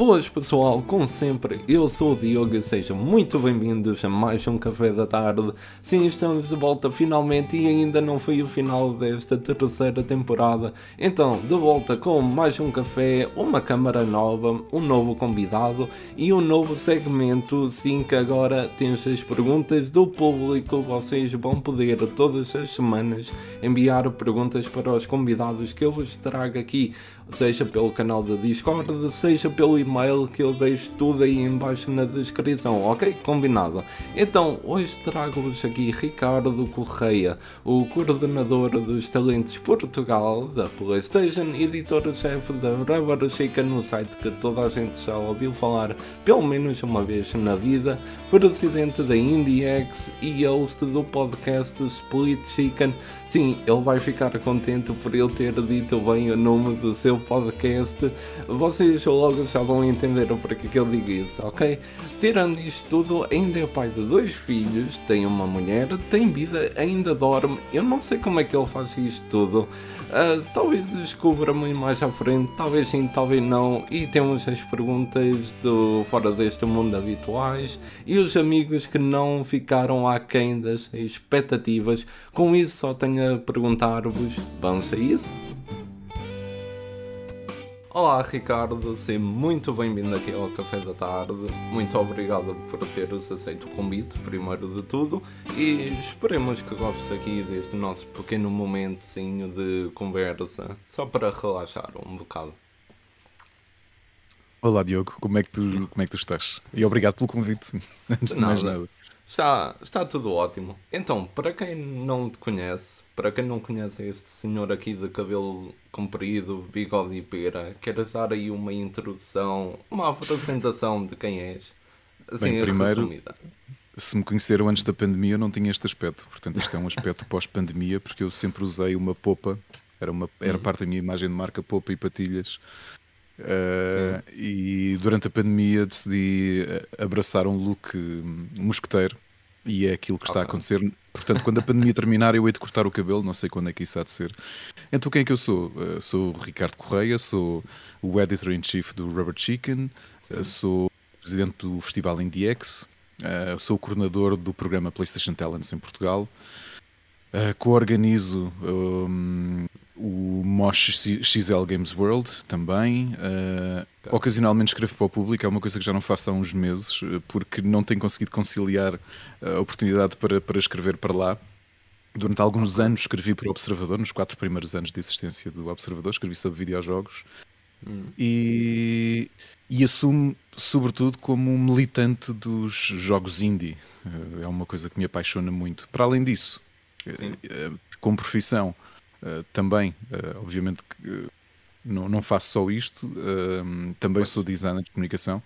Boas pessoal, como sempre, eu sou o Diogo e sejam muito bem-vindos a mais um Café da Tarde. Sim, estamos de volta finalmente e ainda não foi o final desta terceira temporada. Então, de volta com mais um café, uma câmara nova, um novo convidado e um novo segmento. Sim, que agora temos as perguntas do público. Vocês vão poder todas as semanas enviar perguntas para os convidados que eu vos trago aqui seja pelo canal da Discord, seja pelo e-mail que eu deixo tudo aí embaixo na descrição, ok? Combinado. Então, hoje trago-vos aqui Ricardo Correia, o coordenador dos talentos Portugal da Playstation, editor-chefe da Rubber Chica no site que toda a gente já ouviu falar pelo menos uma vez na vida, presidente da IndieX e host do podcast Split Chicken. Sim, ele vai ficar contente por eu ter dito bem o nome do seu podcast, vocês logo já vão entender porquê que eu digo isso, ok? Tirando isto tudo, ainda é pai de dois filhos, tem uma mulher, tem vida, ainda dorme. Eu não sei como é que ele faz isto tudo. Uh, talvez descubra-me mais à frente, talvez sim, talvez não. E temos as perguntas do fora deste mundo habituais e os amigos que não ficaram aquém das expectativas. Com isso, só tenho a perguntar-vos: vamos a isso? Olá Ricardo, seja muito bem-vindo aqui ao Café da Tarde. Muito obrigado por teres aceito o convite, primeiro de tudo, e esperemos que gostes aqui deste nosso pequeno momentozinho de conversa, só para relaxar um bocado. Olá Diogo, como é que tu, como é que tu estás? E obrigado pelo convite, antes de mais nada. Está, está tudo ótimo. Então, para quem não te conhece, para quem não conhece este senhor aqui de cabelo comprido, bigode e pera, queres dar aí uma introdução, uma apresentação de quem és? Assim, Bem, primeiro, resumida. se me conheceram antes da pandemia, eu não tinha este aspecto. Portanto, isto é um aspecto pós-pandemia, porque eu sempre usei uma popa, era, uma, era uhum. parte da minha imagem de marca, popa e patilhas. Uh, e durante a pandemia decidi eh, abraçar um look hum, mosqueteiro e é aquilo que está okay. a acontecer. Portanto, quando a pandemia terminar, eu hei de cortar o cabelo, não sei quando é que isso há de ser. Então, quem é que eu sou? Uh, sou o Ricardo Correia, sou o editor-in-chief do Rubber Chicken, uh, sou presidente do Festival IndieX, uh, sou o coordenador do programa PlayStation Talents em Portugal, uh, co-organizo um, o Mosh XL Games World também. Uh, ocasionalmente escrevo para o público, é uma coisa que já não faço há uns meses, eh, porque não tenho conseguido conciliar a oportunidade para, para escrever para lá. Durante alguns anos escrevi para o Observador, nos quatro primeiros anos de existência do Observador, escrevi sobre videojogos. Hum. E, e assumo, sobretudo, como um militante dos jogos indie. Eh, é uma coisa que me apaixona muito. Para além disso, Sim. como profissão, Uh, também, uh, obviamente, que, uh, não, não faço só isto, também sou designer de comunicação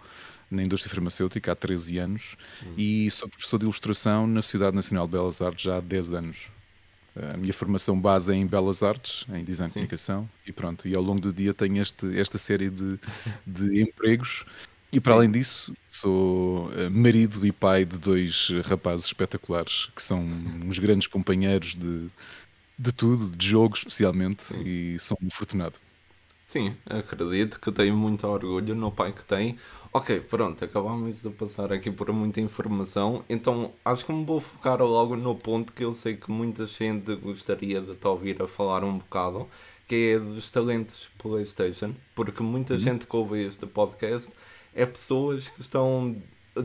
na indústria farmacêutica há 13 anos uhum. e sou professor de ilustração na Sociedade Nacional de Belas Artes já há 10 anos. A minha formação base é em Belas Artes, em Design de Comunicação, e pronto, e ao longo do dia tenho este, esta série de, de empregos. E para Sim. além disso, sou marido e pai de dois rapazes espetaculares que são uns grandes companheiros de, de tudo, de jogo especialmente, Sim. e sou um afortunado. Sim, acredito que tenho muito orgulho no pai que tem. Ok, pronto, acabamos de passar aqui por muita informação, então acho que me vou focar logo no ponto que eu sei que muita gente gostaria de te ouvir a falar um bocado, que é dos talentos PlayStation, porque muita uhum. gente que ouve este podcast é pessoas que estão,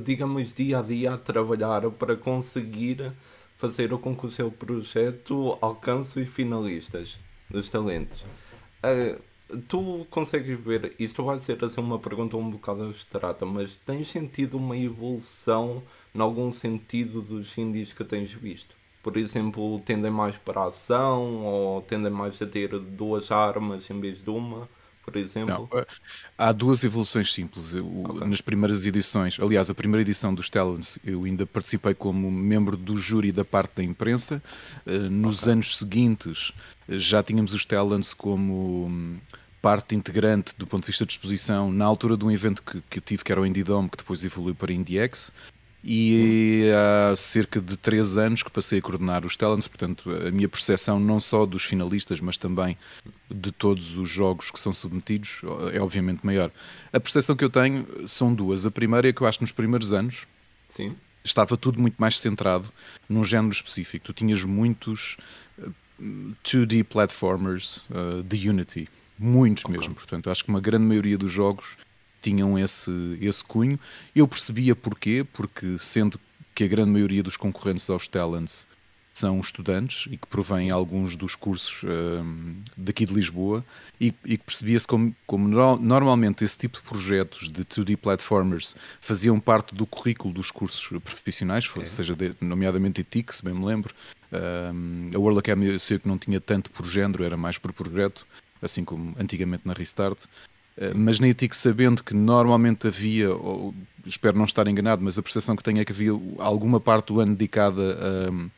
digamos, dia a dia a trabalhar para conseguir fazer com que o projeto alcance os finalistas dos talentos. Uh, tu consegues ver, isto vai ser assim uma pergunta um bocado abstrata, mas tens sentido uma evolução em algum sentido dos indies que tens visto? Por exemplo, tendem mais para a ação ou tendem mais a ter duas armas em vez de uma? Por exemplo? Não, eh, há duas evoluções simples. Okay. Nas primeiras edições, aliás, a primeira edição dos Talents, eu ainda participei como membro do júri da parte da imprensa. Eh, nos okay. anos seguintes, eh, já tínhamos os Talents como hum, parte integrante do ponto de vista de exposição, na altura de um evento que, que tive, que era o Indie Dome, que depois evoluiu para IndieX. E há cerca de 3 anos que passei a coordenar os Talents, portanto a minha percepção não só dos finalistas, mas também de todos os jogos que são submetidos é obviamente maior. A percepção que eu tenho são duas. A primeira é que eu acho que nos primeiros anos Sim. estava tudo muito mais centrado num género específico. Tu tinhas muitos 2D eh, platformers uh, de Unity, muitos okay. mesmo. Portanto, acho que uma grande maioria dos jogos tinham esse, esse cunho. Eu percebia porquê, porque sendo que a grande maioria dos concorrentes aos Talents são estudantes e que provêm alguns dos cursos um, daqui de Lisboa e, e percebia-se como, como no, normalmente esse tipo de projetos de 2D platformers faziam parte do currículo dos cursos profissionais, é. seja de, nomeadamente ETIC, se bem me lembro. Um, a World Academy eu sei que não tinha tanto por género, era mais por projeto, assim como antigamente na Restart. Eh, mas nem digo sabendo que normalmente havia, ou, espero não estar enganado, mas a percepção que tenho é que havia alguma parte do ano dedicada a,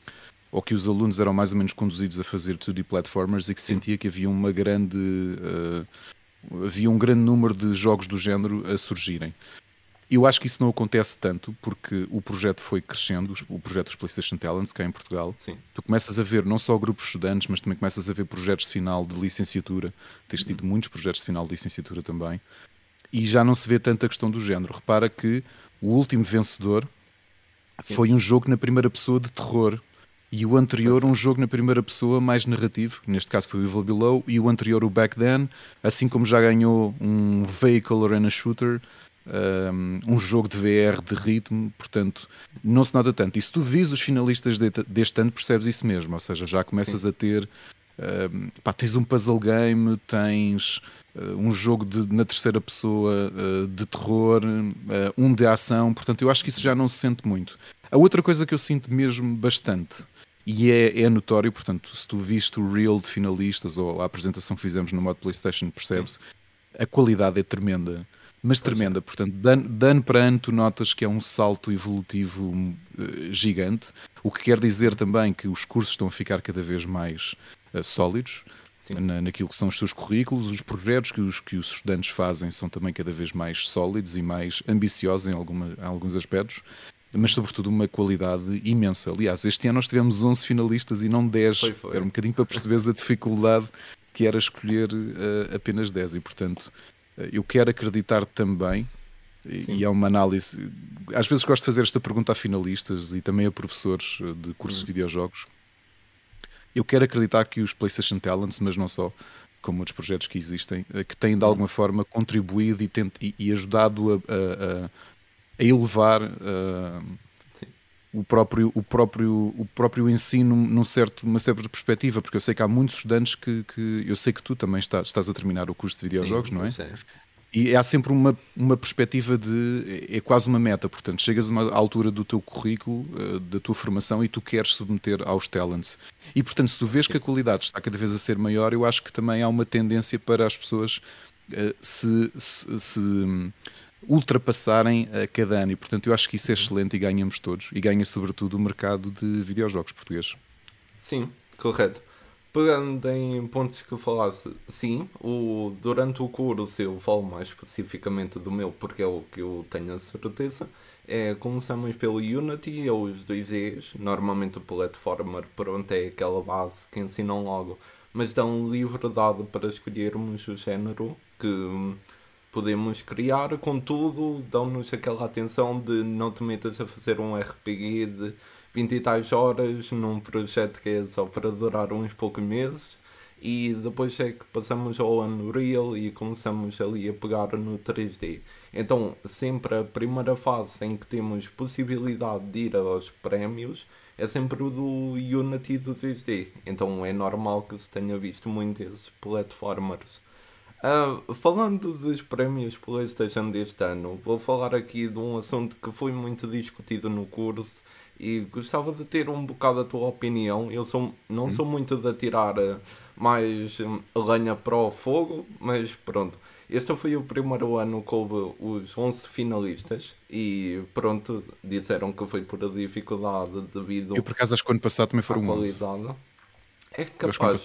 ou que os alunos eram mais ou menos conduzidos a fazer 2D platformers e que sentia que havia uma grande uh, havia um grande número de jogos do género a surgirem. Eu acho que isso não acontece tanto porque o projeto foi crescendo, o projeto dos PlayStation Talents cá em Portugal. Sim. Tu começas a ver não só grupos de estudantes, mas também começas a ver projetos de final de licenciatura. Tens tido uhum. muitos projetos de final de licenciatura também. E já não se vê tanta questão do género. Repara que o último vencedor Sim. foi um jogo na primeira pessoa de terror. E o anterior, um jogo na primeira pessoa mais narrativo, neste caso foi o Evil Below, e o anterior, o Back Then, assim como já ganhou um Vehicle Arena Shooter, um jogo de VR de ritmo, portanto, não se nota tanto. E se tu vis os finalistas deste ano, percebes isso mesmo, ou seja, já começas Sim. a ter. Um, pá, tens um puzzle game, tens uh, um jogo de, na terceira pessoa uh, de terror, uh, um de ação, portanto, eu acho que isso já não se sente muito. A outra coisa que eu sinto mesmo bastante, e é, é notório, portanto, se tu viste o reel de finalistas ou a apresentação que fizemos no modo PlayStation, percebes, a qualidade é tremenda mas tremenda. Portanto, de ano, de ano, para ano, tu notas que é um salto evolutivo uh, gigante, o que quer dizer também que os cursos estão a ficar cada vez mais uh, sólidos na, naquilo que são os seus currículos, os projetos que os, que os estudantes fazem são também cada vez mais sólidos e mais ambiciosos em, alguma, em alguns aspectos. Mas, sobretudo, uma qualidade imensa. Aliás, este ano nós tivemos 11 finalistas e não 10. Foi, foi. Era um bocadinho para perceberes a dificuldade que era escolher uh, apenas 10. E, portanto, eh, eu quero acreditar também, Sim. e é uma análise. Às vezes gosto de fazer esta pergunta a finalistas e também a professores eh, de cursos uhum. de videojogos. Eu quero acreditar que os PlayStation Talents, mas não só, como outros projetos que existem, eh, que têm de alguma forma contribuído e, tent, e, e ajudado a, a, a elevar o próprio, o próprio, o próprio ensino num certo, numa certa perspectiva, porque eu sei que há muitos estudantes que, que eu sei que tu também estás, estás a terminar o curso de videojogos, Sim, não é? é? E há sempre uma, uma perspectiva de. É quase uma meta, portanto, chegas a uma altura do teu currículo, eh, da tua formação e tu queres submeter aos talents. E portanto, se tu vês que a qualidade está cada vez a ser maior, eu acho que também há uma tendência para as pessoas uh, se, se, se ultrapassarem a cada ano. E, portanto, eu acho que isso é excelente e ganhamos todos. E ganha, sobretudo, o mercado de videojogos portugueses. Sim, correto. Pegando em pontos que falaste, sim, o, durante o curso eu falo mais especificamente do meu, porque é o que eu tenho a certeza. É, começamos pelo Unity, é os dois E's. Normalmente o platformer, pronto, é aquela base que ensinam logo, mas dão liberdade para escolhermos o género que podemos criar, contudo, dão-nos aquela atenção de não te metas a fazer um RPG de 20 e tais horas num projeto que é só para durar uns poucos meses e depois é que passamos ao Unreal e começamos ali a pegar no 3D. Então, sempre a primeira fase em que temos possibilidade de ir aos prémios é sempre o do Unity do 3D. Então é normal que se tenha visto muito esses platformers. Uh, falando dos prémios PlayStation deste ano, vou falar aqui de um assunto que foi muito discutido no curso e gostava de ter um bocado a tua opinião. Eu sou, não hum. sou muito de atirar ah, mais hum, lenha para o fogo, mas pronto. Este foi o primeiro ano que houve os 11 finalistas e pronto, disseram que foi por dificuldade devido Eu por acaso acho que ano passado também foram 11. É capaz.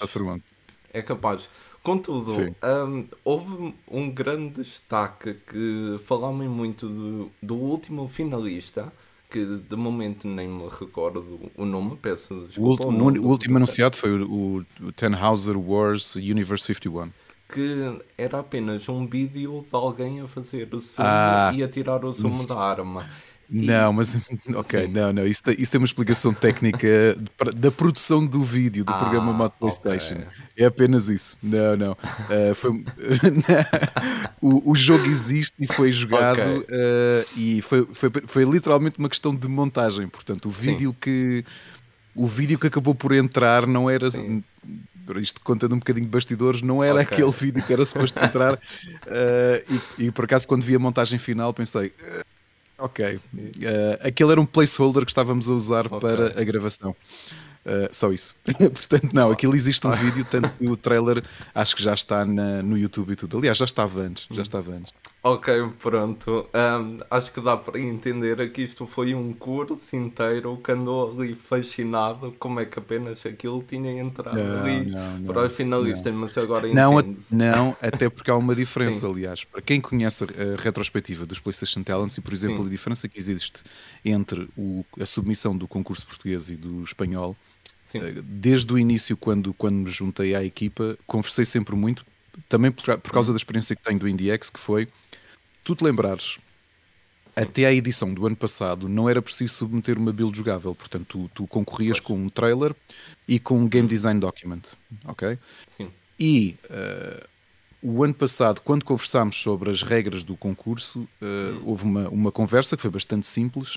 É capaz. Contudo, um, houve um grande destaque que falaram muito do, do último finalista, que de momento nem me recordo o nome, peço desculpa. O, o, nome o último anunciado foi o, o Tenhauser Wars Universe 51 que era apenas um vídeo de alguém a fazer o sumo ah. e a tirar o sumo da arma. Não, mas ok, Sim. não, não. Isso, isso tem uma explicação técnica da produção do vídeo do ah, programa Mod PlayStation. Okay. É apenas isso. Não, não. Uh, foi, o, o, jogo existe e foi jogado okay. uh, e foi, foi, foi literalmente uma questão de montagem. Portanto, o vídeo Sim. que o vídeo que acabou por entrar não era. Sim isto contando um bocadinho de bastidores, não era okay. aquele vídeo que era suposto entrar. Uh, e, e, por acaso, quando vi a montagem final, pensei: ok, uh, aquele era um placeholder que estávamos a usar okay. para a gravação. Uh, só isso. Portanto, não, aquilo existe um vídeo, tanto que o trailer acho que já está na, no YouTube e tudo. Aliás, já estava antes, já estava antes. Ok, pronto. Um, acho que dá para entender que isto foi um curso inteiro que andou ali fascinado como é que apenas aquilo tinha entrado não, ali não, não, para os finalistas, mas agora não, não, até porque há uma diferença, aliás. Para quem conhece a, retrospectiva dos PlayStation Talents e, por exemplo, Sim. a diferença que existe entre o, a submissão do concurso português e do espanhol, Sim. Eh, desde o início, quando, quando me juntei à equipa, conversei sempre muito, também por, por causa da experiência que tenho do IndieX, que foi tu te lembrares, Sim. até à edição do ano passado não era preciso submeter uma build jogável, portanto tu, tu concorrias pois. com um trailer e com um game design document, ok? Sim. E uh, o ano passado, quando conversámos sobre as regras do concurso, uh, houve uma, uma conversa que foi bastante simples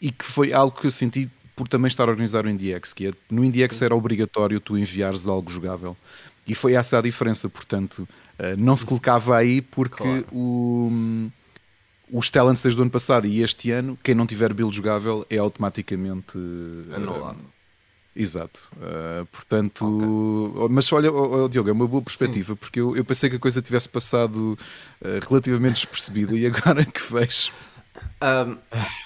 e que foi algo que eu senti por também estar a organizar o IndieX, que é, no IndieX era obrigatório tu enviares algo jogável. E foi essa a diferença, portanto, uh, não se colocava aí porque claro. o, os talents desde o ano passado e este ano, quem não tiver build jogável é automaticamente uh, anulado. Exato. Uh, portanto, okay. mas olha, oh, oh, Diogo, é uma boa perspectiva, Sim. porque eu, eu, pensei que a coisa tivesse passado uh, relativamente despercebida e agora que vejo. Um,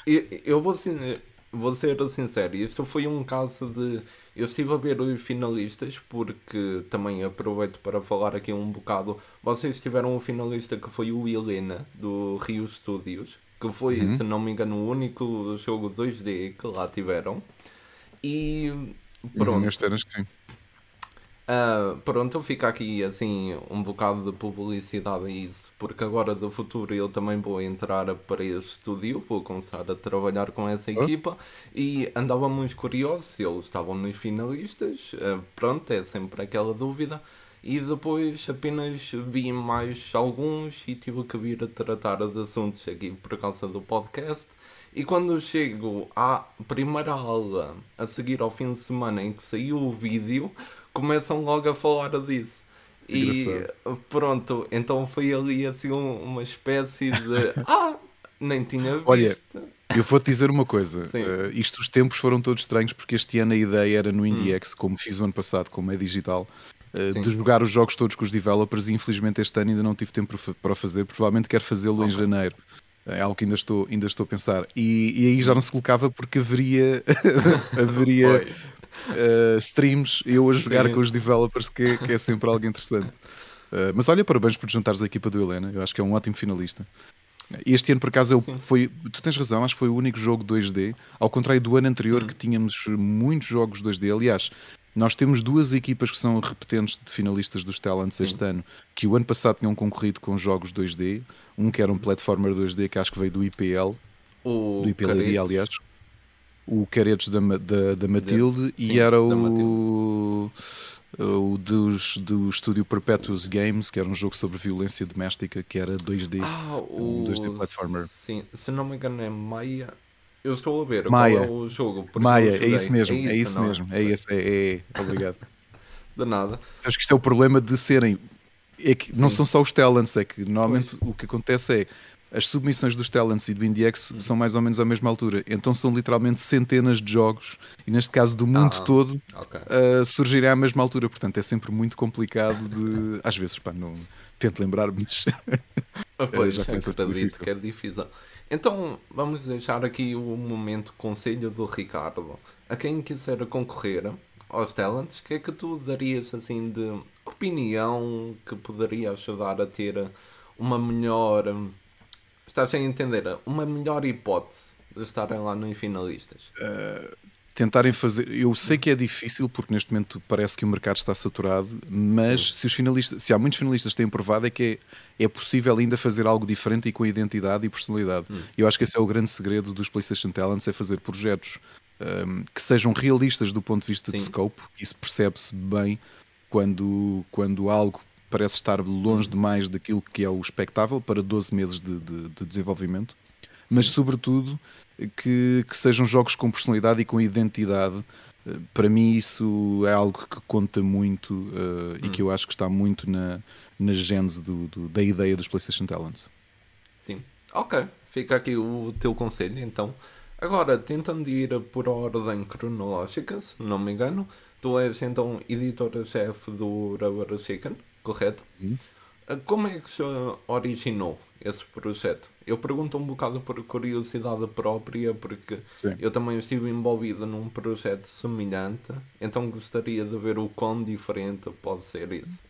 eu, eu, vou assim, vou ser sincero, isto foi um caso de. Eu estive a ver os finalistas porque também aproveito para falar aqui um bocado. Vocês tiveram um finalista que foi o Helena do Rio Studios, que foi, uhum. se não me engano, o único jogo 2D que lá tiveram. E uhum, pronto. Uhum, este que sim. Uh, pronto, fica aqui assim um bocado de publicidade a isso, porque agora do futuro eu também vou entrar para este estúdio, vou começar a trabalhar com essa equipa e andávamos curiosos se eles estavam nos finalistas, uh, pronto, é sempre aquela dúvida. E depois apenas vi mais alguns e tive que vir a tratar de assuntos aqui por causa do podcast. E quando chego à primeira aula, a seguir ao fim de semana em que saiu o vídeo, começam logo a falar disso. E pronto, então foi ali assim uma espécie de ah, nem tinha visto. Olha, eu vou-te dizer uma coisa: uh, isto os tempos foram todos estranhos porque este ano a ideia era no IndieX, hum. como fiz o ano passado, como é digital. Uh, de jogar os jogos todos com os developers e infelizmente este ano ainda não tive tempo para fazer, provavelmente quero fazê-lo okay. em janeiro. É algo que ainda estou, ainda estou a pensar. E, e aí já não se colocava porque haveria, haveria uh, streams, eu a jogar Sim. com os developers, que, que, é sempre algo interessante. Uh, mas olha, parabéns por juntares a equipa do Helena, eu acho que é um ótimo finalista. Este ano, por acaso, eu, foi, tu tens razão, acho que foi o único jogo 2D, ao contrário do ano anterior, hum. que tínhamos muitos jogos 2D. Aliás, nós temos duas equipas que são repetentes de finalistas dos Talents Sim. este ano, que o ano passado tinham concorrido com jogos 2D. Um que era um platformer 2D que acho que veio do IPL, o do IPL, aliás o Caretos da, da, da Matilde e era o, o dos, do estúdio Perpetuous Games, que era um jogo sobre violência doméstica, que era 2D, ah, o, um 2D platformer. Sim, se não me engano é Maia. Eu estou a ver Maia. qual é o jogo. Maia, é isso mesmo, é isso, é mesmo, é isso, é, é, obrigado. de nada. Sabes que isto é o problema de serem, é que não são só os talents, é que normalmente pois. o que acontece é as submissões dos Talents e do IndieX uhum. são mais ou menos à mesma altura. Então são literalmente centenas de jogos, e neste caso do mundo ah, todo, okay. uh, surgirem à mesma altura. Portanto, é sempre muito complicado de. Às vezes, pá, não tento lembrar, mas. Ah, pois, já acredito que é difícil. Então, vamos deixar aqui o momento conselho do Ricardo. A quem quiser concorrer aos Talents, o que é que tu darias assim de opinião que poderia ajudar a ter uma melhor Estás sem entender? Uma melhor hipótese de estarem lá nos finalistas? Uh, tentarem fazer. Eu sei que é difícil porque neste momento parece que o mercado está saturado, mas se os finalistas, se há muitos finalistas que têm provado é que é, é possível ainda fazer algo diferente e com identidade e personalidade. Hum. Eu acho que esse é o grande segredo dos PlayStation Talents, é fazer projetos um, que sejam realistas do ponto de vista Sim. de scope. Isso percebe-se bem quando, quando algo parece estar longe hum. demais daquilo que é o expectável para 12 meses de, de, de desenvolvimento. Sim. Mas, sobretudo, que, que sejam jogos com personalidade e com identidade. Para mim, isso é algo que conta muito uh, hum. e que eu acho que está muito na, na gênese do, do, da ideia dos PlayStation Talents. Sim, ok. Fica aqui o teu conselho, então. Agora, tentando ir por ordem cronológica, se não me engano, tu és então editora-chefe do Rubber Chicken, correto? Uhum. Como é que se originou esse projeto? Eu pergunto um bocado por curiosidade própria, porque Sim. eu também estive envolvido num projeto semelhante, então gostaria de ver o quão diferente pode ser isso.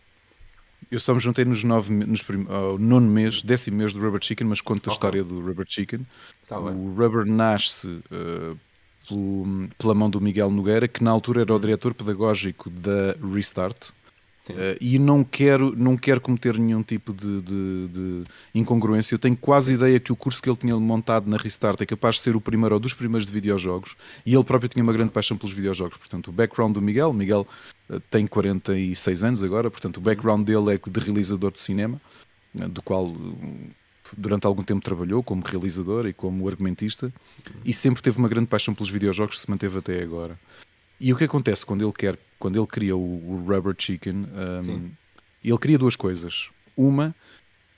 Eu só me juntei nos nove, nos prim, uh, nono mês, décimo mês do Rubber Chicken, mas conto okay. a história do Rubber Chicken. Tá o Rubber nasce uh, pelo, pela mão do Miguel Nogueira, que na altura era o diretor pedagógico da Restart, Uh, e não quero, não quero cometer nenhum tipo de, de, de, incongruência. Eu tenho quase ideia que o curso que ele tinha montado na Restart é capaz de ser o primeiro ou dos primeiros de videojogos. E ele próprio tinha uma grande paixão pelos videojogos. Portanto, o background do Miguel, Miguel uh, tem 46 anos agora, portanto, o background dele é de realizador de cinema, uh, do qual durante algum tempo trabalhou como realizador e como argumentista, e sempre teve uma grande paixão pelos videojogos que se manteve até agora. E o que acontece quando ele quer, quando ele cria o, Rubber Chicken, um, ele cria duas coisas. Uma,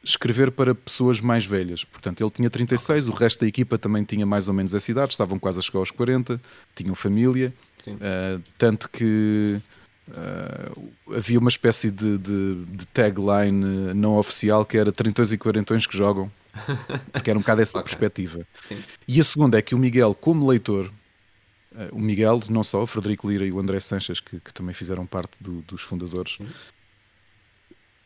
escrever para pessoas mais velhas. Portanto, ele tinha 36, okay. o resto da equipa também tinha mais ou menos essa idade, estavam quase a chegar aos 40, tinham família. Uh, tanto que uh, havia uma espécie de, de, de, tagline não oficial que era 30 e 40 que jogam, porque era um bocado essa okay. perspectiva. Sim. E a segunda é que o Miguel, como leitor, o Miguel, não só, o Frederico Lira e o André Sanches, que, que também fizeram parte do, dos fundadores,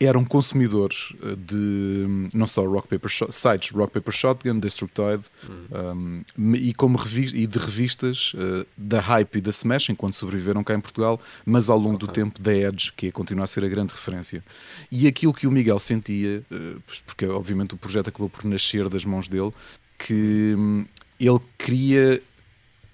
eram consumidores eh, de não só rock paper sites Rock Paper Shotgun, Destructoid hum. um, e, como e de revistas uh, da Hype e da Smash, enquanto sobreviveram cá em Portugal, mas ao longo okay. do tempo da Edge, que continua a ser a grande referência. E aquilo que o Miguel sentia, uh, porque obviamente o projeto acabou por nascer das mãos dele, que um, ele queria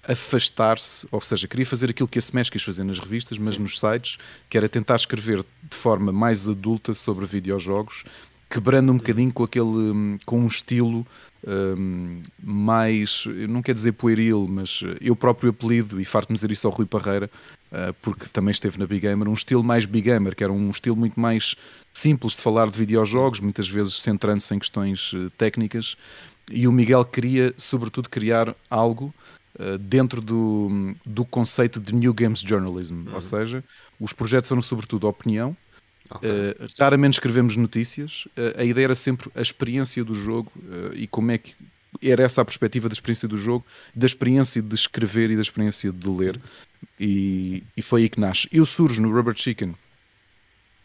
afastar-se, ou seja, queria fazer aquilo que a Smash quis fazer nas revistas, mas Sim. nos sites, que era tentar escrever de forma mais adulta sobre videojogos, quebrando um bocadinho com aquele, hum, com um estilo um, mais, não quer dizer pueril, mas eu próprio apelido, e farto-me dizer isso ao Rui Parreira, uh, porque também esteve na Big Gamer, um estilo mais Big Gamer, que era um estilo muito mais simples de falar de videojogos, muitas vezes centrando-se em questões uh, técnicas, e o Miguel queria, sobretudo, criar algo eh, dentro do, do conceito de New Games Journalism, uhum. ou seja, os projetos são sobretudo opinião, okay. uh, raramente escrevemos notícias, uh, a ideia era sempre a experiência do jogo e como é que era essa a perspectiva da experiência do jogo, da experiência de escrever e da experiência de ler, e, e, foi aí que nasce. Eu surjo no Rubber Chicken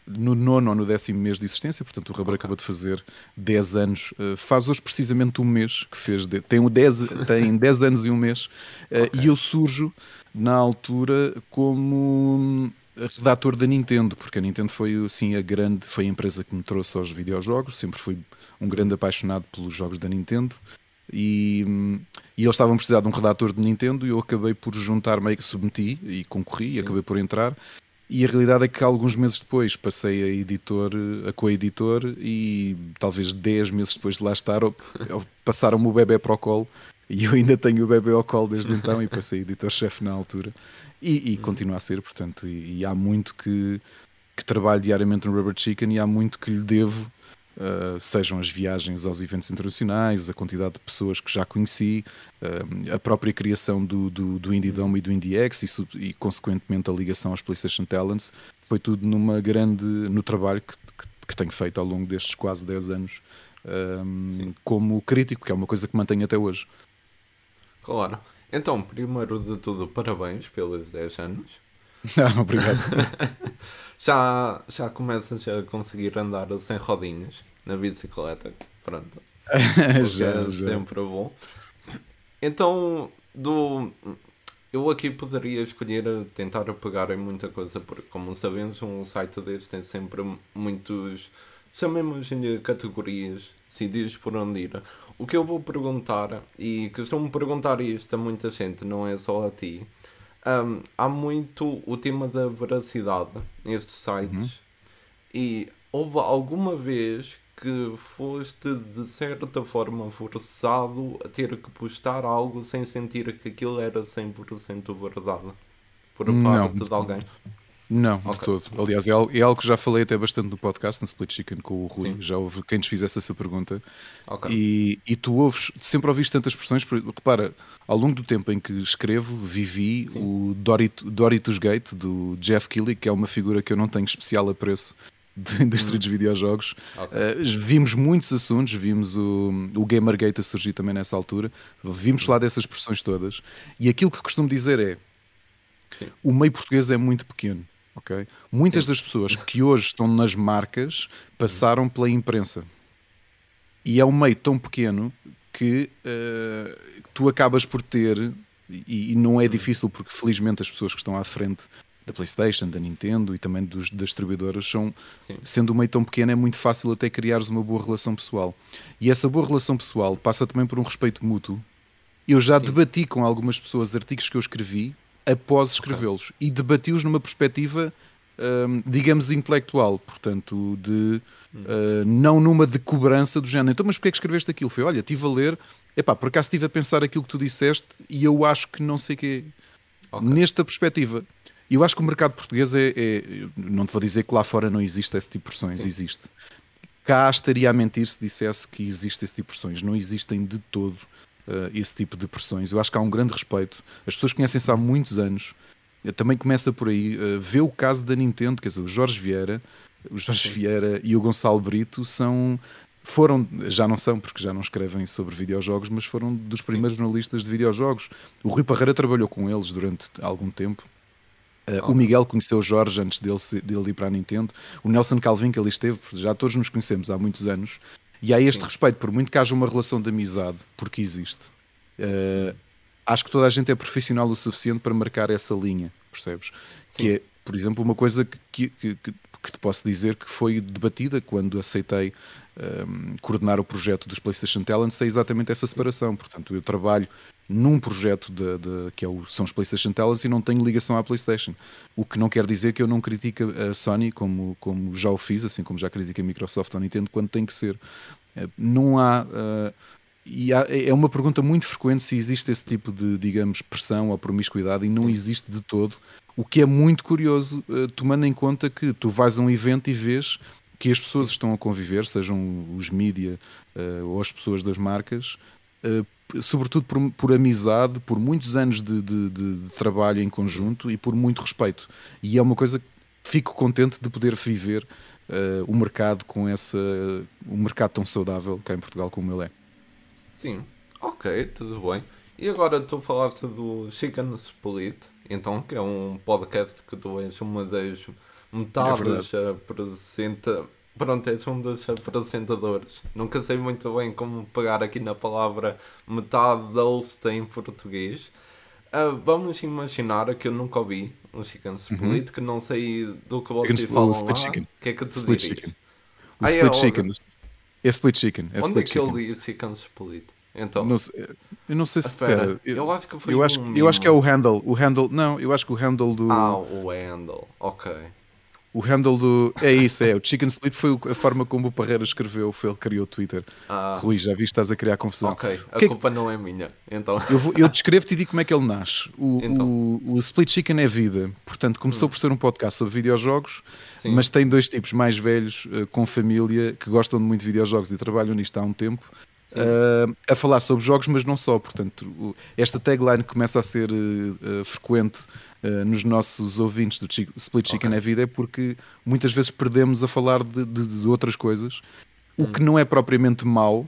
no nono ou no décimo mês de existência, portanto o Rubber okay. acabou de fazer 10 anos, uh, faz hoje precisamente um mês que fez, de, tem, 10, tem 10 anos e um mês, uh, okay. e eu surjo na altura como redator da Nintendo, porque a Nintendo foi sim a grande, foi a empresa que me trouxe aos videojogos, sempre fui um grande apaixonado pelos jogos da Nintendo. E, e eles estavam a precisar de um redator de Nintendo e eu acabei por juntar meio que submeti e concorri Sim. e acabei por entrar e a realidade é que alguns meses depois passei a editor, a co-editor e talvez 10 meses depois de lá estar passaram-me o bebê para o colo e eu ainda tenho o bebê ao colo desde então e passei editor-chefe na altura e, e hum. continua a ser, portanto, e, e há muito que, que trabalho diariamente no Rubber Chicken e há muito que lhe devo Uh, sejam as viagens aos eventos internacionais, a quantidade de pessoas que já conheci, uh, a própria criação do, do, do Indie Dome e do IndieX e, e, consequentemente, a ligação aos PlayStation Talents, foi tudo numa grande, no trabalho que, que, que tenho feito ao longo destes quase 10 anos um, como crítico, que é uma coisa que mantenho até hoje. Claro. Então, primeiro de tudo, parabéns pelos 10 anos. Ah, obrigado. já, já começas a conseguir andar sem rodinhas na bicicleta. Pronto. já, é já. sempre bom. Então, do. Eu aqui poderia escolher tentar pegar em muita coisa, porque, como sabemos, um site deste tem sempre muitos. Chamemos-lhe categorias, CDs por onde ir. O que eu vou perguntar, e costumo perguntar isto a muita gente, não é só a ti, um, há muito o tema da veracidade nestes sites. Uhum. E houve alguma vez que foste de certa forma forçado a ter que postar algo sem sentir que aquilo era 100% verdade por parte não, de alguém? Não, okay. de todo. Aliás, é algo, é algo, que já falei até bastante no podcast, no Split Chicken com o Rui. Sim. Já houve quem nos fizesse essa pergunta. Okay. E, e tu ouves, sempre ouviste tantas expressões. Repara, ao longo do tempo em que escrevo, vivi Sim. o Doritos Gate do Jeff Keighley, que é uma figura que eu não tenho especial apreço de indústria dos videojogos. Okay. Uh, vimos muitos assuntos, vimos o, o Gamergate a surgir também nessa altura, vimos falar dessas expressões todas, e aquilo que costumo dizer é Sim. o meio português é muito pequeno. Okay? Muitas Sim. das pessoas que hoje estão nas marcas passaram pela imprensa. E é um meio tão pequeno que uh, tu acabas por ter, e, e não é difícil porque felizmente as pessoas que estão à frente da PlayStation, da Nintendo e também dos, das distribuidoras são, Sim. sendo um meio tão pequeno, é muito fácil até criares uma boa relação pessoal. E essa boa relação pessoal passa também por um respeito mútuo. Eu já Sim. debati com algumas pessoas artigos que eu escrevi após escrevê-los okay. e debati-os numa perspectiva, hum, digamos, intelectual, portanto, de uh, não numa de cobrança do género. Então, mas porquê é que escreveste aquilo? Foi, olha, estive a ler, epá, por acaso estive a pensar aquilo que tu disseste e eu acho que não sei o quê. Okay. Nesta perspectiva, eu acho que o mercado português é, é, Não te vou dizer que lá fora não existe esse tipo de pressões, Sim. existe. Cá estaria a mentir se dissesse que existe esse tipo de pressões. Não existem de todo esse tipo de pressões. Eu acho que há um grande respeito. As pessoas conhecem-se há muitos anos. Também começa por aí. Uh, vê o caso da Nintendo, quer dizer, o Jorge Vieira, o Jorge Sim. Vieira e o Gonçalo Brito são foram, já não são porque já não escrevem sobre videojogos, mas foram dos primeiros Sim. jornalistas de videojogos. O Rui Parreira trabalhou com eles durante algum tempo Uh, O Miguel conheceu o Jorge antes dele, dele ir para a Nintendo. O Nelson Calvin, que ali esteve, já todos nos conhecemos há muitos anos. E há este Sim. respeito, por muito que haja uma relação de amizade, porque existe. Uh, acho que toda a gente é profissional o suficiente para marcar essa linha, percebes? Sim. Que é, por exemplo, uma coisa que, que, que, que te posso dizer que foi debatida quando aceitei um, ehm, coordenar o projeto dos PlayStation Talents, é exatamente essa separação. Portanto, eu trabalho num projeto de, de, que é o, são os PlayStation Talents e não tenho ligação à PlayStation. O que não quer dizer que eu não critique a Sony como, como já o fiz, assim como já critico a Microsoft ou a Nintendo quando tem que ser. Eh, não há. Uh, e há, é uma pergunta muito frequente se existe esse tipo de, digamos, pressão ou promiscuidade e não Sim. existe de todo. O que é muito curioso, uh, tomando em conta que tu vais a um evento e vês que as pessoas estão a conviver, sejam os mídia uh, ou as pessoas das marcas, sobretudo por, por, amizade, por muitos anos de, de, de, trabalho em conjunto e por muito respeito. E é uma coisa que fico contente de poder viver uh, o mercado com essa. um mercado tão saudável cá em Portugal como ele é. Sim, ok, tudo bem. E agora tu falaste do Chicken Split, então, que é um podcast que tu és uma das metades é apresenta Pronto, és um dos apresentadores. Nunca sei muito bem como pegar aqui na palavra metade da host em português. Uh, vamos imaginar que eu nunca ouvi um Chicken Split, uhum. que não sei do que vocês chicken, falam lá. O que é que tu split dirias? Chicken. O ah, split é, chicken. É split chicken. É Onde split é que chicken. eu li Chicken Split? Então, não sei, eu não sei se espera, eu, eu, acho que foi eu acho, um eu acho que é o handle, o handle, não, eu acho que o handle do Ah, o handle. OK. O handle do. É isso, é. O Chicken Split foi a forma como o Parreira escreveu, foi ele que criou o Twitter. Ah. Rui, já viste, estás a criar confusão. Ok, a que culpa é que... não é minha. Então... Eu, vou, eu descrevo-te e digo como é que ele nasce. O, então. o, o, Split Chicken é vida. Portanto, começou hum. por ser um podcast sobre videojogos, Sim. mas tem dois tipos mais velhos, uh, com família, que gostam de muito de videojogos e trabalham nisto há um tempo. Uh, a falar sobre jogos, mas não só. Portanto, esta tagline começa a ser uh, frequente uh, nos nossos ouvintes do Chico, Split Chicken okay. é vida, é porque muitas vezes perdemos a falar de, de, de outras coisas, hum. o que não é propriamente mau.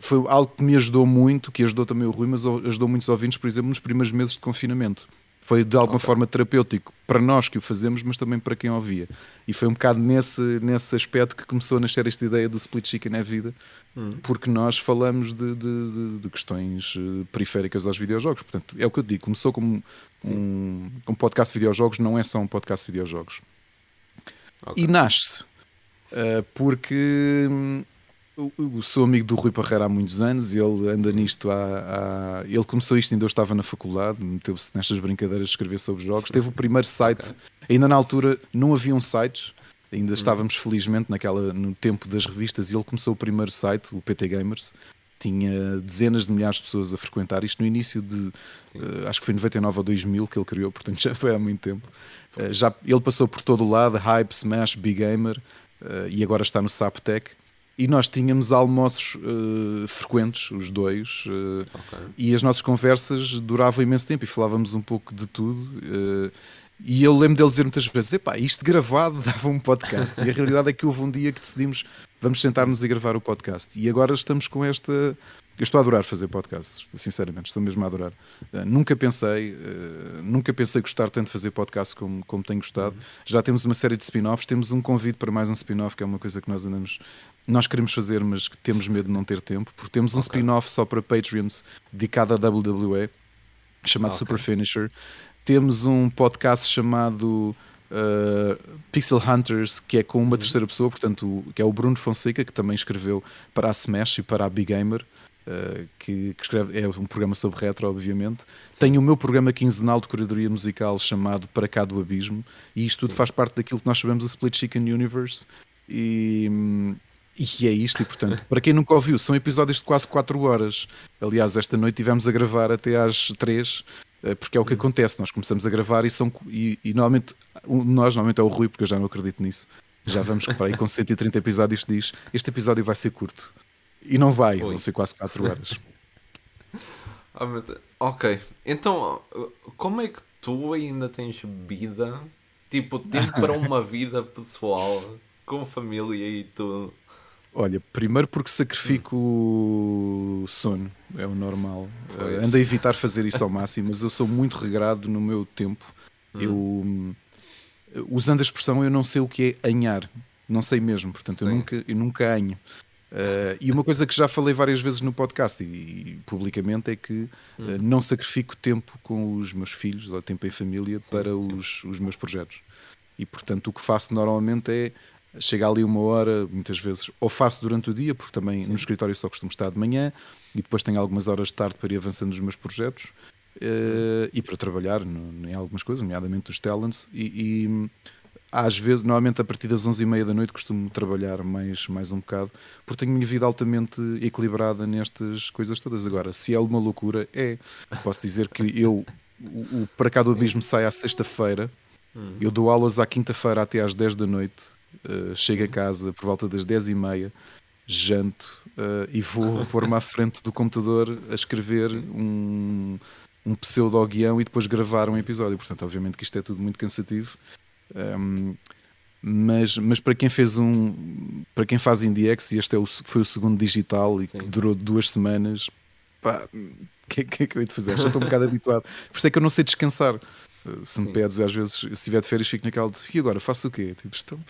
foi algo que me ajudou muito, que ajudou também o Rui, mas ajudou muitos ouvintes, por exemplo, nos primeiros meses de confinamento. Foi de alguma okay. forma terapêutico para nós que o fazemos, mas também para quem ouvia. E foi um bocado nesse, nesse aspecto que começou a nascer esta ideia do Split Chicken é vida, hum. porque nós falamos de, de, de, questões eh, periféricas aos videojogos. Portanto, é o que eu digo, começou como um, um podcast de videojogos, não é só um podcast de videojogos. Okay. E nasce uh, porque eu sou amigo do Rui Parreira há muitos anos e ele anda nisto há, há... Ele começou isto ainda eu estava na faculdade, meteu-se nestas brincadeiras de escrever sobre jogos. Teve o primeiro site, okay. ainda na altura não haviam sites, ainda hum. estávamos felizmente naquela, no tempo das revistas e ele começou o primeiro site, o PT Gamers. Tinha dezenas de milhares de pessoas a frequentar isto no início de, uh, acho que foi 99 ou 2000 que ele criou, portanto já foi há muito tempo. Uh, já, ele passou por todo o lado, Hype, Smash, Big Gamer uh, e agora está no Saptec e nós tínhamos almoços uh, frequentes, os dois, uh, okay. e as nossas conversas duravam imenso tempo e falávamos um pouco de tudo. Uh, e eu lembro dele dizer muitas vezes: Epá, isto gravado dava um podcast. e a realidade é que houve um dia que decidimos, vamos sentar-nos e gravar o podcast. E agora estamos com esta eu estou a adorar fazer podcasts, sinceramente, estou mesmo a adorar. Uh, nunca pensei, uh, nunca pensei gostar tanto de fazer podcasts como, como tenho gostado. Uhum. Já temos uma série de spin-offs, temos um convite para mais um spin-off, que é uma coisa que nós andamos, nós queremos fazer, mas que temos medo de não ter tempo, porque temos um okay. spin-off só para Patreons dedicado à WWE, chamado okay. Super Finisher. Temos um podcast chamado Uh, Pixel Hunters, que é com uma uhum. terceira pessoa, portanto, que é o Bruno Fonseca, que também escreveu para a Smash e para a Big Gamer. Uh, que, que, escreve, é um programa sobre retro, obviamente. Sim. Tenho o meu programa quinzenal de curadoria musical chamado Para Cá do Abismo, e isto tudo Sim. faz parte daquilo que nós chamamos o Split Chicken Universe. E, e é isto, e portanto, para quem nunca ouviu, são episódios de quase 4 horas. Aliás, esta noite tivemos a gravar até às 3, eh, porque é o que acontece. Nós começamos a gravar e são. E, e normalmente, nós, normalmente é o Rui, porque eu já não acredito nisso. Já vamos para aí com 130 episódios. Diz: Este episódio vai ser curto. E não vai, Oi. vão ser quase 4 horas. oh, ok, então como é que tu ainda tens vida, tipo, tempo para uma vida pessoal, com família e tudo? Olha, primeiro porque sacrifico o sono, é o normal. Uh, ando a evitar fazer isso ao máximo, mas eu sou muito regrado no meu tempo. Hum. Eu, usando a expressão, eu não sei o que é anhar, não sei mesmo, portanto, eu nunca, eu nunca anho. Uh, e uma coisa que já falei várias vezes no podcast e, e publicamente é que uh, não sacrifico tempo com os meus filhos ou tempo em família sim, para sim. Os, os meus projetos. E portanto o que faço normalmente é chegar ali uma hora, muitas vezes, ou faço durante o dia, porque também sim. no escritório só costumo estar de manhã e depois tenho algumas horas de tarde para ir avançando nos meus projetos uh, e para trabalhar no, em algumas coisas, nomeadamente os talents. E, e às vezes, normalmente a partir das 11h30 da noite costumo trabalhar mais, mais um bocado, porque tenho a minha vida altamente equilibrada nestas coisas todas. Agora, se é uma loucura, é. Posso dizer que eu, o, o Para Cá do Abismo sai à sexta-feira, uhum. eu dou aulas à quinta-feira até às 10 da noite, uh, chego a casa por volta das 10h30, janto uh, e vou pôr-me à frente do computador a escrever um, um pseudo-guião e depois gravar um episódio. Portanto, obviamente que isto é tudo muito cansativo um, mas, mas para quem fez um para quem faz IndieX e este é o, foi o segundo digital e Sim. que durou duas semanas pá, o que, que é que eu hei de fazer? Já estou um bocado habituado por isso é que eu não sei descansar se me Sim. pedes, às vezes se estiver de férias fico naquela de, e agora faço o quê? Tipo, estou,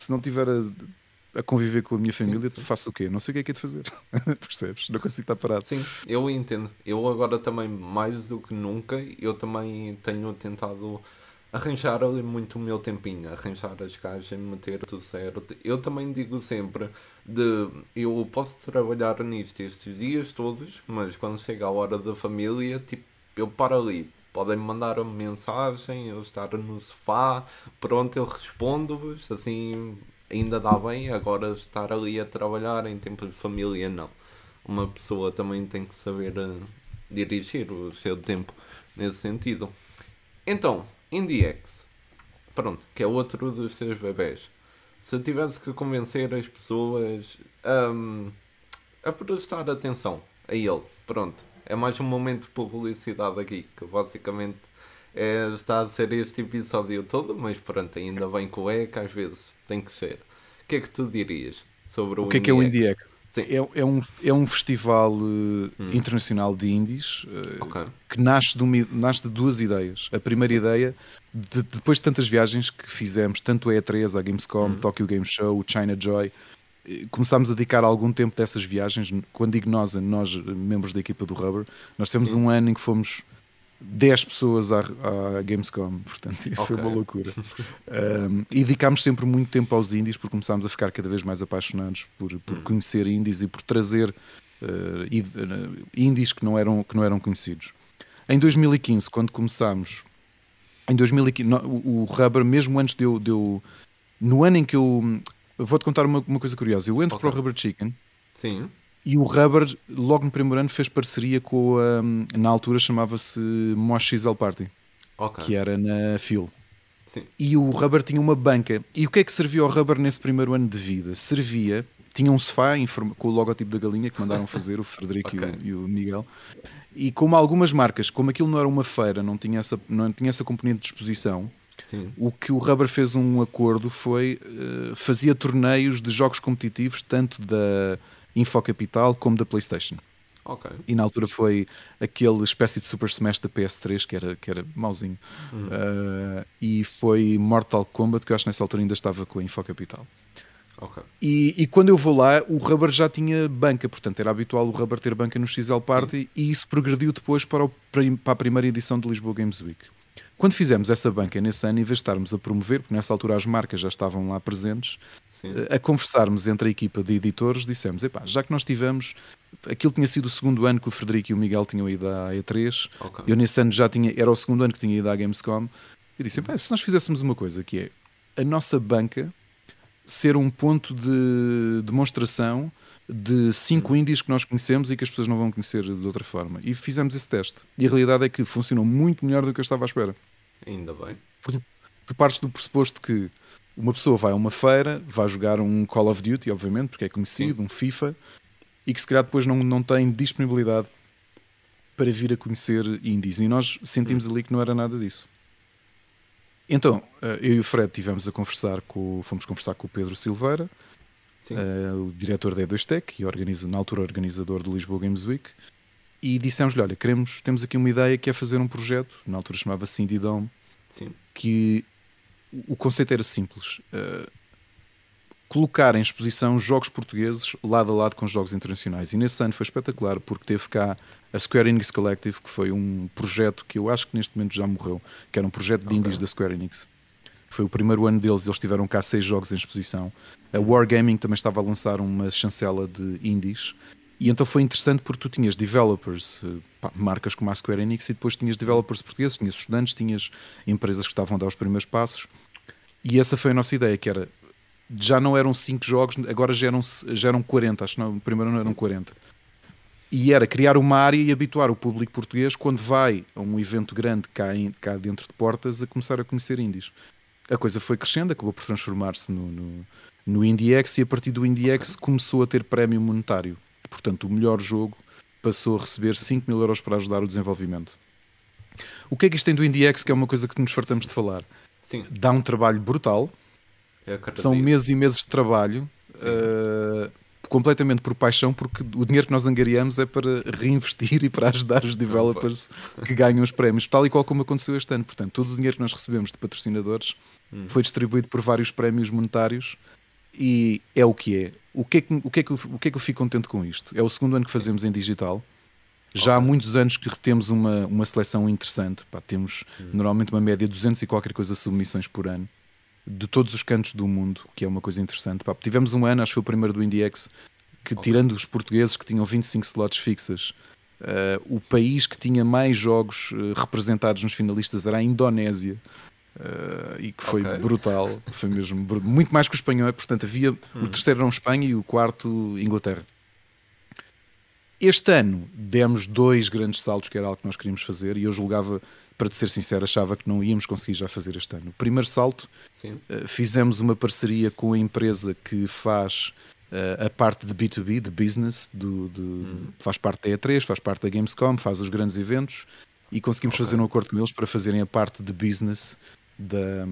se não estiver a, a, conviver com a minha família sim, sim. faço o quê? Não sei o que é que é de fazer percebes? Não consigo estar parado Sim, eu entendo eu agora também mais do que nunca eu também tenho tentado arranjar ali muito o meu tempinho, arranjar as caixas, meter tudo certo. Eu também digo sempre de eu posso trabalhar nisto estes dias todos, mas quando chega a hora da família, tipo, eu paro ali. Podem me mandar uma mensagem, eu estar no sofá, pronto, eu respondo-vos, assim ainda dá bem, agora estar ali a trabalhar em tempo de família não. Uma pessoa também tem que saber uh, dirigir o seu tempo nesse sentido. Então, IndieX, pronto, que é outro dos teus bebés. Se tivesse que convencer as pessoas um, a prestar atenção a ele, pronto, é mais um momento de publicidade aqui, que basicamente é, está a ser este episódio todo, mas pronto, ainda bem com o é que às vezes tem que ser. O que é que tu dirias sobre o O que é que é o IndieX? É, é, um, é um festival uh, hum. internacional de indies uh, okay. que nasce de, uma, nasce de duas ideias. A primeira Sim. ideia, de, depois de tantas viagens que fizemos, tanto a E3, a Gamescom, hum. Tokyo Game Show, China Joy, começámos a dedicar algum tempo dessas viagens. Quando digo nós, nós, membros da equipa do Rubber, nós temos Sim. um ano em que fomos 10 pessoas à, à Gamescom, portanto okay. foi uma loucura. um, e dedicámos sempre muito tempo aos indies porque começámos a ficar cada vez mais apaixonados por, por hum. conhecer indies e por trazer uh, indies que não, eram, que não eram conhecidos. Em 2015, quando começámos, em 2015, o, o Rubber, mesmo antes de eu, de eu, no ano em que eu, vou-te contar uma, uma coisa curiosa, eu entro okay. para o Rubber Chicken. Sim e o Rubber, logo no primeiro ano, fez parceria com a. Na altura chamava-se Mosh XL Party, okay. que era na Phil. Sim. E o Rubber tinha uma banca. E o que é que servia ao Rubber nesse primeiro ano de vida? Servia. Tinha um sofá com o logotipo da galinha que mandaram fazer, o Frederico okay. e, o, e, o, Miguel. E como algumas marcas, como aquilo não era uma feira, não tinha essa, não tinha essa componente de exposição, Sim. O que o Rubber fez um acordo foi uh, fazia torneios de jogos competitivos, tanto da Infocapital como da PlayStation. Okay. E na altura foi aquele espécie de Super Smash da PS3 que era, que era mauzinho. Uhum. Uh, e foi Mortal Kombat, que eu acho que nessa altura ainda estava com a Infocapital. Okay. E, e, quando eu vou lá, o Rubber já tinha banca, portanto era habitual o Rubber ter banca no XL Party Sim. e isso progrediu depois para, o, para a primeira edição do Lisboa Games Week. Quando fizemos essa banca nesse ano, em vez de estarmos a promover, porque nessa altura as marcas já estavam lá presentes, Sim. a conversarmos entre a equipa de editores, dissemos: epá, já que nós tivemos, aquilo tinha sido o segundo ano que o Frederico e o Miguel tinham ido à E3, okay. eu nesse ano já tinha, era o segundo ano que tinha ido à Gamescom, e disse: se nós fizéssemos uma coisa que é a nossa banca ser um ponto de demonstração de cinco indies que nós conhecemos e que as pessoas não vão conhecer de outra forma. E fizemos esse teste. E a realidade é que funcionou muito melhor do que eu estava à espera. Ainda bem. Tu, tu partes do pressuposto que uma pessoa vai a uma feira, vai jogar um Call of Duty, obviamente, porque é conhecido, Sim. um FIFA, e que se calhar depois não, não tem disponibilidade para vir a conhecer indies. E nós sentimos ali que não era nada disso. Então, eh, eu e o Fred tivemos a conversar com, fomos conversar com o Pedro Silveira, uh, o diretor da E2Tech e organiza, na altura organizador do Lisboa Games Week, e dissemos-lhe, olha, queremos, temos aqui uma ideia que é fazer um projeto, na altura chamava-se Indie Dome, que o conceito era simples. Uh, colocar em exposição jogos portugueses lado a lado com jogos internacionais. E nesse ano foi espetacular porque teve cá a Square Enix Collective, que foi um projeto que eu acho que neste momento já morreu, que era um projeto de okay. indies da Square Enix. Foi o primeiro ano deles, eles tiveram cá seis jogos em exposição. A Wargaming também estava a lançar uma chancela de indies. E então foi interessante porque tu tinhas developers, eh, pá, marcas como a Square Enix, e depois tinhas developers portugueses, tinhas estudantes, tinhas empresas que estavam a dar os primeiros passos. E essa foi a nossa ideia, que era já não eram 5 jogos, agora já eram, já eram 40, acho que no primeiro não eram 40. E era criar uma área e habituar o público português, quando vai a um evento grande cá, em, cá dentro de portas, a começar a conhecer indies. A coisa foi crescendo, acabou por transformar-se no, no, no IndieX e a partir do IndieX começou a ter prémio monetário. Portanto, o melhor jogo passou a receber 5 mil euros para ajudar o desenvolvimento. O que é que isto tem do IndieX, que é uma coisa que nos fartamos de falar? Sim. Dá um trabalho brutal. É São meses e meses de trabalho. Uh, completamente por paixão, porque o dinheiro que nós angariamos é para reinvestir e para ajudar os developers que ganham os prémios, tal e qual como aconteceu este ano. Portanto, todo o dinheiro que nós recebemos de patrocinadores hum. foi distribuído por vários prémios monetários e é o que é. O que é que, o que, é que, o que, é que eu fico contente com isto? É o segundo ano que fazemos em digital. Já okay. há muitos anos que temos uma, uma seleção interessante. Pá, temos hum. normalmente uma média de 200 e qualquer coisa submissões por ano de todos os cantos do mundo, que é uma coisa interessante. Pá, tivemos um ano, acho que foi o primeiro do IndieX, que okay. tirando os portugueses que tinham 25 slots fixas, uh, o país que tinha mais jogos uh, representados nos finalistas era a Indonésia. Uh, e que foi okay. brutal, foi mesmo muito mais que o espanhol, portanto havia hum. o terceiro era Espanha e o quarto Inglaterra. Este ano demos dois grandes saltos, que era algo que nós queríamos fazer, e eu julgava, para te ser sincero, achava que não íamos conseguir já fazer este ano. O primeiro salto, uh, fizemos uma parceria com a empresa que faz uh, a parte de B2B, de business, do, hum. faz parte da E3, faz parte da Gamescom, faz os grandes eventos, e conseguimos okay. fazer um acordo com eles para fazerem a parte de business da,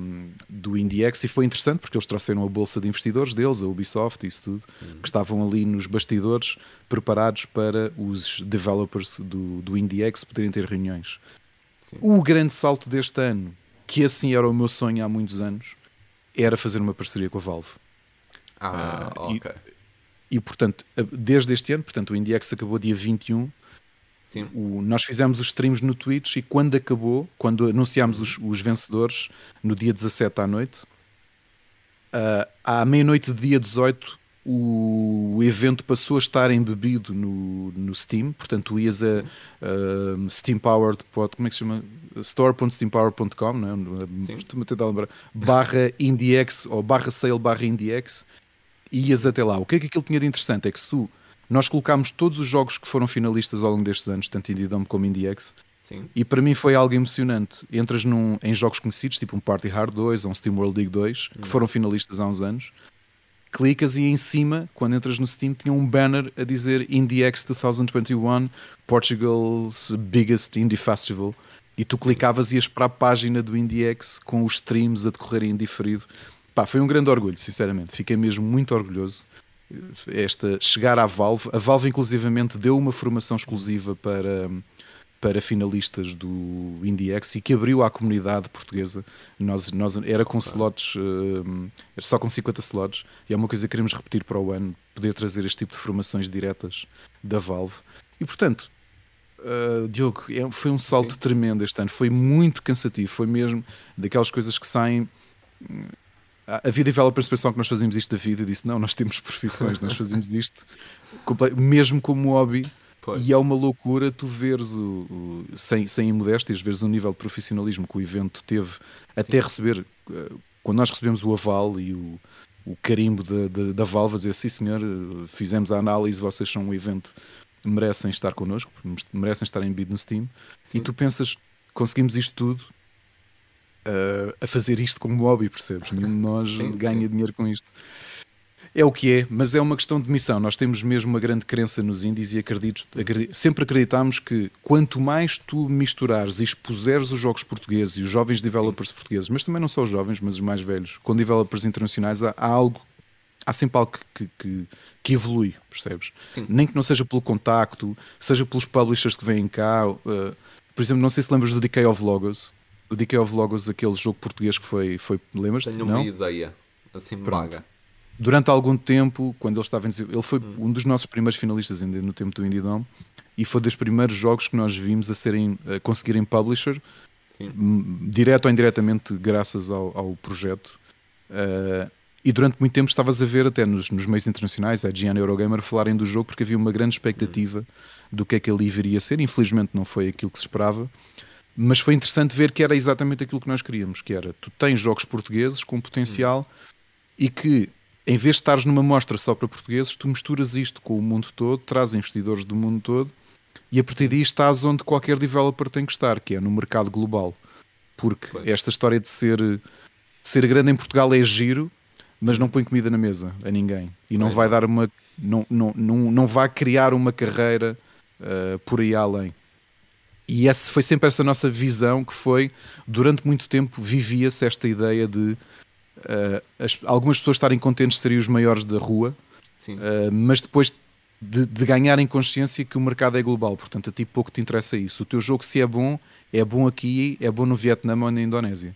do IndieX e foi interessante porque eles trouxeram a bolsa de investidores deles, a Ubisoft e isso tudo, uhum. que estavam ali nos bastidores preparados para os developers do, do IndieX poderem ter reuniões. Sim. O grande salto deste ano, que assim era o meu sonho há muitos anos, era fazer uma parceria com a Valve. Ah, uh, ok. E, e, portanto, desde este ano, portanto, o IndieX acabou dia 21 o, nós fizemos os streams no Twitch e quando acabou, quando anunciámos os, os vencedores no dia 17 à noite, uh, à meia-noite do dia 18, o, o, evento passou a estar embebido no, no Steam, portanto, tu ias a uh, SteamPowered, como é que se chama? store.steampower.com, é? Estou-me a tentar lembrar, barra IndieX ou barra sale barra IndieX, e ias até lá. O que é que aquilo tinha de interessante? É que se tu nós colocámos todos os jogos que foram finalistas ao longo destes anos, tanto Indie Dome como IndieX. Sim. E para mim foi algo emocionante. Entras num, em jogos conhecidos, tipo um Party Hard 2 ou um Steam World League 2, que hum. foram finalistas há uns anos. Clicas e em cima, quando entras no Steam, tinha um banner a dizer IndieX 2021, Portugal's biggest indie festival. E tu clicavas e ias para a página do IndieX com os streams a decorrerem indiferido. Pá, foi um grande orgulho, sinceramente. Fiquei mesmo muito orgulhoso esta chegar à Valve. A Valve, inclusivamente, deu uma formação exclusiva para, para finalistas do IndieX e que abriu à comunidade portuguesa. Nós, nós, era com slots, uh, era só com 50 slots, e é uma coisa que queremos repetir para o ano, poder trazer este tipo de formações diretas da Valve. E portanto, Uh, Diogo, é, foi um salto Sim. tremendo este ano, foi muito cansativo, foi mesmo daquelas coisas que saem havia developers pensavam que nós fazíamos isto da vida e disse: Não, nós temos profissões, nós fazemos isto mesmo como hobby. Pois. E é uma loucura tu veres, o, o, sem, sem imodéstias, veres o nível de profissionalismo que o evento teve até Sim. receber. Eh, quando nós recebemos o aval e o, o carimbo da, da, da Valve, dizer: Sim, senhor, fizemos a análise, vocês são um evento, merecem estar connosco, merecem estar em bid no Steam. Sim. E tu pensas: Conseguimos isto tudo uh, a fazer isto como hobby, percebes? Nenhum de nós sim, ganha sim. dinheiro com isto. É o que é, mas é uma questão de missão. Nós temos mesmo uma grande crença nos indies e acredito, acredito, sempre acreditamos que quanto mais tu misturares e expuseres os jogos portugueses e os jovens developers Sim. portugueses, mas também não só os jovens, mas os mais velhos, com developers internacionais, há, há algo, há sempre algo que, que, que evolui, percebes? Sim. Nem que não seja pelo contacto, seja pelos publishers que vêm cá. Uh, por exemplo, não sei se lembras do Decay of Logos o Decay of Logos, aquele jogo português que foi, foi lembras Tenho uma ideia, assim Pronto. vaga. Durante algum tempo, quando ele estava em ele foi um dos nossos primeiros finalistas ainda no tempo do Indie Dome e foi dos primeiros jogos que nós vimos a serem a conseguirem publisher, Sim. direto ou indiretamente graças ao, ao projeto. Uh, e durante muito tempo estavas a ver até nos, nos meios internacionais, a Gianna Eurogamer, falarem do jogo porque havia uma grande expectativa do que é que ele viria a ser. Infelizmente não foi aquilo que se esperava. Mas foi interessante ver que era exatamente aquilo que nós queríamos, que era tu tens jogos portugueses com potencial hum. e que em vez de estares numa mostra só para portugueses, tu misturas isto com o mundo todo, traz investidores do mundo todo e a partir daí estás onde qualquer developer tem que estar, que é no mercado global. Porque Bem. esta história de ser, ser grande em Portugal é giro, mas não põe comida na mesa a ninguém. E não Bem, vai dar uma. Não, não, não, não vai criar uma carreira uh, por aí além. E essa foi sempre essa nossa visão que foi, durante muito tempo, vivia-se esta ideia de uh, as, algumas pessoas estarem contentes serem os maiores da rua, uh, mas depois de, de, ganharem consciência que o mercado é global, portanto a ti pouco te interessa isso. O teu jogo, se é bom, é bom aqui, é bom no Vietnã ou na Indonésia.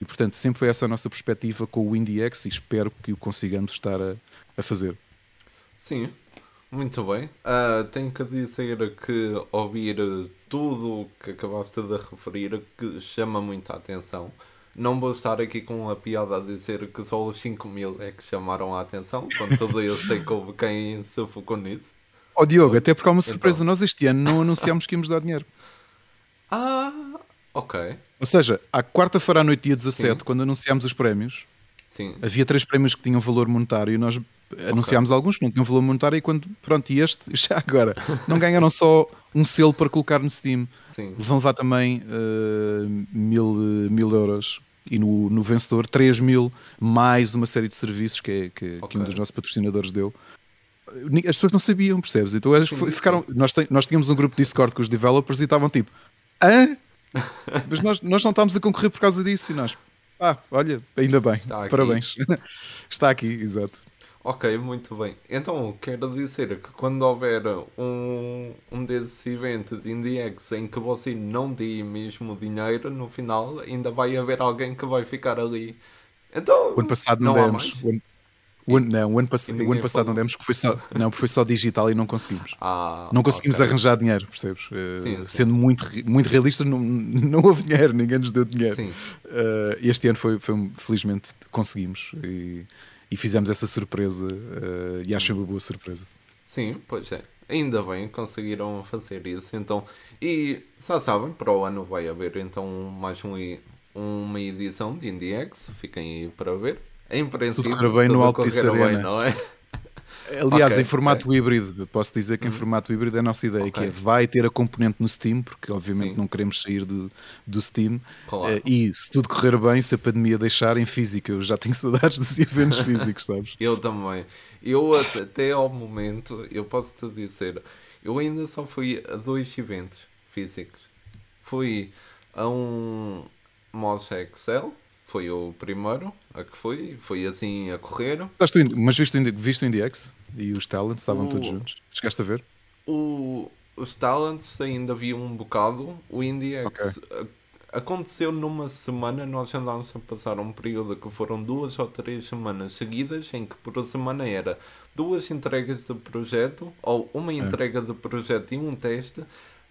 E portanto sempre foi essa a nossa perspectiva com o IndieX e espero que o consigamos estar a, a fazer. Sim, muito bem. Uh, tenho que dizer que ouvir tudo o que acabaste de referir que chama muita atenção. Não vou estar aqui com a piada a dizer que só os 5 mil é que chamaram a atenção, contudo eu sei que houve quem se focou nisso. Ó oh, Diogo, até porque há uma surpresa, então... nós este ano não anunciámos que íamos dar dinheiro. Ah, ok. Ou seja, à quarta-feira à noite, dia 17, Sim. quando anunciámos os prémios, Sim. havia três prémios que tinham valor monetário e nós Anunciámos okay. alguns que não tinham valor monetário e quando, pronto, e este, já agora, não ganharam só um selo para colocar no Steam, Sim. vão levar também uh, mil, mil euros e no, no vencedor 3 mil mais uma série de serviços que, é, que, okay. que um dos nossos patrocinadores deu. As pessoas não sabiam, percebes? Então foi, ficaram, nós, tem, nós tínhamos um grupo de Discord com os developers e estavam tipo, hã? Mas nós, nós não estávamos a concorrer por causa disso e nós, Ah, olha, ainda bem. Está Parabéns. Está aqui, exato. Ok, muito bem. Então, quero dizer que quando houver um, um desses eventos de IndieX em que você não dê mesmo dinheiro, no final ainda vai haver alguém que vai ficar ali. Então, o ano passado não, não demos. O ano, o ano, não, o ano, pass o ano passado não demos, porque foi só, não, foi só digital e não conseguimos. Ah, não conseguimos okay. arranjar dinheiro, percebes? Uh, sim, Sendo muito, muito realista, não, não houve dinheiro, ninguém nos deu dinheiro. Uh, este ano foi, foi, felizmente conseguimos. E, e fizemos essa surpresa uh, e acho uma boa surpresa. Sim, pois é. Ainda bem conseguiram fazer isso. Então, e já sabem, para o ano vai haver então mais um, uma edição de IndieX. Fiquem aí para ver. Em princípio, tudo bem no Altice Bem, não é? Aliás, okay, em formato okay. híbrido, posso dizer que em uhum. formato híbrido é a nossa ideia, okay. que é, vai ter a componente no Steam, porque obviamente Sim. não queremos sair do, do Steam, claro. uh, e se tudo correr bem, se a pandemia deixar em físico, eu já tenho saudades dos eventos físicos, sabes? Eu também. Eu até ao momento, eu posso te dizer, eu ainda só fui a dois eventos físicos. Fui a um Moz Excel, foi o primeiro a que fui, foi assim a correr. Mas viste, viste o IndieX e os Talents estavam o... todos juntos? Chegaste a ver? O... Os Talents ainda vi um bocado. O IndieX okay. aconteceu numa semana. Nós andámos a passar um período que foram duas ou três semanas seguidas, em que por semana era duas entregas de projeto ou uma é. entrega de projeto e um teste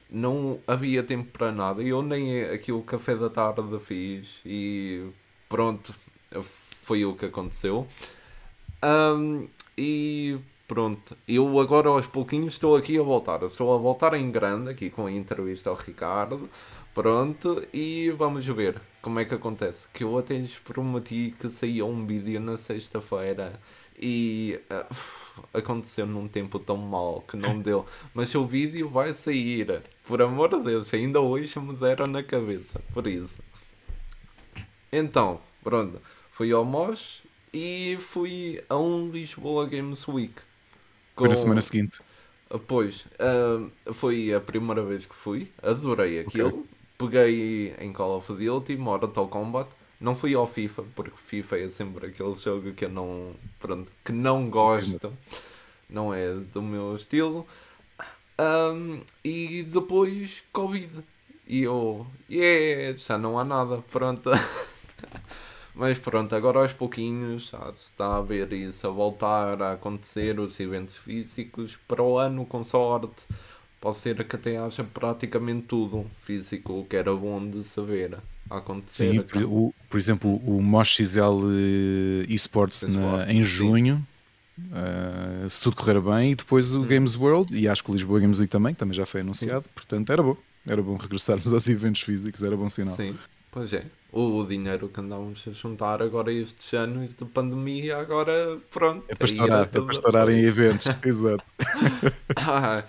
não havia tempo para nada. Eu nem aquilo café da tarde fiz e pronto, foi o que aconteceu. Um, e pronto, eu agora aos pouquinhos estou aqui a voltar. estou a voltar em grande aqui com a entrevista ao Ricardo. Pronto, e vamos ver como é que acontece. Que eu até lhes prometi que saía um vídeo na sexta-feira e uh, aconteceu num tempo tão mal que não deu. Mas o vídeo vai sair, por amor de Deus, ainda hoje me deram na cabeça, por isso. Então, pronto, fui ao MOS e fui a um Lisboa Games Week. Com... Foi na semana seguinte. Ah, pois, uh, foi a primeira vez que fui, adorei aquilo. Okay. Peguei em Call of Duty, Mortal Kombat. Não fui ao FIFA, porque FIFA é sempre aquele jogo que eu não, pronto, que não gosto. Não é do meu estilo. Um, e depois Covid. E eu, yeah, já não há nada, pronto. Mas pronto, agora aos pouquinhos já está a ver isso a voltar a acontecer, os eventos físicos. Para o ano, com sorte, pode ser que até haja praticamente tudo físico, o que era bom de saber acontecer. Sim, por, o, por exemplo, o Mosh XL eh, Esports em junho. Uh, se tudo correr bem, e depois o hum. Games World, e acho que o Lisboa Games Week também, também já foi anunciado, sim. portanto era bom, era bom regressarmos aos eventos físicos, era bom sinal. Sim, pois é o dinheiro que andamos a juntar agora estes anos de pandemia, agora pronto. É para estourar, é para estourar em eventos, exato. ah,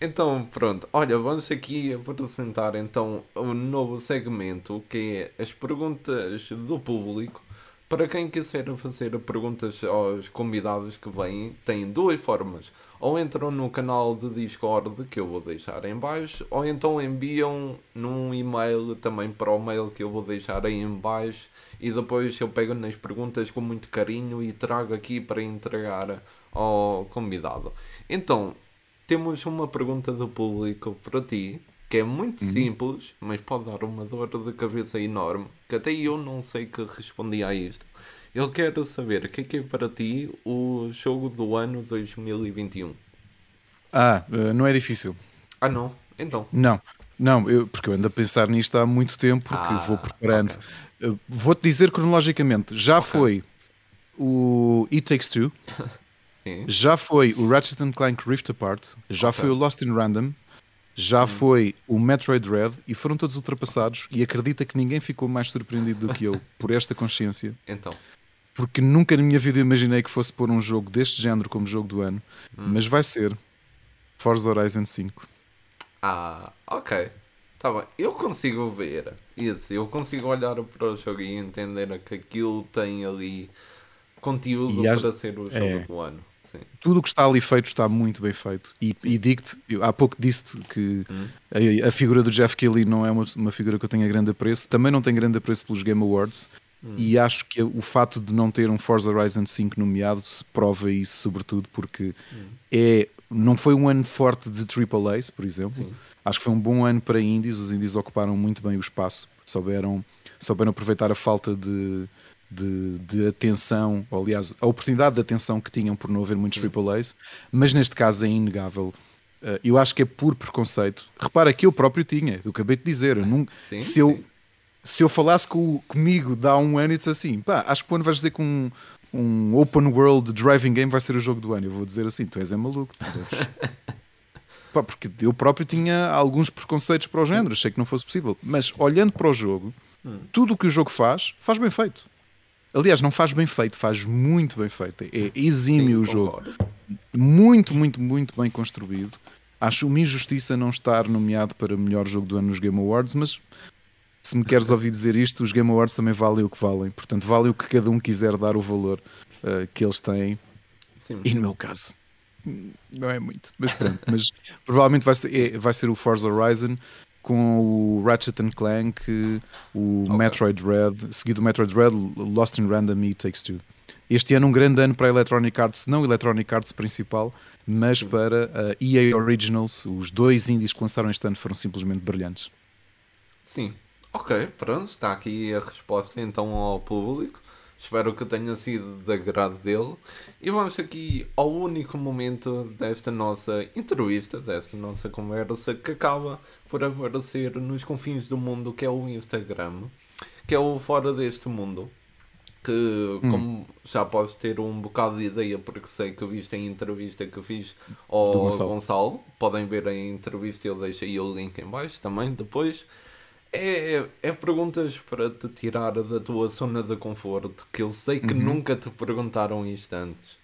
então pronto, olha, vamos aqui apresentar então um novo segmento que é as perguntas do público. Para quem quiser fazer perguntas aos convidados que vêm, tem duas formas. Ou entram no canal de Discord que eu vou deixar em baixo, ou então enviam num e-mail também para o mail que eu vou deixar aí em baixo. E depois eu pego nas perguntas com muito carinho e trago aqui para entregar ao convidado. Então, temos uma pergunta do público para ti, que é muito uhum. simples, mas pode dar uma dor de cabeça enorme, que até eu não sei que respondi a isto. Eu quero saber o que é que é para ti o jogo do ano 2021. Ah, eh, não é difícil. Ah, não? Então. Não, não, eu, porque eu ando a pensar nisto há muito tempo, porque ah, vou preparando. Okay. Eh, vou-te dizer cronologicamente: já okay. foi o It Takes Two, já foi o Ratchet Clank Rift Apart, já okay. foi o Lost in Random, já hum. foi o Metroid Dread e foram todos ultrapassados. E acredita que ninguém ficou mais surpreendido do que eu por esta consciência. Então porque nunca na minha vida imaginei que fosse pôr um jogo deste género como jogo do ano, hum. mas vai ser Forza Horizon 5. Ah, ok. Tá bem. Eu consigo ver isso, eu consigo olhar para o jogo e entender que aquilo tem ali conteúdo para ser o jogo é, do ano. Sim. Tudo o que está ali feito está muito bem feito. E, e digo-te, há pouco disse que hum. a, a, figura do Jeff Kelly não é uma, uma figura que eu tenha grande apreço. Também não tenho grande apreço pelos Game Awards Hum. E acho que o fato de não ter um Forza Horizon 5 nomeado se prova isso, sobretudo porque hum. é, não foi um ano forte de AAAs, por exemplo. Sim. Acho que foi um bom ano para indies. Os indies ocuparam muito bem o espaço, souberam, souberam aproveitar a falta de, de, de, atenção, ou, aliás, a oportunidade de atenção que tinham por não haver muitos Sim. AAAs, mas neste caso é inegável. Uh, eu acho que é por preconceito. Repara que eu próprio tinha, eu acabei de dizer, eu não, sim, se, eu, se eu falasse com, comigo de há um ano e disse assim, pá, acho que quando vais dizer que um, um open world driving game vai ser o jogo do ano, eu vou dizer assim, tu és é maluco. pá, porque eu próprio tinha alguns preconceitos para o género, achei que não fosse possível, mas olhando para o jogo, hum. tudo o que o jogo faz, faz bem feito. Aliás, não faz bem feito, faz muito bem feito. É exímio Sim, o jogo. Muito, muito, muito bem construído. Acho uma injustiça não estar nomeado para melhor jogo do ano nos Game Awards, mas se me queres ouvir dizer isto, os Game Awards também valem o que valem. Portanto, vale o que cada um quiser dar o valor uh, que eles têm. Sim. E no meu caso, não é muito. Mas pronto, mas provavelmente vai ser, é, vai ser o Forza Horizon com o Ratchet Clank, o okay. Metroid Dread, seguido o Metroid Dread, Lost in Random e Takes Two. Este ano um grande ano para a Electronic Arts, não Electronic Arts principal, mas para a EA Originals. Os dois indies que lançaram este ano foram simplesmente brilhantes. Sim, ok, pronto, está aqui a resposta então ao público. Espero que tenha sido de agrado dele. E vamos aqui ao único momento desta nossa entrevista, desta nossa conversa, que acaba por aparecer nos confins do mundo, que é o Instagram, que é o Fora deste Mundo. Que, hum. como já podes ter um bocado de ideia, porque sei que viste a entrevista que fiz ao Gonçalo. Gonçalo. Podem ver a entrevista, eu deixo aí o link em baixo também depois. É, é perguntas para te tirar da tua zona de conforto, que eu sei que uhum. nunca te perguntaram isto antes.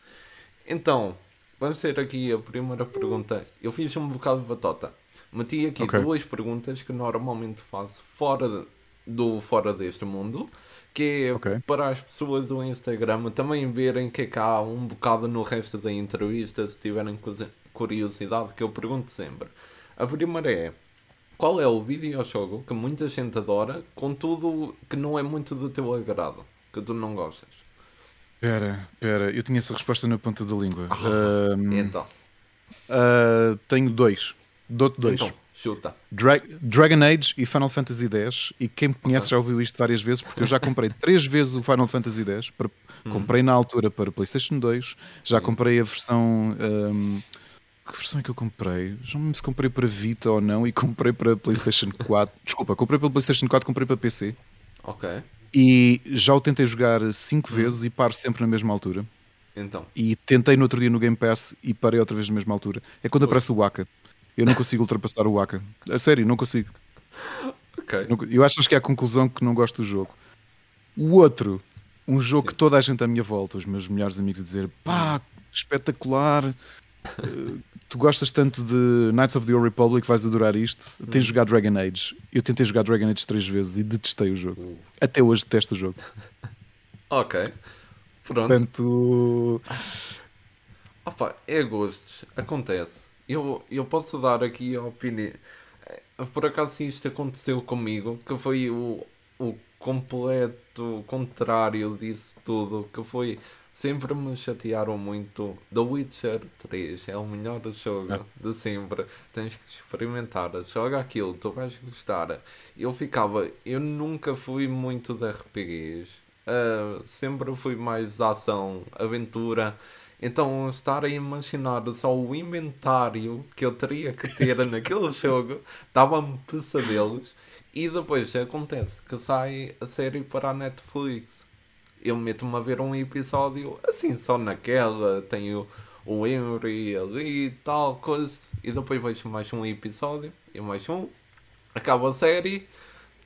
Então, vamos ter aqui a primeira pergunta. Eu fiz um bocado de batota. Meti aqui okay. duas perguntas que normalmente faço fora do fora deste mundo, que é okay. para as pessoas do Instagram também verem que é há um bocado no resto da entrevista, se tiverem curiosidade, que eu pergunto sempre. A primeira é qual é o videojogo que muita gente adora, contudo que não é muito do teu agrado, que tu não gostas? Pera, pera, eu tinha essa resposta na ponta da língua. Ah, um, então. Uh, tenho dois. Dou-te dois. Então, chuta. Dra Dragon Age e Final Fantasy X. E quem me conhece okay. já ouviu isto várias vezes, porque eu já comprei três vezes o Final Fantasy X. Para, hum. comprei na altura para PlayStation 2. Já Sim. comprei a versão. Um, que versão é que eu comprei? Já não me se comprei para Vita ou não e comprei para PlayStation 4. Desculpa, comprei para PlayStation 4, comprei para PC. Ok. E já o tentei jogar 5 hum. vezes e paro sempre na mesma altura. Então. E tentei no outro dia no Game Pass e parei outra vez na mesma altura. É quando aparece o Waka. Eu não consigo ultrapassar o Waka. A sério, não consigo. Ok. Eu acho que é a conclusão que não gosto do jogo. O outro, um jogo Sim. que toda a gente à minha volta, os meus melhores amigos, dizer pá, espetacular, eh, tu gostas tanto de Knights of the Old Republic, vais adorar isto. Hum. Tens jogado Dragon Age. Eu tentei jogar Dragon Age três vezes e detestei o jogo. Uh. Até hoje detesto o jogo. ok. Pronto. Portanto. Opa, é gostos. Acontece. Eu, eu posso dar aqui a opinião. Eh, por acaso isto aconteceu comigo, que foi o, o completo contrário disso tudo, que foi sempre me chatearam muito. The Witcher 3 é o melhor jogo é. de sempre. Tens que experimentar. Joga aquilo, tu vais gostar. Eu ficava. Eu nunca fui muito de RPGs. Uh, sempre fui mais ação, aventura. Então, estar a imaginar só o inventário que eu teria que ter naquele jogo dava-me pesadelos. E depois acontece que sai a série para a Netflix eu meto-me a ver um episódio assim, só naquela, tenho o Henry ali e tal, coisa, e depois vejo mais um episódio e mais um, acaba a série,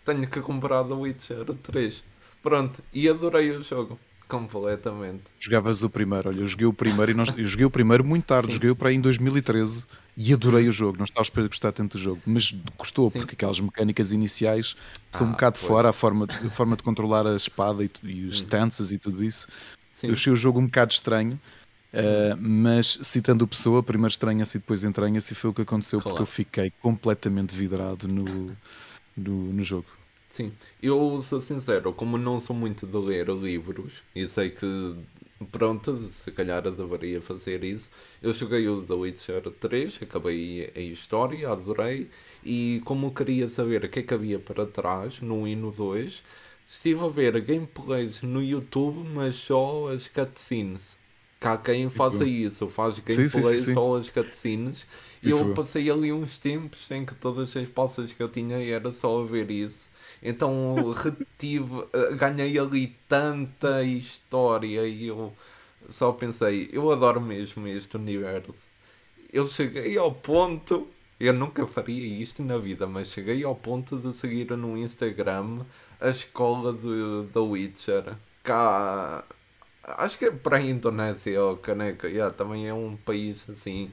tenho que comprar The Witcher 3. Pronto, e adorei o jogo. Completamente. Jogavas o primeiro, olha, eu joguei o primeiro e eu joguei o primeiro muito tarde, Sim. joguei-o para aí em 2013 e adorei o jogo. Não estava a esperar gostar tanto do jogo, mas gostou, porque aquelas mecânicas iniciais são ah, um bocado fora, a forma, de, a forma de controlar a espada e, e os uhum. stances e tudo isso. Sim. Eu achei o jogo um bocado estranho, uh, mas citando o Pessoa, primeiro estranha-se e depois entranha-se, e foi o que aconteceu, claro. porque eu fiquei completamente vidrado no, no, no jogo. Sim, eu sou sincero, como não sou muito de ler livros e sei que pronto, se calhar deveria fazer isso. Eu joguei o The Witcher 3, acabei a história, adorei, e como queria saber o que é que havia para trás no 1 e no 2, estive a ver gameplays no YouTube, mas só as cutscenes. Cá quem faça isso, faz gameplays só as cutscenes. E eu passei ali uns tempos em que todas as passas que eu tinha era só a ver isso. Então retive, eh, ganhei ali tanta história e eu só pensei, eu adoro mesmo este universo. Eu cheguei ao ponto, eu nunca faria isto na vida, mas cheguei ao ponto de seguir no Instagram a escola do Witcher. Cá, acho que é para a Indonésia ou Caneca, yeah, também é um país assim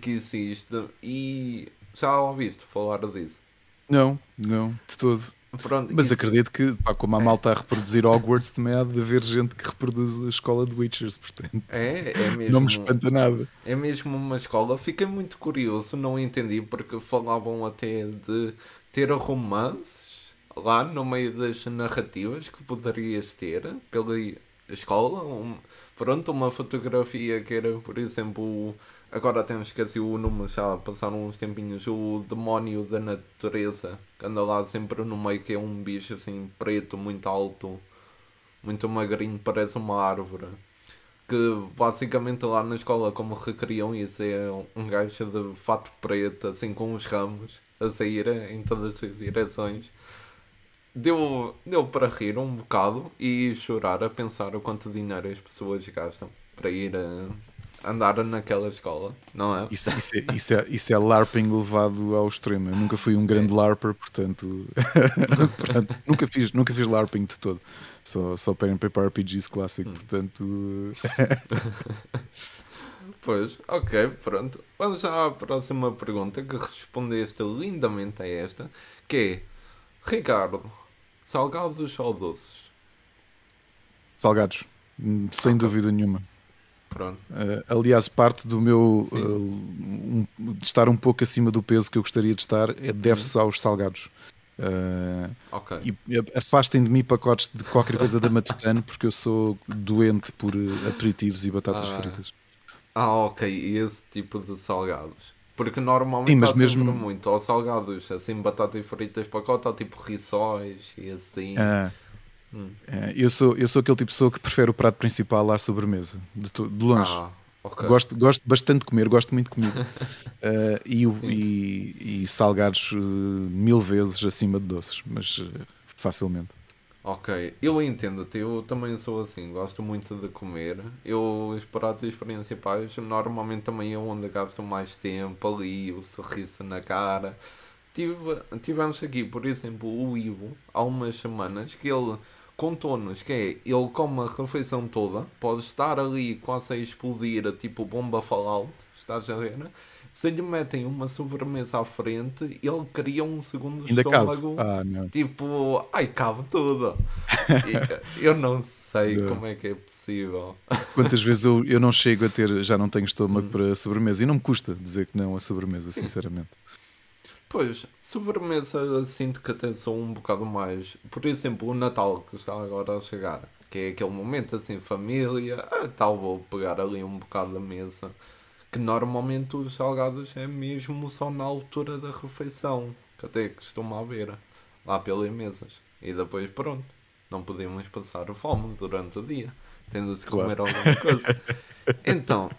que existe. E já ouviste falar disso? Não, não, de todo. Pronto, Mas isso... acredito que, pá, como a é. malta a reproduzir Hogwarts, também há de haver gente que reproduz a escola de Witchers, portanto. É, é mesmo. Não me espanta nada. É mesmo uma escola. Fiquei muito curioso, não entendi, porque falavam até de ter romances lá no meio das narrativas que poderias ter pela escola. Um, pronto, uma fotografia que era, por exemplo, Agora até me esqueci o nome, já passaram uns tempinhos. O demónio da natureza, que anda lá sempre no meio, que é um bicho assim preto, muito alto, muito magrinho, parece uma árvore. Que basicamente lá na escola, como recriam isso, é um gajo de fato preto, assim com os ramos a sair em todas as direções. Deu, deu para rir um bocado e chorar a pensar o quanto dinheiro as pessoas gastam para ir a andar naquela escola, não é? Isso, isso, é, isso, é, isso é LARPing levado ao extremo. Eu nunca fui um grande LARPer, portanto, portanto nunca, fiz, nunca fiz LARPing de todo. Só, só pen and paper RPGs clássico, hum. portanto. pois, ok, pronto. Vamos à próxima pergunta que respondeste lindamente a esta, que é Ricardo, salgados ou doces? Salgados, sem okay. dúvida nenhuma. Pronto. Uh, aliás, parte do meu uh, um, de estar um pouco acima do peso que eu gostaria de estar é, deve-se uhum. aos salgados. Uh, okay. E afastem de mim pacotes de qualquer coisa da Matutano porque eu sou doente por aperitivos e batatas ah. fritas. Ah, ok, esse tipo de salgados. Porque normalmente Sim, mas mesmo... muito, ou salgados, assim, batatas fritas pacote, ou tipo rissóis e assim. Ah. Hum. É, eu, sou, eu sou aquele tipo de pessoa que prefere o prato principal à sobremesa, de, de longe. Ah, okay. gosto, gosto bastante de comer, gosto muito de comida. uh, e, e, e, salgados uh, mil vezes acima de doces, mas uh, facilmente. Ok, eu entendo-te, eu também sou assim, gosto muito de comer. Eu, os pratos principais, normalmente também é onde gasto mais tempo ali, o sorriso na cara. Tive, tivemos aqui, por exemplo, o Ivo, há umas semanas, que ele contou-nos que é, ele come a refeição toda, pode estar ali quase a explodir, tipo bomba fallout, estás a ver? Se lhe metem uma sobremesa à frente, ele cria um segundo Ainda estômago. Ah, tipo, ai, cabe tudo. eu não sei não. como é que é possível. Quantas vezes eu, eu não chego a ter, já não tenho estômago hum. para sobremesa e não me custa dizer que não a sobremesa, Sim. sinceramente. Pois, sobremesa sinto que até sou um bocado mais. Por exemplo, o Natal que está agora a chegar, que é aquele momento assim, família, ah, tal, vou pegar ali um bocado da mesa. Que normalmente os salgados é mesmo só na altura da refeição, que até costuma haver lá pelas mesas. E depois, pronto, não podemos passar fome durante o dia, tendo-se comer claro. alguma coisa. Então,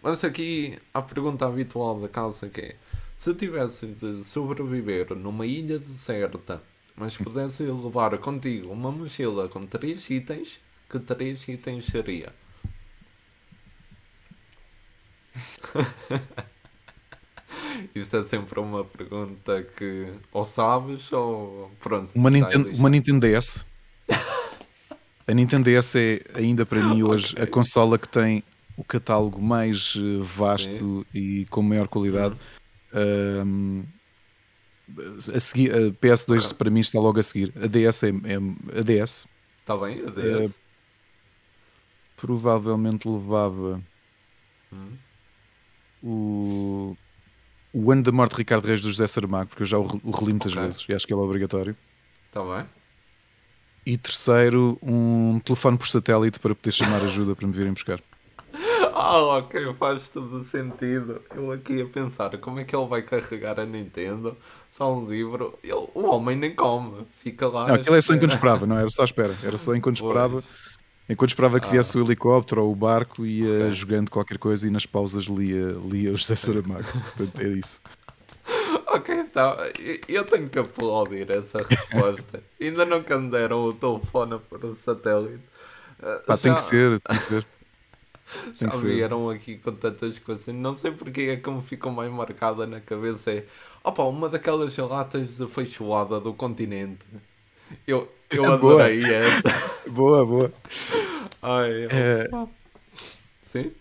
vamos aqui à pergunta habitual da casa que é se tivesse de sobreviver numa ilha deserta, mas pudesse levar contigo uma mochila com três itens, que três itens seria? Isto é sempre uma pergunta que ou sabes ou pronto. Uma, Nintendo, uma Nintendo DS. A Nintendo DS é ainda para mim hoje okay. a consola que tem o catálogo mais eh, vasto Sim. e com maior qualidade. Hum um, a seguir, a PS2 para mim está logo a seguir. A DS é, é a DS. Está bem, a DS. Uh, provavelmente levava hum. o, o ano da morte de Ricardo Reis do José Saramago, porque eu já o, o reli muitas okay. vezes e acho que ele é obrigatório. Está bem. E terceiro, um telefone por satélite para poder chamar ajuda para me virem buscar. Ah, ok, faz todo sentido. Eu aqui a pensar como é que ele vai carregar a Nintendo, só um livro. Ele, o homem nem come, fica lá. Não, aquilo é só enquanto esperava, não era só espera. Era só enquanto esperava. Enquanto esperava que viesse ah. o helicóptero ou o barco, ia okay. jogando qualquer coisa e nas pausas lia, lia o José Saramago. Portanto, é isso. Ok, está. Eu tenho que aplaudir essa resposta. Ainda não me deram o telefone para o satélite. Pá, Já... tem que ser, tem que ser. Já vieram aqui com tantas coisas. Não sei porque é que me ficou mais marcada na cabeça. É opa, uma daquelas latas de feijoada do continente. Eu, eu adorei boa. essa. boa, boa. Ai, é... Sim?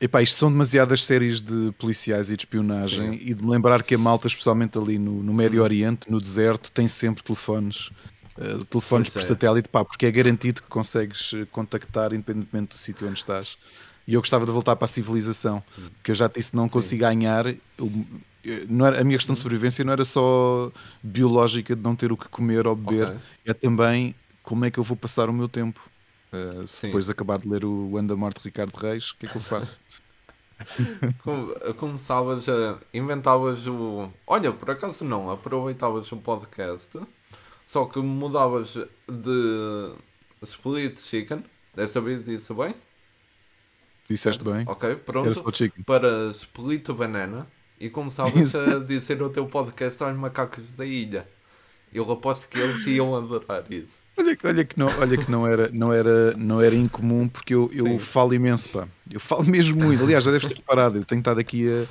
Epá, isto são demasiadas séries de policiais e de espionagem Sim. e de me lembrar que a malta, especialmente ali no, no Médio uhum. Oriente, no deserto, tem sempre telefones, uh, telefones por é. satélite, pá, porque é garantido que consegues eh, contactar independentemente do sítio onde estás. E eu gostava de voltar para a civilização, que eu já disse não consigo ganhar. não era, a minha questão de sobrevivência não era só biológica de não ter o que comer ou beber, okay. é também como é que eu vou passar o meu tempo. Uh, se depois de acabar de ler o Anda Morte de Ricardo Reis, o que é que eu faço? Começavas a. inventavas o. Olha, por acaso não, aproveitavas o podcast, só que mudavas de split chicken. Deve saber disso bem? Disseste bem. Ok, pronto. Para split banana e começavas a dizer o teu podcast aos macacos da ilha. Eu aposto que eles iam adorar isso. Olha, olha, que, não, olha que não era, não era, não era incomum, porque eu, eu falo imenso, pá. Eu falo mesmo muito. Aliás, já deves ter reparado, eu tenho estado aqui a,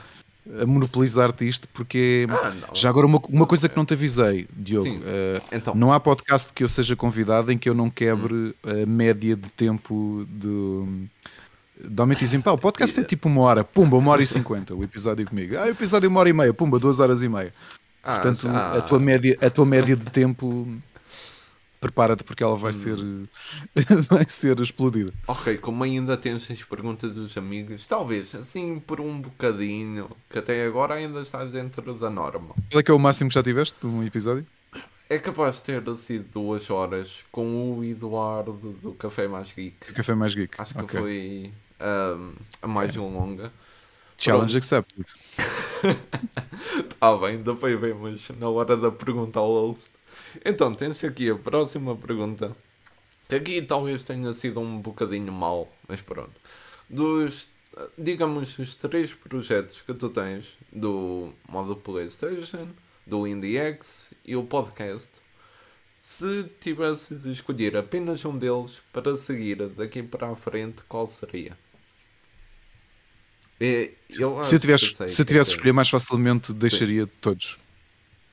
a monopolizar-te isto, porque ah, já agora uma, uma coisa que não te avisei, Diogo. Uh, então. Não há podcast que eu seja convidado em que eu não quebre hum. a média de tempo de. Normalmente dizem, pá, o podcast é tipo uma hora, pumba, uma hora e cinquenta, o episódio comigo. Ah, o episódio é uma hora e meia, pumba, duas horas e meia. Ah, Portanto, a, tua média, a tua média de tempo prepara-te porque ela vai hum. ser vai ser explodida. Ok, como ainda tens as perguntas dos amigos, talvez assim por um bocadinho, que até agora ainda estás dentro da norma. Qual é que é o máximo que já tiveste de um episódio? É capaz de ter sido duas horas com o Eduardo do Café Mais Geek. Café Mais Geek. Acho que okay. foi um, a mais longa. Challenge accepted. Tá bem, ainda foi bem, mas na hora da pergunta ao host. Então, tens aqui a próxima pergunta. Que aqui talvez tenha sido um bocadinho mal, mas pronto. Dos, digamos, os três projetos que tu tens do modo PlayStation, do IndieX e o podcast, se tivesse de escolher apenas um deles para seguir daqui para a frente, qual seria? É, eu se eu tivesse, se eu tivesse escolher mais facilmente, deixaria Sim. todos.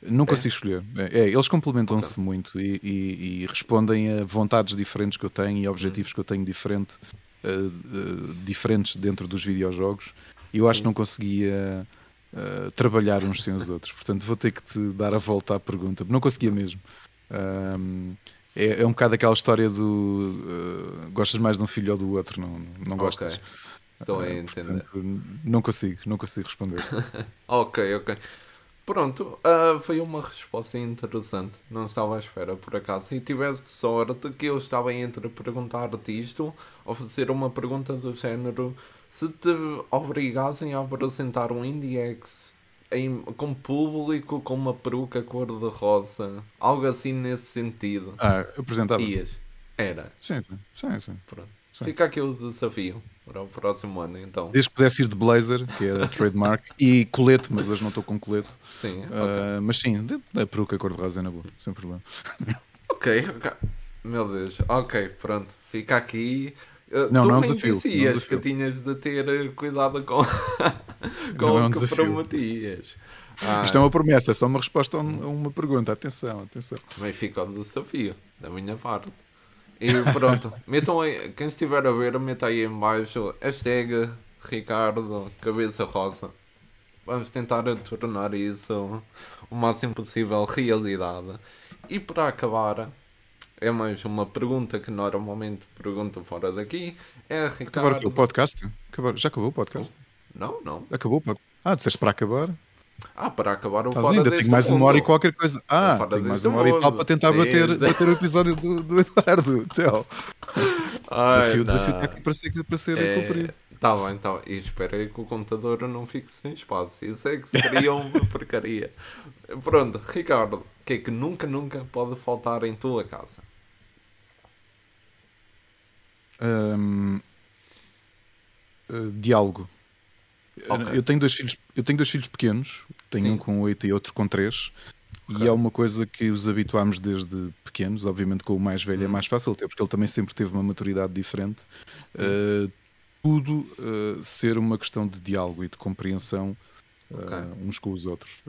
Não é? consigo escolher. É, é eles complementam-se muito e, e, e, respondem a vontades diferentes que eu tenho e objetivos hum. que eu tenho diferente, uh, uh, diferentes dentro dos videojogos. E eu Sim. acho que não conseguia uh, trabalhar uns sem os outros. Portanto, vou ter que te dar a volta à pergunta. Não conseguia mesmo. Um, é, é, um bocado aquela história do gostas mais de um filho ou do outro, não, não gostas. Okay. Estou a entender. Portanto, não consigo, não consigo responder. ok, ok. Pronto, uh, foi uma resposta interessante. Não estava à espera, por acaso. Se tivesse sorte que eu estava entre perguntar-te isto ou fazer uma pergunta do género se te obrigassem a apresentar um IndieX em, com público com uma peruca cor-de-rosa, algo assim nesse sentido. Ah, apresentava. Ias. Era. Sim, sim, sim, sim. Pronto. sim. Fica aqui o desafio para o próximo ano, então. Desde que pudesse ir de blazer, que é a trademark, e colete, mas hoje não estou com colete. Sim, uh, mas sim, a peruca cor-de-rosa é na boa, sem problema. Ok, ok. Meu Deus, ok, pronto, fica aqui. Uh, não, tu não é um desafio, dizias não é que tinhas de ter eh, cuidado com, com não o é um que desafio. prometias. Ah. Isto é uma promessa, é só uma resposta a uma pergunta. Atenção, atenção. Também fica o desafio da minha parte. E pronto, metam aí, quem estiver a ver, meta aí em baixo hashtag Ricardo Cabeça Rosa. Vamos tentar tornar isso o máximo possível realidade. E para acabar, é mais uma pergunta que normalmente pergunto fora daqui. É Ricardo. Acabar o podcast? já acabou o podcast? Não, não. Acabou o podcast. Ah, disseste para acabar? Ah, para acabar o Tá fora ainda tenho mais uma hora e mundo. qualquer coisa. Ah, tenho mais uma hora e tal mundo. para tentar Sim, bater, bater o episódio do, do Eduardo. Tchau. Ai, Desafio, desafio está aqui para ser, para ser É, cumprido. Tá bem, tá bem. E espera aí que o computador não fique sem espaço. Isso é que seria uma porcaria. Pronto, Ricardo, o que é que nunca, nunca pode faltar em tua casa? Hum, uh, diálogo. Ok. Eu tenho dois filhos, eu tenho dois filhos pequenos, tenho Sim. um com 8 e outro com 3. Ok. E é uma coisa que os habituámos desde pequenos. Obviamente, com o mais velho é Uhum. mais fácil ter, porque ele também sempre teve uma maturidade diferente. Uh, tudo uh, ser uma questão de diálogo e de compreensão uh, Ok. uns com os outros.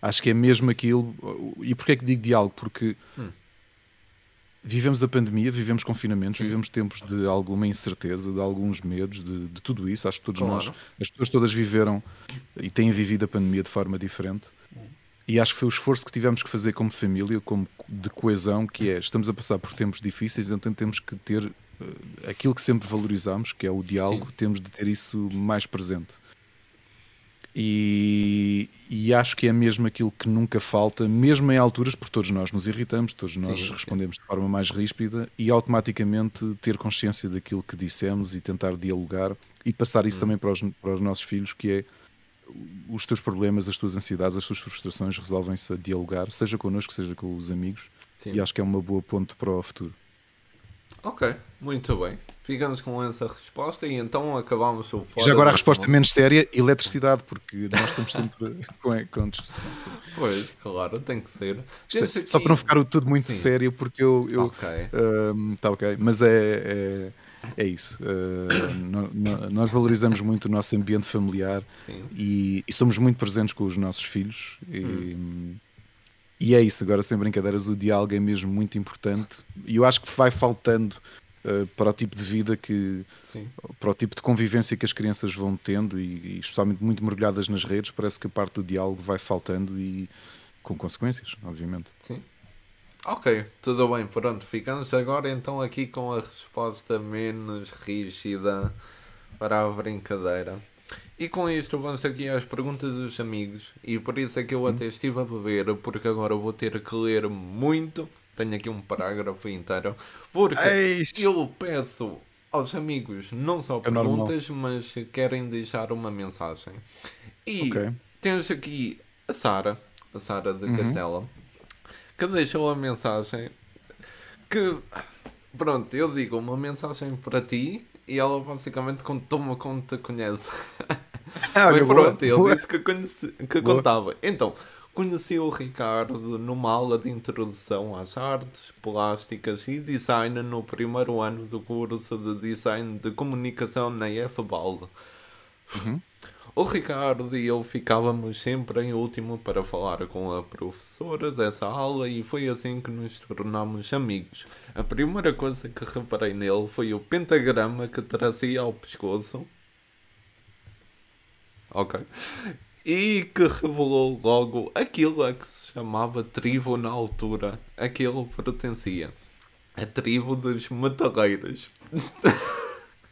Acho que é mesmo aquilo. E porquê é que digo diálogo? Porque Hum. Vivemos a pandemia, vivemos confinamentos, Sim. vivemos tempos de alguma incerteza, de alguns medos, de, de tudo isso. Acho que todos Claro. nós, as pessoas todas viveram e têm vivido a pandemia de forma diferente. E acho que foi o esforço que tivemos que fazer como família, como de coesão, que é estamos a passar por tempos difíceis, então temos que ter eh, aquilo que sempre valorizamos, que é o diálogo, Sim. temos de ter isso mais presente. E, e acho que é mesmo aquilo que nunca falta, mesmo em alturas, porque todos nós nos irritamos, todos nós Sim, sim. respondemos de forma mais ríspida e automaticamente ter consciência daquilo que dissemos e tentar dialogar e passar isso Hum. também para os, para os nossos filhos, que é os teus problemas, as tuas ansiedades, as tuas frustrações resolvem-se a dialogar, seja connosco, seja com os amigos, Sim. e acho que é uma boa ponte para o futuro. Ok, muito bem. Ficamos com essa resposta e então acabamos o fora. já agora a resposta menos séria, eletricidade, porque nós estamos sempre com, com Pois, claro, tem que ser. É- Temos Só aqui- para não ficar tudo muito Sim. sério, porque eu, eu Ok. Está ok, mas é, é, é isso. Uh, no- no- nós valorizamos muito o nosso ambiente familiar e, e somos muito presentes com os nossos filhos. E, Hum. e é isso, agora sem brincadeiras, o diálogo é mesmo muito importante e eu acho que vai faltando uh, para o tipo de vida que Sim. para o tipo de convivência que as crianças vão tendo e, e especialmente muito mergulhadas nas redes, parece que a parte do diálogo vai faltando e com consequências, obviamente. Sim. Ok, tudo bem, pronto. Ficamos agora então aqui com a resposta menos rígida para a brincadeira. E com isto vamos aqui às perguntas dos amigos. E por isso é que eu até estive a beber, porque agora vou ter que ler muito. Tenho aqui um parágrafo inteiro. Porque Eish! eu peço aos amigos não só É normal. perguntas, mas querem deixar uma mensagem. E Ok. temos aqui a Sara, a Sara de Uhum. Castela, que deixou a mensagem que, pronto, eu digo uma mensagem para ti e ela basicamente contou-me como te conhece. Ah, Mas olha, boa, pronto, ele boa. disse que, conhece, que Boa. contava. Então, conheci o Ricardo numa aula de introdução às artes plásticas e design no primeiro ano do curso de design de comunicação na EFBAL. Uhum. O Ricardo e eu ficávamos sempre em último para falar com a professora dessa aula e foi assim que nos tornámos amigos. A primeira coisa que reparei nele foi o pentagrama que trazia ao pescoço. Ok. E que revelou logo aquilo a que se chamava tribo na altura. Aquilo pertencia. A tribo dos metaleiros.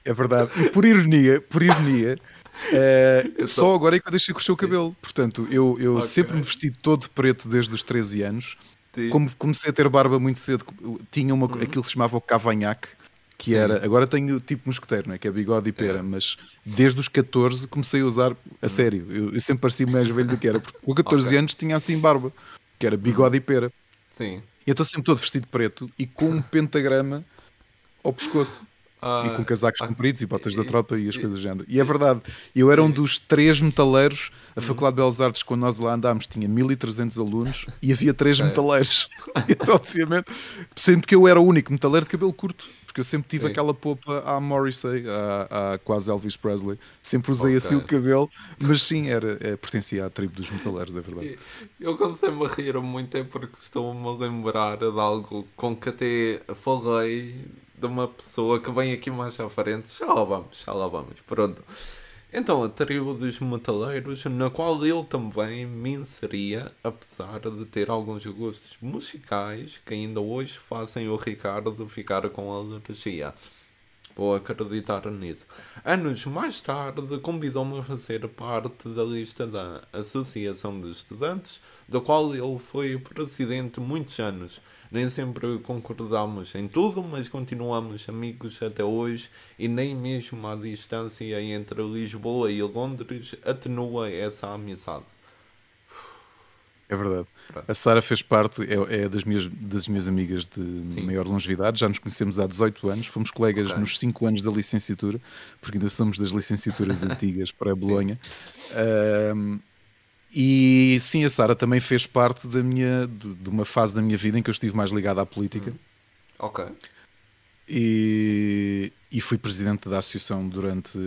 É verdade. E por ironia, por ironia, eh, só só- agora é que eu deixei crescer o cabelo. Portanto, eu, eu Ok. sempre me vesti todo de preto desde os 13 anos. Sim. Como comecei a ter barba muito cedo, tinha uma, aquilo que se chamava o cavanhaque, que. Sim. era. Agora tenho tipo mosqueteiro, né? que é bigode e pera, É. mas desde os 14 comecei a usar a sério. Eu, eu sempre parecia mais velho do que era, porque com 14 Uhum. Ok. Uhum. anos tinha assim barba, que era bigode e pera. Sim. E eu estou sempre todo vestido de preto e com um pentagrama ao pescoço. Ah, E com casacos ah, compridos e botas da e- tropa e as e- coisas do género. E é verdade, eu era um dos três metaleiros. A Uhum. Faculdade de Belas Artes, quando nós lá andámos, tinha 1300 alunos e havia três Ok. metaleiros. então, obviamente, sendo que eu era o único metaleiro de cabelo curto, porque eu sempre tive Sim. aquela popa à Morrissey, à, à quase Elvis Presley. Sempre usei Ok. assim o cabelo, mas sim, era, é, pertencia à tribo dos metaleiros, é verdade. Eu comecei-me a rir muito é porque estou-me a lembrar de algo com que até falei de uma pessoa que vem aqui mais à frente. Já lá vamos, já lá vamos. Pronto. Então, a tribo dos metaleiros, na qual eu também me inseria, apesar de ter alguns gostos musicais que ainda hoje fazem o Ricardo ficar com alergia. Vou acreditar nisso. Anos mais tarde, convidou-me a fazer parte da lista da Associação de Estudantes, da qual ele foi presidente muitos anos. Nem sempre concordamos em tudo, mas continuamos amigos até hoje e nem mesmo a distância entre Lisboa e Londres atenua essa amizade. É verdade. Pronto. A Sara fez parte, é, é, das, minhas, das minhas amigas de Sim. maior longevidade, já nos conhecemos há 18 anos, fomos colegas okay. nos 5 anos da licenciatura, porque ainda somos das licenciaturas antigas para Bolonha. Um, e sim, a Sara também fez parte da minha, de, de, uma fase da minha vida em que eu estive mais ligado à política. Hum. Ok. E, e fui presidente da associação durante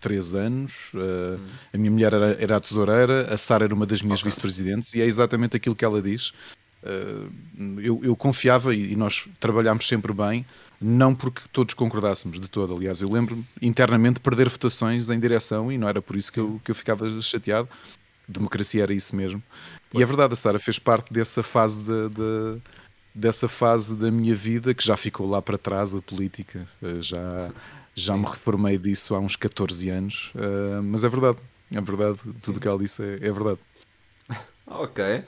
três anos. Uh, A minha mulher era, era a tesoureira, a Sara era uma das minhas okay. vice-presidentes, e é exatamente aquilo que ela diz. Uh, eu, eu, confiava e, e, nós trabalhámos sempre bem, não porque todos concordássemos de todo. Aliás, eu lembro-me internamente perder votações em direção e não era por isso que eu, que eu ficava chateado. Democracia era isso mesmo. Pois. E é verdade, a Sara fez parte dessa fase de, de, dessa fase da minha vida que já ficou lá para trás, a política. Uh, já me reformei disso há uns 14 anos, uh, mas é verdade, é verdade, tudo o que ela disse é, é verdade. ok.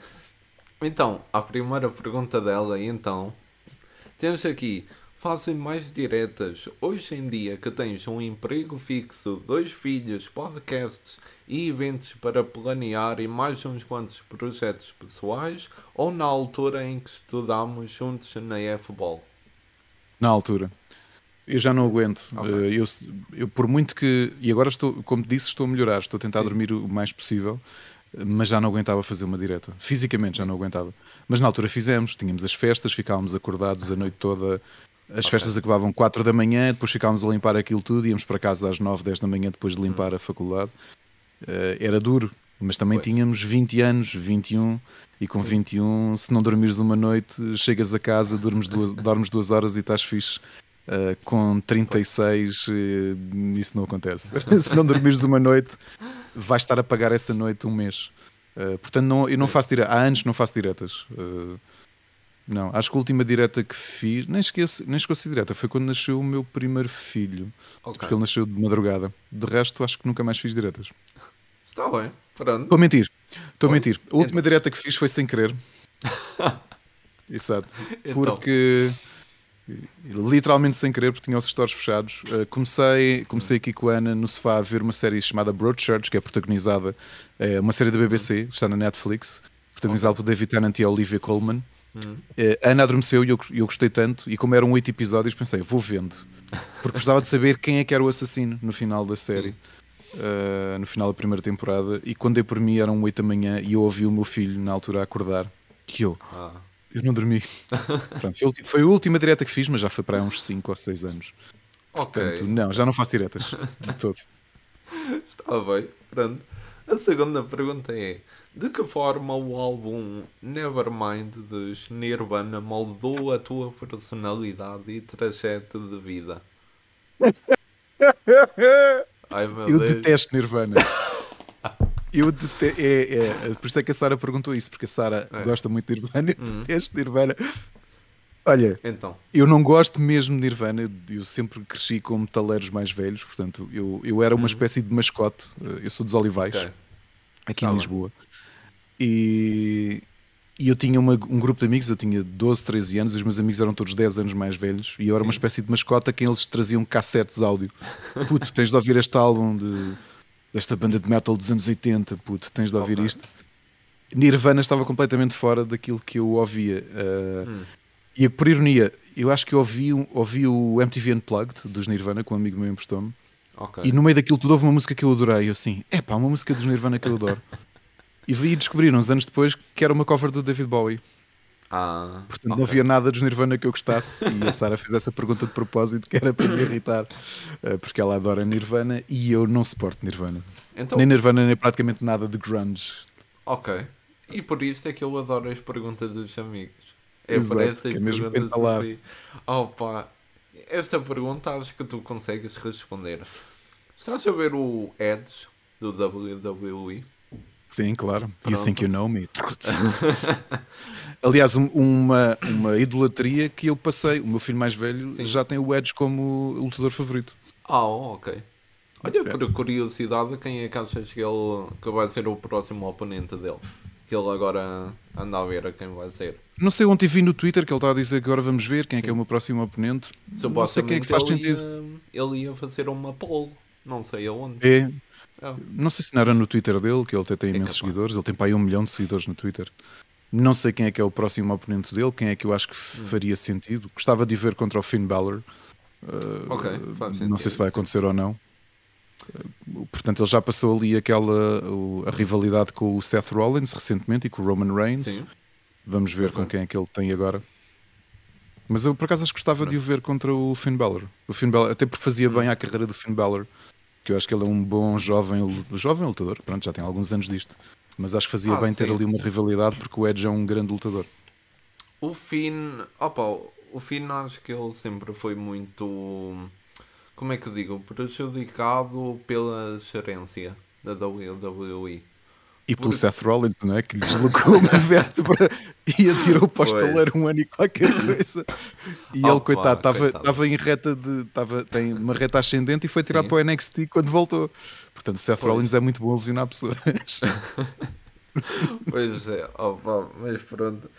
Então, a primeira pergunta dela, então, temos aqui, fazem mais diretas. Hoje em dia que tens um emprego fixo, dois filhos, podcasts e eventos para planear e mais uns quantos projetos pessoais, ou na altura em que estudamos juntos na F-Ball? Na altura. Eu já não aguento. Okay. Eh, eu, eu, por muito que. E agora estou, como disse, estou a melhorar, estou a tentar Sim. dormir o mais possível, mas já não aguentava fazer uma direta. Fisicamente já não aguentava. Mas na altura fizemos, tínhamos as festas, ficávamos acordados a noite toda. As okay. festas acabavam 4 da manhã, depois ficávamos a limpar aquilo tudo, íamos para casa às 9, 10 da manhã depois de limpar hum. a faculdade. Uh, era duro, mas também Foi. tínhamos 20 anos, 21, e com 21, se não dormires uma noite, chegas a casa, dormes duas, dormes duas horas e estás fixe. Uh, com 36, uh, eh, isso não acontece. Se não dormires uma noite, vais estar a pagar essa noite um mês. Uh, portanto, não, eu não faço diretas. Há anos não faço diretas. não, acho que a última direta que fiz, nem esqueci, nem esqueci direta, foi quando nasceu o meu primeiro filho. Okay. Porque ele nasceu de madrugada. De resto, acho que nunca mais fiz diretas. Está bem, pronto. Estou a mentir. Estou a mentir. A última direta que fiz foi sem querer. Exato. Então. Porque literalmente sem querer, porque tinha os stores fechados. Uh, comecei, comecei aqui com a Ana no sofá a ver uma série chamada Broadchurch, que é protagonizada, é uma série da BBC, está na Netflix, protagonizada okay. por David Tennant e Olivia Colman. Uhum. Uh, a Ana adormeceu e eu, eu gostei tanto, e como eram oito episódios, pensei, vou vendo, porque precisava de saber quem é que era o assassino no final da série. Uh, no final da primeira temporada, e quando dei por mim eram oito da manhã e eu ouvi o meu filho na altura a acordar, que eu, ah eu não dormi. Pronto, foi a última direta que fiz, mas já foi para uns 5 ou 6 anos. Ok. Portanto, não, já não faço diretas de todo. Está bem, pronto. A segunda pergunta é: de que forma o álbum Nevermind dos Nirvana moldou a tua personalidade e trajeto de vida? Ai, eu Deus. detesto Nirvana. Eu dete... é, é, por isso é que a Sara perguntou isso, porque a Sara é. gosta muito de Nirvana. Eu uhum. detesto Nirvana. Olha, então. eu não gosto mesmo de Nirvana. Eu sempre cresci com metaleiros mais velhos, portanto, eu, eu era uma uhum. espécie de mascote. Eu sou dos Olivais, okay. aqui tá em Lisboa. E, e eu tinha uma, um grupo de amigos, eu tinha 12, 13 anos, e os meus amigos eram todos 10 anos mais velhos, e eu era Sim. uma espécie de mascota a quem eles traziam cassetes áudio. Puto, tens de ouvir este álbum de desta banda de metal dos anos 80, puto, tens de ouvir okay. isto. Nirvana estava completamente fora daquilo que eu ouvia. Uh, hum. E por ironia, eu acho que eu ouvi, ouvi o MTV Unplugged dos Nirvana, com um amigo meu emprestou-me. Okay. E no meio daquilo tudo houve uma música que eu adorei. Eu assim, é pá, uma música dos Nirvana que eu adoro. e vi descobrir uns anos depois que era uma cover do David Bowie. Ah, Portanto, okay. não havia nada dos Nirvana que eu gostasse e a Sara fez essa pergunta de propósito que era para me irritar, eh, porque ela adora Nirvana e eu não suporto Nirvana. Então... Nem Nirvana, nem praticamente nada de grunge. Ok. E por isso é que eu adoro as perguntas dos amigos. É Exato, por esta é pergunta assim. Opa, esta pergunta acho que tu consegues responder. Estás a ver o Edge do WWE? Sim, claro. Pronto. You think you know me. Aliás, uma, uma idolatria que eu passei. O meu filho mais velho Sim. já tem o Edge como lutador favorito. Ah, oh, ok. Olha, é. por curiosidade, quem é que achas que ele que vai ser o próximo oponente dele? Que ele agora anda a ver a quem vai ser. Não sei, ontem vi no Twitter que ele está a dizer que agora vamos ver quem Sim. é que é o meu próximo oponente. Não sei quem é que faz ele sentido. Ia, ele ia fazer uma poll, não sei aonde. É. Oh. Não sei se não era no Twitter dele, que ele até tem é imensos é seguidores, ele tem para aí um milhão de seguidores no Twitter. Não sei quem é que é o próximo oponente dele, quem é que eu acho que hum. faria sentido. Gostava de ver contra o Finn Balor. Uh, ok, não sei se vai acontecer ou não. Uh, portanto, ele já passou ali aquela uh, a rivalidade com o Seth Rollins recentemente e com o Roman Reigns. Sim. Vamos ver okay. com quem é que ele tem agora. Mas eu por acaso acho que gostava de o ver contra o Finn Balor. O Finn Balor até porque fazia hum. bem à carreira do Finn Balor que eu acho que ele é um bom jovem, jovem lutador, pronto, já tem alguns anos disto, mas acho que fazia ah, bem sim. ter ali uma rivalidade porque o Edge é um grande lutador. O Finn, opa, o Finn acho que ele sempre foi muito, como é que eu digo, prejudicado pela gerência da WWE. E pelo Seth Rollins, não é? Que lhe deslocou uma vértebra e atirou para o estaleiro um ano e qualquer coisa. E oh, ele, coitado, estava em reta de. Tava, tem uma reta ascendente e foi tirado Sim. para o NXT quando voltou. Portanto, Seth pois. Rollins é muito bom a lesionar pessoas. pois é, opa, mas pronto.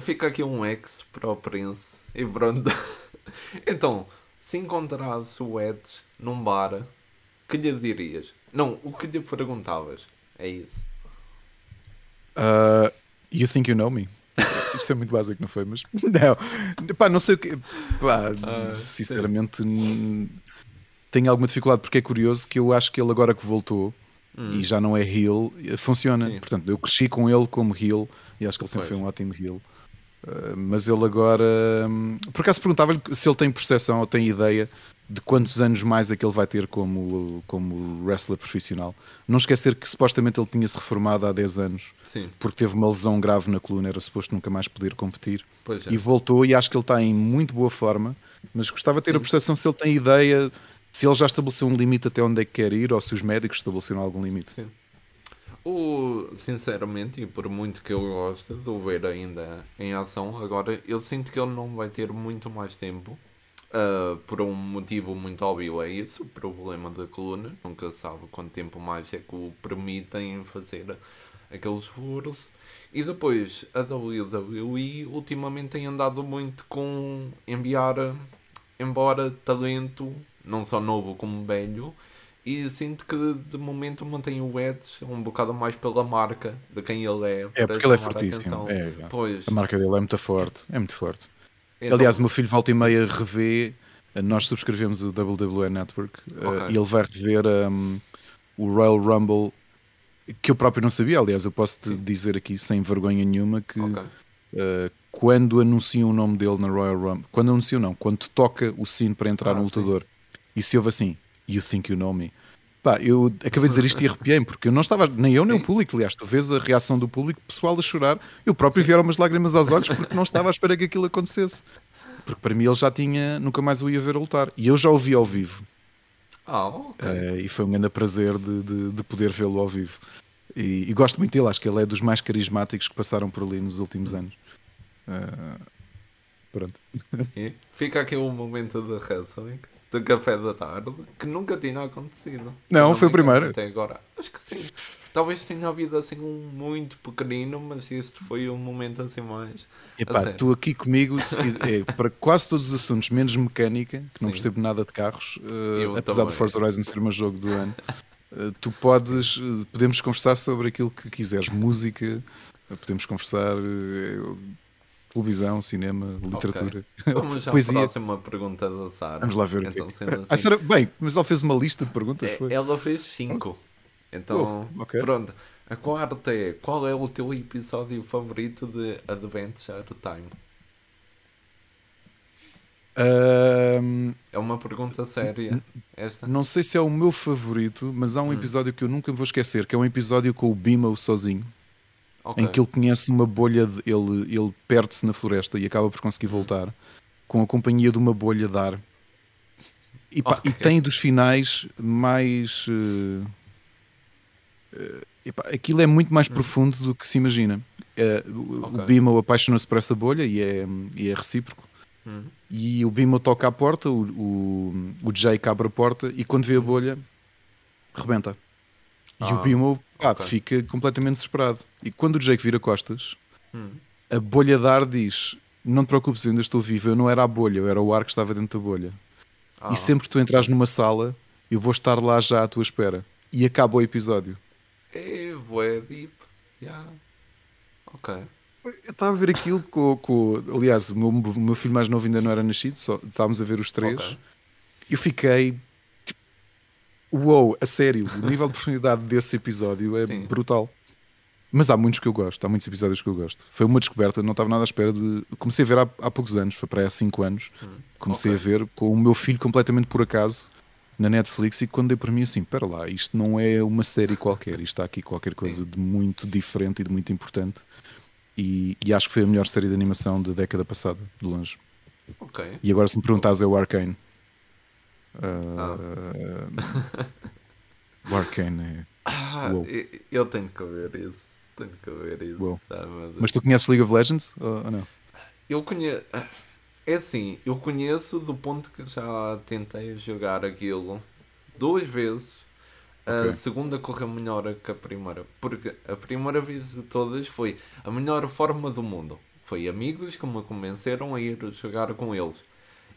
Fica aqui um ex para o Prince e pronto. Então, se encontrasse o Edge num bar, que lhe dirias? Não, o que lhe perguntavas? É isso. Uh, you think you know me? Isto é muito básico, não foi? Mas não, pá, não sei o que. Pá, uh, sinceramente, tenho alguma dificuldade porque é curioso que eu acho que ele agora que voltou hum. e já não é heel, funciona. Sim. Portanto, eu cresci com ele como heel e acho que ele sempre pois. foi um ótimo heel. Uh, mas ele agora. Um, por acaso perguntava-lhe se ele tem percepção ou tem ideia de quantos anos mais é que ele vai ter como, como wrestler profissional. Não esquecer que supostamente ele tinha-se reformado há 10 anos Sim. porque teve uma lesão grave na coluna, era suposto nunca mais poder competir. É. E voltou e acho que ele está em muito boa forma, mas gostava de ter Sim. a percepção se ele tem ideia, se ele já estabeleceu um limite até onde é que quer ir ou se os médicos estabeleceram algum limite. Sim. O, sinceramente, e por muito que eu goste de o ver ainda em ação, agora eu sinto que ele não vai ter muito mais tempo Uh, por um motivo muito óbvio é esse, o problema da coluna. Nunca sabe quanto tempo mais é que o permitem fazer aquele esforço. E depois, a WWE ultimamente tem andado muito com enviar, embora talento, não só novo como velho, e sinto que de momento mantém o Edge um bocado mais pela marca de quem ele é. É porque ele é fortíssimo. É, é. Pois. A marca dele é muito forte. É muito forte. Então, Aliás, o meu filho volta e meia revê. Nós subscrevemos o WWE Network eh, okay. uh, e ele vai rever um, o Royal Rumble que eu próprio não sabia. Aliás, eu posso te dizer aqui sem vergonha nenhuma que okay. uh, quando anunciam o nome dele na Royal Rumble, quando anunciam, não, quando toca o sino para entrar ah, no lutador sim. e se ouve assim, You think you know me. Pá, eu acabei de dizer isto e arrepiei-me, porque eu não estava, nem eu nem Sim. o público, aliás, tu vês a reação do público, pessoal a chorar, eu próprio Sim. vieram umas lágrimas aos olhos porque não estava à espera que aquilo acontecesse. Porque para mim ele já tinha, nunca mais o ia ver a lutar. E eu já o vi ao vivo. Ah, ok. Uh, e foi um grande prazer de, de, de poder vê-lo ao vivo. E, e, gosto muito dele, acho que ele é dos mais carismáticos que passaram por ali nos últimos anos. Uh, pronto. Fica aqui um momento de wrestling de café da tarde que nunca tinha acontecido. Não, não foi o primeiro. Até agora. Acho que sim. Talvez tenha havido assim um muito pequenino, mas este foi um momento assim mais. Epá, tu aqui comigo é, para quase todos os assuntos, menos mecânica, que sim. não percebo nada de carros, uh, apesar também. de Forza Horizon ser o meu jogo do ano. Uh, tu podes, uh, podemos conversar sobre aquilo que quiseres, música, podemos conversar televisão, cinema, literatura. Okay. Vamos já poesia. à próxima pergunta da Sara. Vamos lá ver então, é. Assim... Ah, Sarah, bem, mas ela fez uma lista de perguntas. É, ela fez cinco. Então, oh, okay. pronto. A quarta é: qual é o teu episódio favorito de Adventure Time? É uma pergunta séria. Esta. Não sei se é o meu favorito, mas há um hum. episódio que eu nunca vou esquecer, que é um episódio com o Bima sozinho okay. em que ele conhece uma bolha, de, ele, ele perde-se na floresta e acaba por conseguir voltar com a companhia de uma bolha de ar. E, pá, okay. e tem dos finais mais. Uh, uh, aquilo é muito mais hum. profundo do que se imagina. Uh, okay. O Bimo apaixona-se por essa bolha e é, e é recíproco. Hum. E o Bimo toca à porta, o, o, o Jake abre a porta e quando vê a bolha, rebenta. E ah, o Bimo pá, okay. fica completamente desesperado. E quando o Jake vira costas, hum. a bolha de ar diz: Não te preocupes, eu ainda estou vivo. Eu não era a bolha, eu era o ar que estava dentro da bolha. Ah. E sempre que tu entras numa sala, eu vou estar lá já à tua espera. E acaba o episódio. É, bué deep. Yeah. Ok. Eu estava a ver aquilo com, com aliás, o meu, o meu, filho mais novo ainda não era nascido, só estávamos a ver os três. Okay. Eu fiquei uou, a sério, o nível de profundidade desse episódio é Sim. brutal. Mas há muitos que eu gosto, há muitos episódios que eu gosto. Foi uma descoberta, não estava nada à espera de. Comecei a ver há, há poucos anos, foi para aí há 5 anos. Hum, comecei okay. a ver com o meu filho completamente por acaso na Netflix e quando dei para mim assim, espera lá, isto não é uma série qualquer, isto está aqui qualquer coisa Sim. de muito diferente e de muito importante. E, e, acho que foi a melhor série de animação da década passada, de longe. Ok. E agora se me perguntas é o Arcane. Uh, ah. o Arcane é. Ah, eu tenho que ver isso. Tenho que ver isso. Ah, mas tu conheces League of Legends ou, ou não? Eu conheço. É assim, eu conheço do ponto que já tentei jogar aquilo duas vezes. Okay. A segunda correu melhor que a primeira, porque a primeira vez de todas foi a melhor forma do mundo. Foi amigos que me convenceram a ir jogar com eles.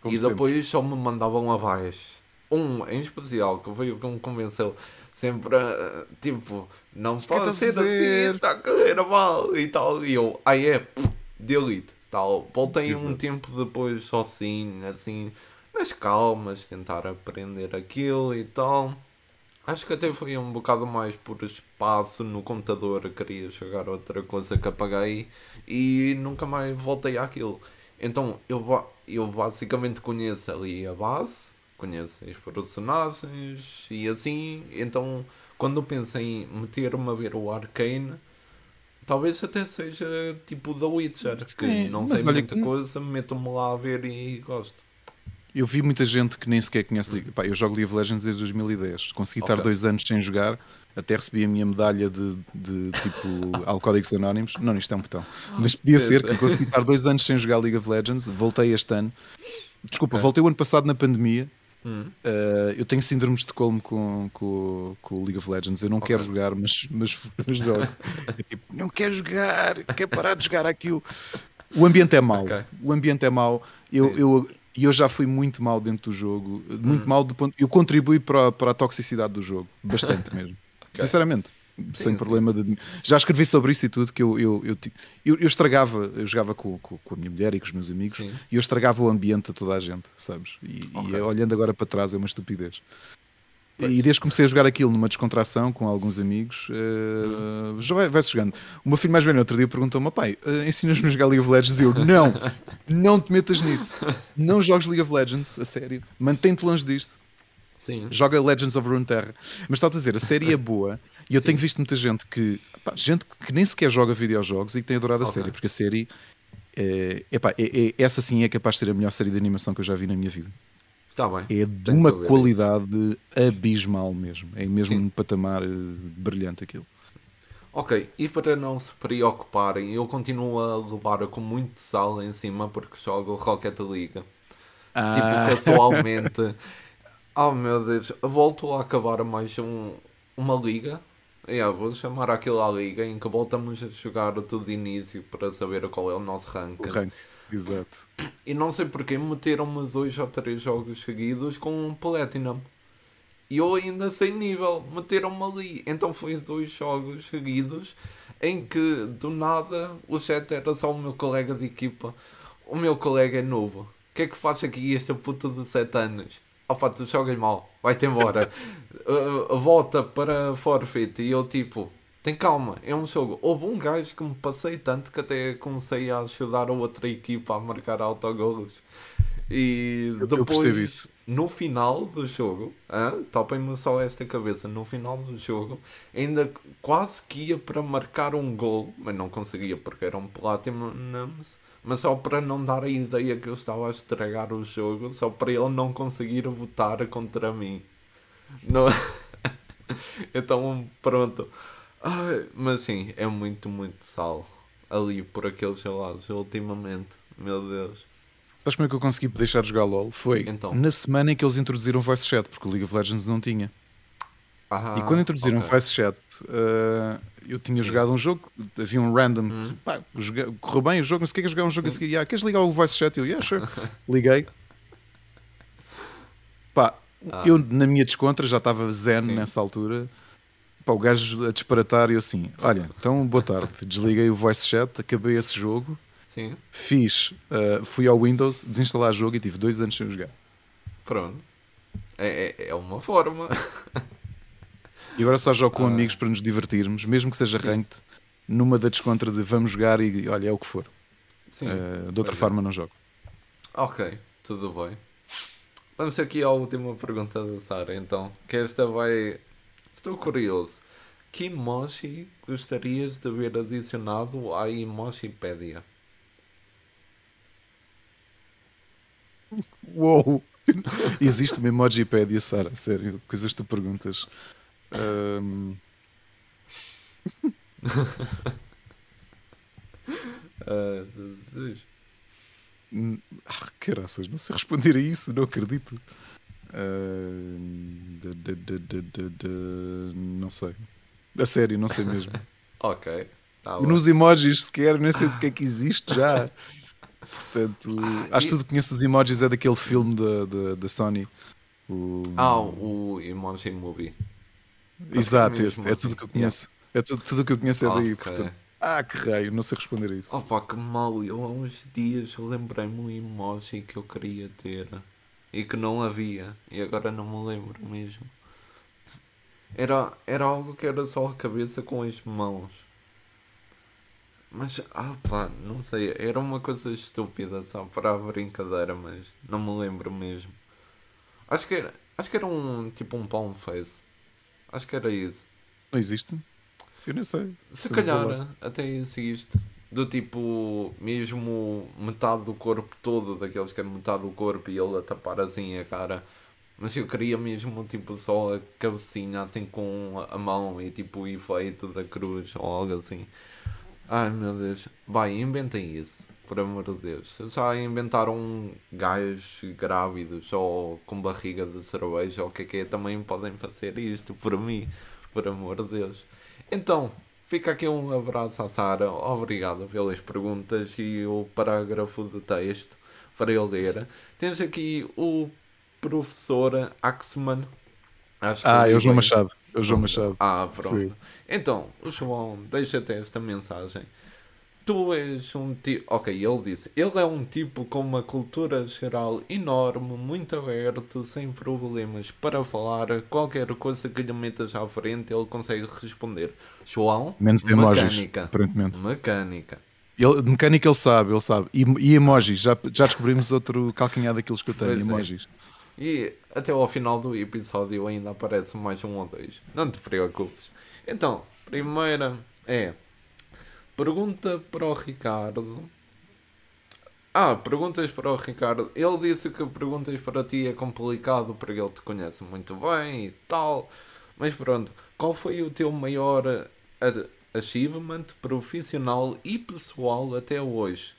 Como e depois sempre. só me mandavam abaixo. Um em especial que veio que me convenceu sempre a, tipo, não pode ser assim, está a correr mal e tal. E eu, aí é, delete tal. Voltei Exato. um tempo depois sozinho, assim, nas calmas, tentar aprender aquilo e tal. Acho que até foi um bocado mais por espaço no computador, queria jogar outra coisa que apaguei e nunca mais voltei àquilo. Então eu, eu basicamente conheço ali a base, conheço os personagens e assim. Então quando penso em meter-me a ver o Arcane, Talvez até seja tipo The Witcher, Sim, que não sei muita que... coisa, meto-me lá a ver e gosto. Eu vi muita gente que nem sequer conhece League. Pá, eu jogo League of Legends desde 2010. Consegui okay. estar dois anos sem jogar, até recebi a minha medalha de, de tipo Alcoólicos Anónimos. Não, isto é um botão. Mas podia ser que consegui estar dois anos sem jogar League of Legends. Voltei este ano. Desculpa, okay. voltei o ano passado na pandemia Uh, eu tenho síndrome de Estocolmo com, com, com o League of Legends. Eu não okay. quero jogar, mas, mas, mas jogo. é tipo, não quero jogar, quero parar de jogar aquilo. O ambiente é mau. Okay. O ambiente é mau. Eu, eu, eu já fui muito mal dentro do jogo. Muito hum. mal do ponto. Eu contribuí para, para a toxicidade do jogo. Bastante mesmo. okay. Sinceramente sem sim, problema de... Já escrevi sobre isso e tudo, que eu, eu, eu, eu, eu estragava, eu jogava com, com, com, a minha mulher e com os meus amigos sim. e eu estragava o ambiente a toda a gente, sabes? E, okay. e olhando agora para trás é uma estupidez. Pois. E desde que comecei a jogar aquilo numa descontração com alguns amigos, uh, vai, vai-se jogando. O meu filho mais velho outro dia perguntou-me: pai, uh, ensinas-me a jogar League of Legends? E eu: não, não te metas nisso. Não jogues League of Legends, a sério. Mantém-te longe disto. Sim. Joga Legends of Runeterra. Mas está a dizer, a série é boa e eu Sim. tenho visto muita gente que pá, gente que nem sequer joga videojogos e que tem adorado a série, porque a série é, epá, é, é, essa sim é capaz de ser a melhor série de animação que eu já vi na minha vida. Está bem. É de uma qualidade isso. abismal mesmo. É mesmo sim. um patamar uh, brilhante aquilo. Ok, e para não se preocuparem, eu continuo a levar com muito sal em cima porque jogo Rocket League. Ah. Tipo, casualmente. Oh meu Deus, voltou a acabar mais um, uma liga. Yeah, vou chamar aquilo a liga em que voltamos a jogar tudo de início para saber qual é o nosso rank. O rank, exato. E não sei porque meteram-me dois ou três jogos seguidos com um Platinum. E eu ainda sem nível, meteram-me ali. Então foi dois jogos seguidos em que do nada o chat era só o meu colega de equipa. O meu colega é novo. O que é que faz aqui esta puta de 7 anos? opa, tu jogas mal, vai-te embora, uh, volta para forfeit. E eu tipo, tem calma, é um jogo. Houve um gajo que me passei tanto que até comecei a ajudar a outra equipa a marcar autogolos. E depois, no final do jogo, topem-me só esta cabeça, no final do jogo, ainda quase que ia para marcar um gol, mas não conseguia porque era um Platinum mas só para não dar a ideia que eu estava a estragar o jogo, só para ele não conseguir votar contra mim. Não... então, pronto. Ai, mas sim, é muito, muito sal ali por aqueles lados ultimamente. Meu Deus. Sabes como é que eu consegui deixar de jogar LOL? Foi então. na semana em que eles introduziram voice chat, porque o League of Legends não tinha. Ah, e quando introduziram okay. voice chat, uh, eu tinha Sim. jogado um jogo, havia um random, hum. pá, joguei, correu bem o jogo, não sei o que é jogar um jogo Sim. a seguir. Ah, queres ligar o voice chat? Eu, yeah, sure. Liguei. Pá, ah. eu na minha descontra já estava zen Sim. nessa altura. Pá, o gajo a disparatar e eu assim: Olha, então boa tarde. Desliguei o voice chat, acabei esse jogo. Sim. Fiz, uh, fui ao Windows, desinstalar o jogo e tive dois anos sem jogar. Pronto. É, é, é uma forma. E agora só jogo com ah. amigos para nos divertirmos, mesmo que seja ranked, numa da descontra de vamos jogar e olha, é o que for. Sim, uh, de outra forma, não jogo. Ok, tudo bem. Vamos aqui à última pergunta da Sara, então. Que esta vai. Estou curioso. Que emoji gostarias de ver adicionado à Emojipédia? Uou! Existe uma Emojipédia, Sara? Sério, coisas que tu perguntas. Um... ah, Jesus. Ah, caraças, não sei responder a isso, não acredito. Uh, de, de, de, não sei. A sério, não sei mesmo. ok. Tá Nos emojis sequer, nem sei o que é que existe já. Portanto, ah, acho que tudo que conheço os emojis é daquele filme da, da, da Sony. O... Ah, o Emoji Movie. Exato, esse, é tudo que eu conheço. É tudo, tudo que eu conheço é daí, okay. portanto. Ah, que raio, não sei responder a isso. Opa, que mal. Eu há uns dias lembrei-me um emoji que eu queria ter e que não havia. E agora não me lembro mesmo. Era, era algo que era só a cabeça com as mãos. Mas, ah pá, não sei. Era uma coisa estúpida só para a brincadeira, mas não me lembro mesmo. Acho que era, acho que era um tipo um palm face. Acho que era isso. Não existe? Eu não sei. Se calhar até existe. Do tipo, mesmo metade do corpo todo, daqueles que é metade do corpo e ele a tapar assim a cara. Mas eu queria mesmo, tipo, só a cabecinha assim com a mão e tipo o efeito da cruz ou algo assim. Ai meu Deus. Vai, inventem isso. Por amor de Deus. Já inventaram gajos grávidos ou com barriga de cerveja ou o que é que é, também podem fazer isto por mim. Por amor de Deus. Então, fica aqui um abraço à Sara. Obrigado pelas perguntas e o parágrafo de texto para eu ler. Temos aqui o professor Axman. Acho que ah, é o João Machado. É o João Machado. Ah, pronto. Sim. Então, o João deixa-te esta mensagem tu és um tipo. Ok, ele disse. Ele é um tipo com uma cultura geral enorme, muito aberto, sem problemas para falar. Qualquer coisa que lhe metas à frente, ele consegue responder. João, Menos de mecânica. aparentemente. Mecânica. Ele, mecânica ele sabe, ele sabe. E, e emojis, já, já descobrimos outro calcanhar daqueles que eu tenho, pois é. emojis. É. E até ao final do episódio ainda aparece mais um ou dois. Não te preocupes. Então, primeira é Pergunta para o Ricardo. Ah, perguntas para o Ricardo. Ele disse que perguntas para ti é complicado porque ele te conhece muito bem e tal. Mas pronto, qual foi o teu maior achievement profissional e pessoal até hoje?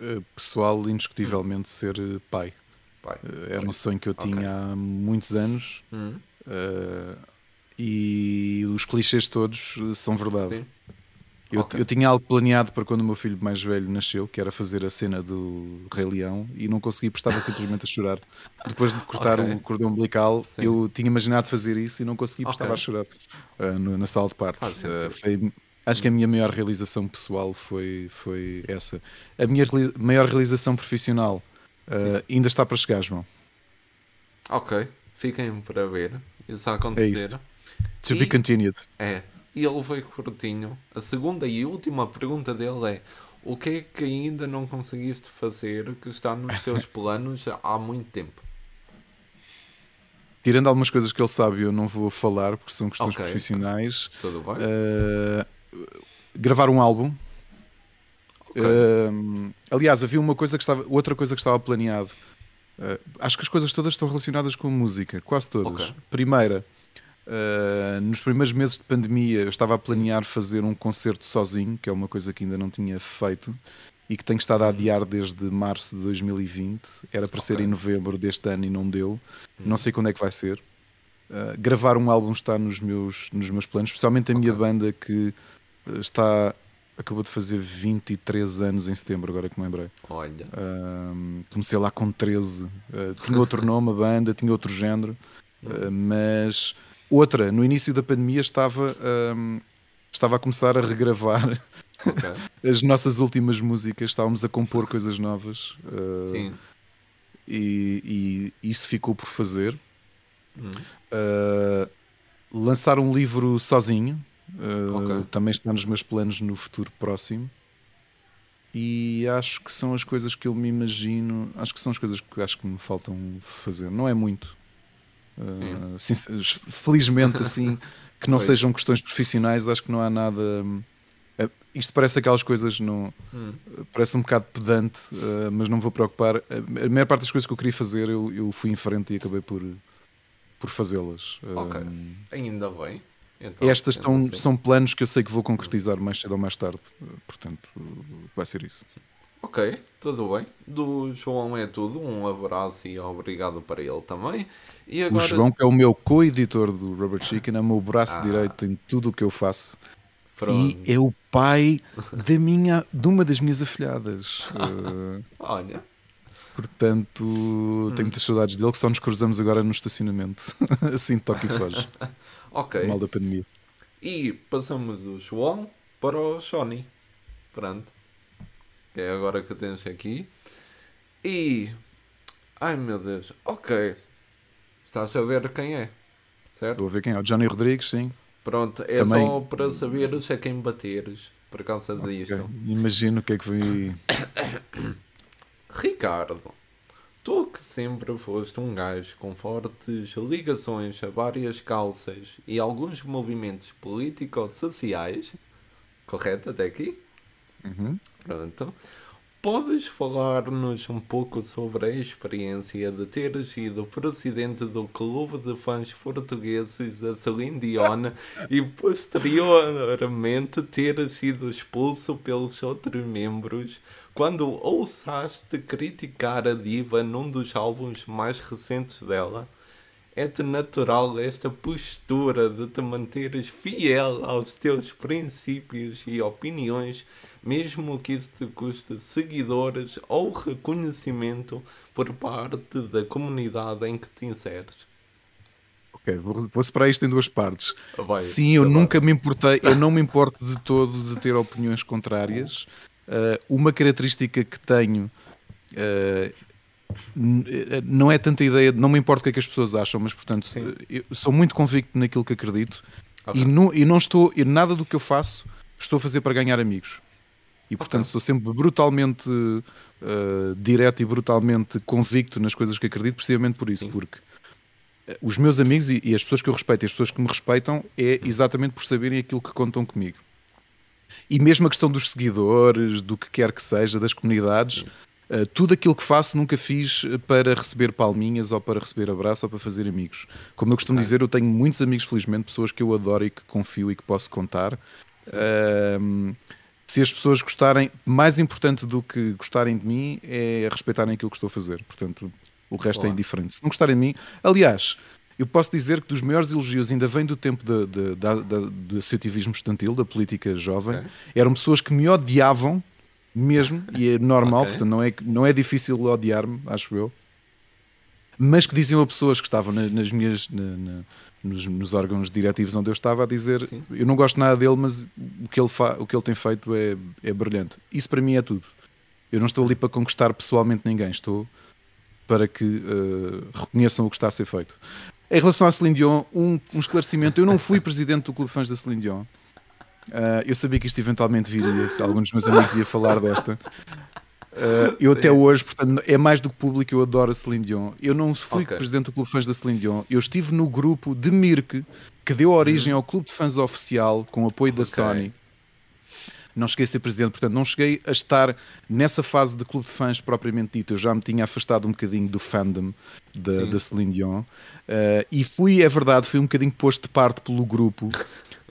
Eh, pessoal, indiscutivelmente, ser eh, pai. pai. Eh, é um sonho que eu tinha okay. há muitos anos. Uhum. Uh, e os clichês todos eh, são verdade. Eu, okay. eu, tinha algo planeado para quando o meu filho mais velho nasceu, que era fazer a cena do Rei Leão, e não consegui, porque estava simplesmente a chorar. Depois de cortar okay. o cordão umbilical, Sim. eu tinha imaginado fazer isso e não consegui, porque okay. estava a chorar uh, no, na sala de parto. Uh, foi, acho que a minha maior realização pessoal foi, foi essa. A minha maior realização profissional uh, ainda está para chegar, João. Ok, fiquem para ver isso a acontecer. É To e, be continued. É. E ele foi curtinho. A segunda e última pergunta dele é: o que é que ainda não conseguiste fazer que está nos teus planos há muito tempo? Tirando algumas coisas que ele sabe, eu não vou falar porque são questões okay. profissionais. Tudo bem. Uh, gravar um álbum. Okay. Uh, aliás, havia uma coisa que estava, outra coisa que estava planeado. Uh, acho que as coisas todas estão relacionadas com música, quase todas. Okay. Primeira, Uh, nos primeiros meses de pandemia, eu estava a planear fazer um concerto sozinho, que é uma coisa que ainda não tinha feito e que tenho estado a adiar desde março de 2020. Era para okay. ser em novembro deste ano e não deu. Não sei quando é que vai ser. Uh, gravar um álbum está nos meus, nos meus planos, especialmente a okay. minha banda que está acabou de fazer 23 anos em setembro, agora que me lembrei. Olha. Uh, comecei lá com 13. Uh, tinha outro nome a banda, tinha outro género, uh, mas outra, no início da pandemia estava, estava a começar a regravar okay. as nossas últimas músicas, estávamos a compor coisas novas. Sim. E, e, isso ficou por fazer. Hum. lançar um livro sozinho, Uh, okay. Também está nos meus planos no futuro próximo. E acho que são as coisas que eu me imagino. Acho que são as coisas que acho que me faltam fazer. Não é muito. Uh, felizmente, assim, que não sejam questões profissionais, acho que não há nada. Uh, isto parece aquelas coisas, não, hum. parece um bocado pedante, uh, mas não me vou preocupar. A maior parte das coisas que eu queria fazer, eu, eu fui em frente e acabei por, por fazê-las. Ok, ainda bem. Então, Estas estão, assim. são planos que eu sei que vou concretizar mais cedo ou mais tarde. Portanto, vai ser isso. Ok, tudo bem. Do João é tudo. Um abraço e obrigado para ele também. E agora... O João, que é o meu co-editor do Rubber Chicken, é o meu braço ah. direito em tudo o que eu faço. Pronto. E é o pai da minha, de uma das minhas afilhadas. uh... Olha. Portanto, hum. tenho muitas saudades dele que só nos cruzamos agora no estacionamento. assim toque e foge. Ok. Mal da pandemia. E passamos do João para o Sony. Pronto. É agora que temos aqui. E. Ai meu Deus. Ok. Estás a ver quem é? Certo? Estou a ver quem é. O Johnny Rodrigues, sim. Pronto, é Também... só para saber se é quem bateres por causa okay. disto. Imagino o que é que foi. Ricardo. Tu que sempre foste um gajo com fortes ligações a várias calças e alguns movimentos político-sociais, correto até aqui? Uhum. Pronto. Podes falar-nos um pouco sobre a experiência de ter sido presidente do clube de fãs portugueses da Celine Dion e posteriormente ter sido expulso pelos outros membros quando ousaste criticar a diva num dos álbuns mais recentes dela, é-te natural esta postura de te manteres fiel aos teus princípios e opiniões, mesmo que isso te custe seguidores ou reconhecimento por parte da comunidade em que te inseres. Ok, vou, vou separar isto em duas partes. Vai, Sim, eu nunca me importei, eu não me importo de todo de ter opiniões contrárias. Uh, uma característica que tenho uh, não é tanta ideia, não me importa o que é que as pessoas acham, mas portanto eu sou muito convicto naquilo que acredito okay. e, não, e não estou, e nada do que eu faço estou a fazer para ganhar amigos. E portanto okay. sou sempre brutalmente uh, direto e brutalmente convicto nas coisas que acredito, precisamente por isso, Sim. porque os meus amigos e, e, as pessoas que eu respeito e as pessoas que me respeitam é exatamente por saberem aquilo que contam comigo. E mesmo a questão dos seguidores, do que quer que seja, das comunidades, uh, tudo aquilo que faço nunca fiz para receber palminhas ou para receber abraço ou para fazer amigos. Como eu costumo okay. dizer, eu tenho muitos amigos, felizmente, pessoas que eu adoro e que confio e que posso contar. Uh, se as pessoas gostarem, mais importante do que gostarem de mim é respeitarem aquilo que estou a fazer. Portanto, o resto é Olá. é indiferente. Se não gostarem de mim, aliás, eu posso dizer que dos maiores elogios ainda vem do tempo de, de, de, de, do associativismo estudantil, da política jovem. Okay. Eram pessoas que me odiavam mesmo, e é normal, okay. portanto não é, não é difícil odiar-me, acho eu. Mas que diziam a pessoas que estavam na, nas minhas, na, na, nos, nos, órgãos diretivos onde eu estava a dizer Sim. eu não gosto nada dele, mas o que ele, fa, o que ele tem feito é, é brilhante. Isso para mim é tudo. Eu não estou ali para conquistar pessoalmente ninguém, estou para que uh, reconheçam o que está a ser feito. Em relação à Celine Dion, um, um esclarecimento. Eu não fui presidente do Clube Fãs da Celine Dion. Uh, eu sabia que isto eventualmente viria, se alguns dos meus amigos ia falar desta. Uh, eu até hoje, portanto, é mais do que público, eu adoro a Celine Dion. Eu não fui okay. presidente do Clube de Fãs da Celine Dion. Eu estive no grupo de Mirk, que deu origem hum. ao Clube de Fãs Oficial, com apoio da okay. Sony. não cheguei a ser presidente, portanto, não cheguei a estar nessa fase de clube de fãs propriamente dito. Eu já me tinha afastado um bocadinho do fandom da, da Celine Dion. Uh, e fui, é verdade, fui um bocadinho posto de parte pelo grupo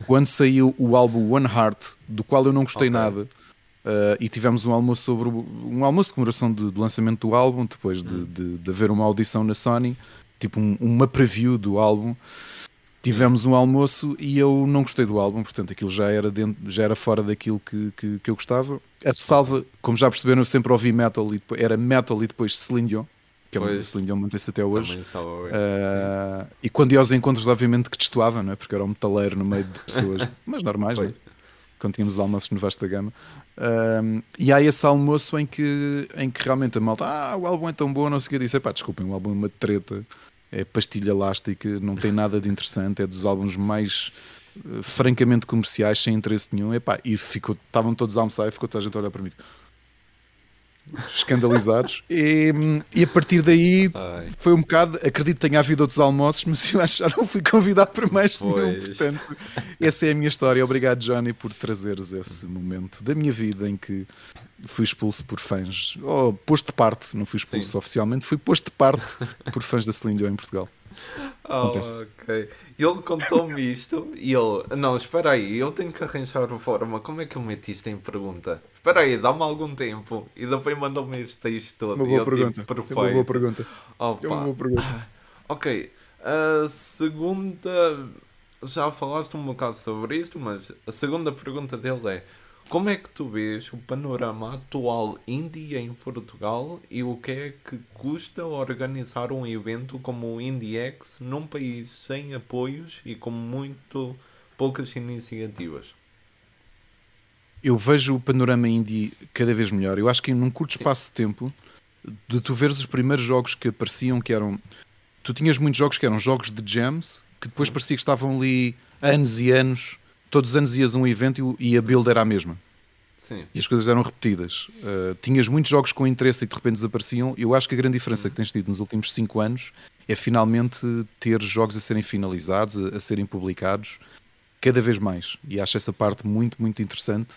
quando saiu o álbum One Heart, do qual eu não gostei okay. nada. Uh, e tivemos um almoço sobre um almoço de comemoração de, de lançamento do álbum, depois de, hum. de, de, haver uma audição na Sony, tipo um, uma preview do álbum. Tivemos um almoço e eu não gostei do álbum, portanto aquilo já era, dentro, já era fora daquilo que, que, que eu gostava. A salva, como já perceberam, eu sempre ouvi metal e depois, era metal e depois Celine Dion, que é pois, Celine Dion mantém-se até hoje. Uh, e quando ia aos encontros, obviamente que destoava, não é? porque era um metaleiro no meio de pessoas, mas normais, não é? Quando tínhamos almoços no Vasta Gama. Um, e há esse almoço em que, em que realmente a malta, ah, o álbum é tão bom, não sei o que, disse, pá, desculpem, o álbum é uma treta, é pastilha elástica, não tem nada de interessante, é dos álbuns mais uh, francamente comerciais, sem interesse nenhum, epá, e ficou, estavam todos a almoçar e ficou toda a gente a olhar para mim escandalizados. E, e, a partir daí Ai. foi um bocado. Acredito que tenha havido outros almoços, mas eu acho que já não fui convidado para mais pois. nenhum. Portanto, essa é a minha história. Obrigado, Johnny, por trazeres esse momento da minha vida em que fui expulso por fãs, ou posto de parte, não fui expulso Sim. oficialmente, fui posto de parte por fãs da Celine Dion em Portugal. Oh, ok. Ele contou-me isto e ele. Não, espera aí, eu tenho que arranjar a forma. Como é que eu meti isto em pergunta? Espera aí, dá-me algum tempo. E depois mandou-me este texto todo. Uma boa eu, tipo, pergunta. Tipo, perfeito. Uma boa pergunta. Uma boa pergunta. Ok. A segunda. Já falaste um bocado sobre isto, mas a segunda pergunta dele é como é que tu vês o panorama atual indie em Portugal e o que é que custa organizar um evento como o IndieX num país sem apoios e com muito poucas iniciativas? Eu vejo o panorama indie cada vez melhor. Eu acho que num curto espaço de tempo, de tu veres os primeiros jogos que apareciam, que eram. Tu tinhas muitos jogos que eram jogos de jams, que depois Sim. parecia que estavam ali anos e anos todos os anos ias a um evento e a build era a mesma. Sim. E as coisas eram repetidas. Uh, tinhas muitos jogos com interesse e de repente desapareciam. Eu acho que a grande diferença uhum. que tens tido nos últimos 5 anos é finalmente ter jogos a serem finalizados, a, a, serem publicados, cada vez mais. E acho essa parte muito, muito interessante.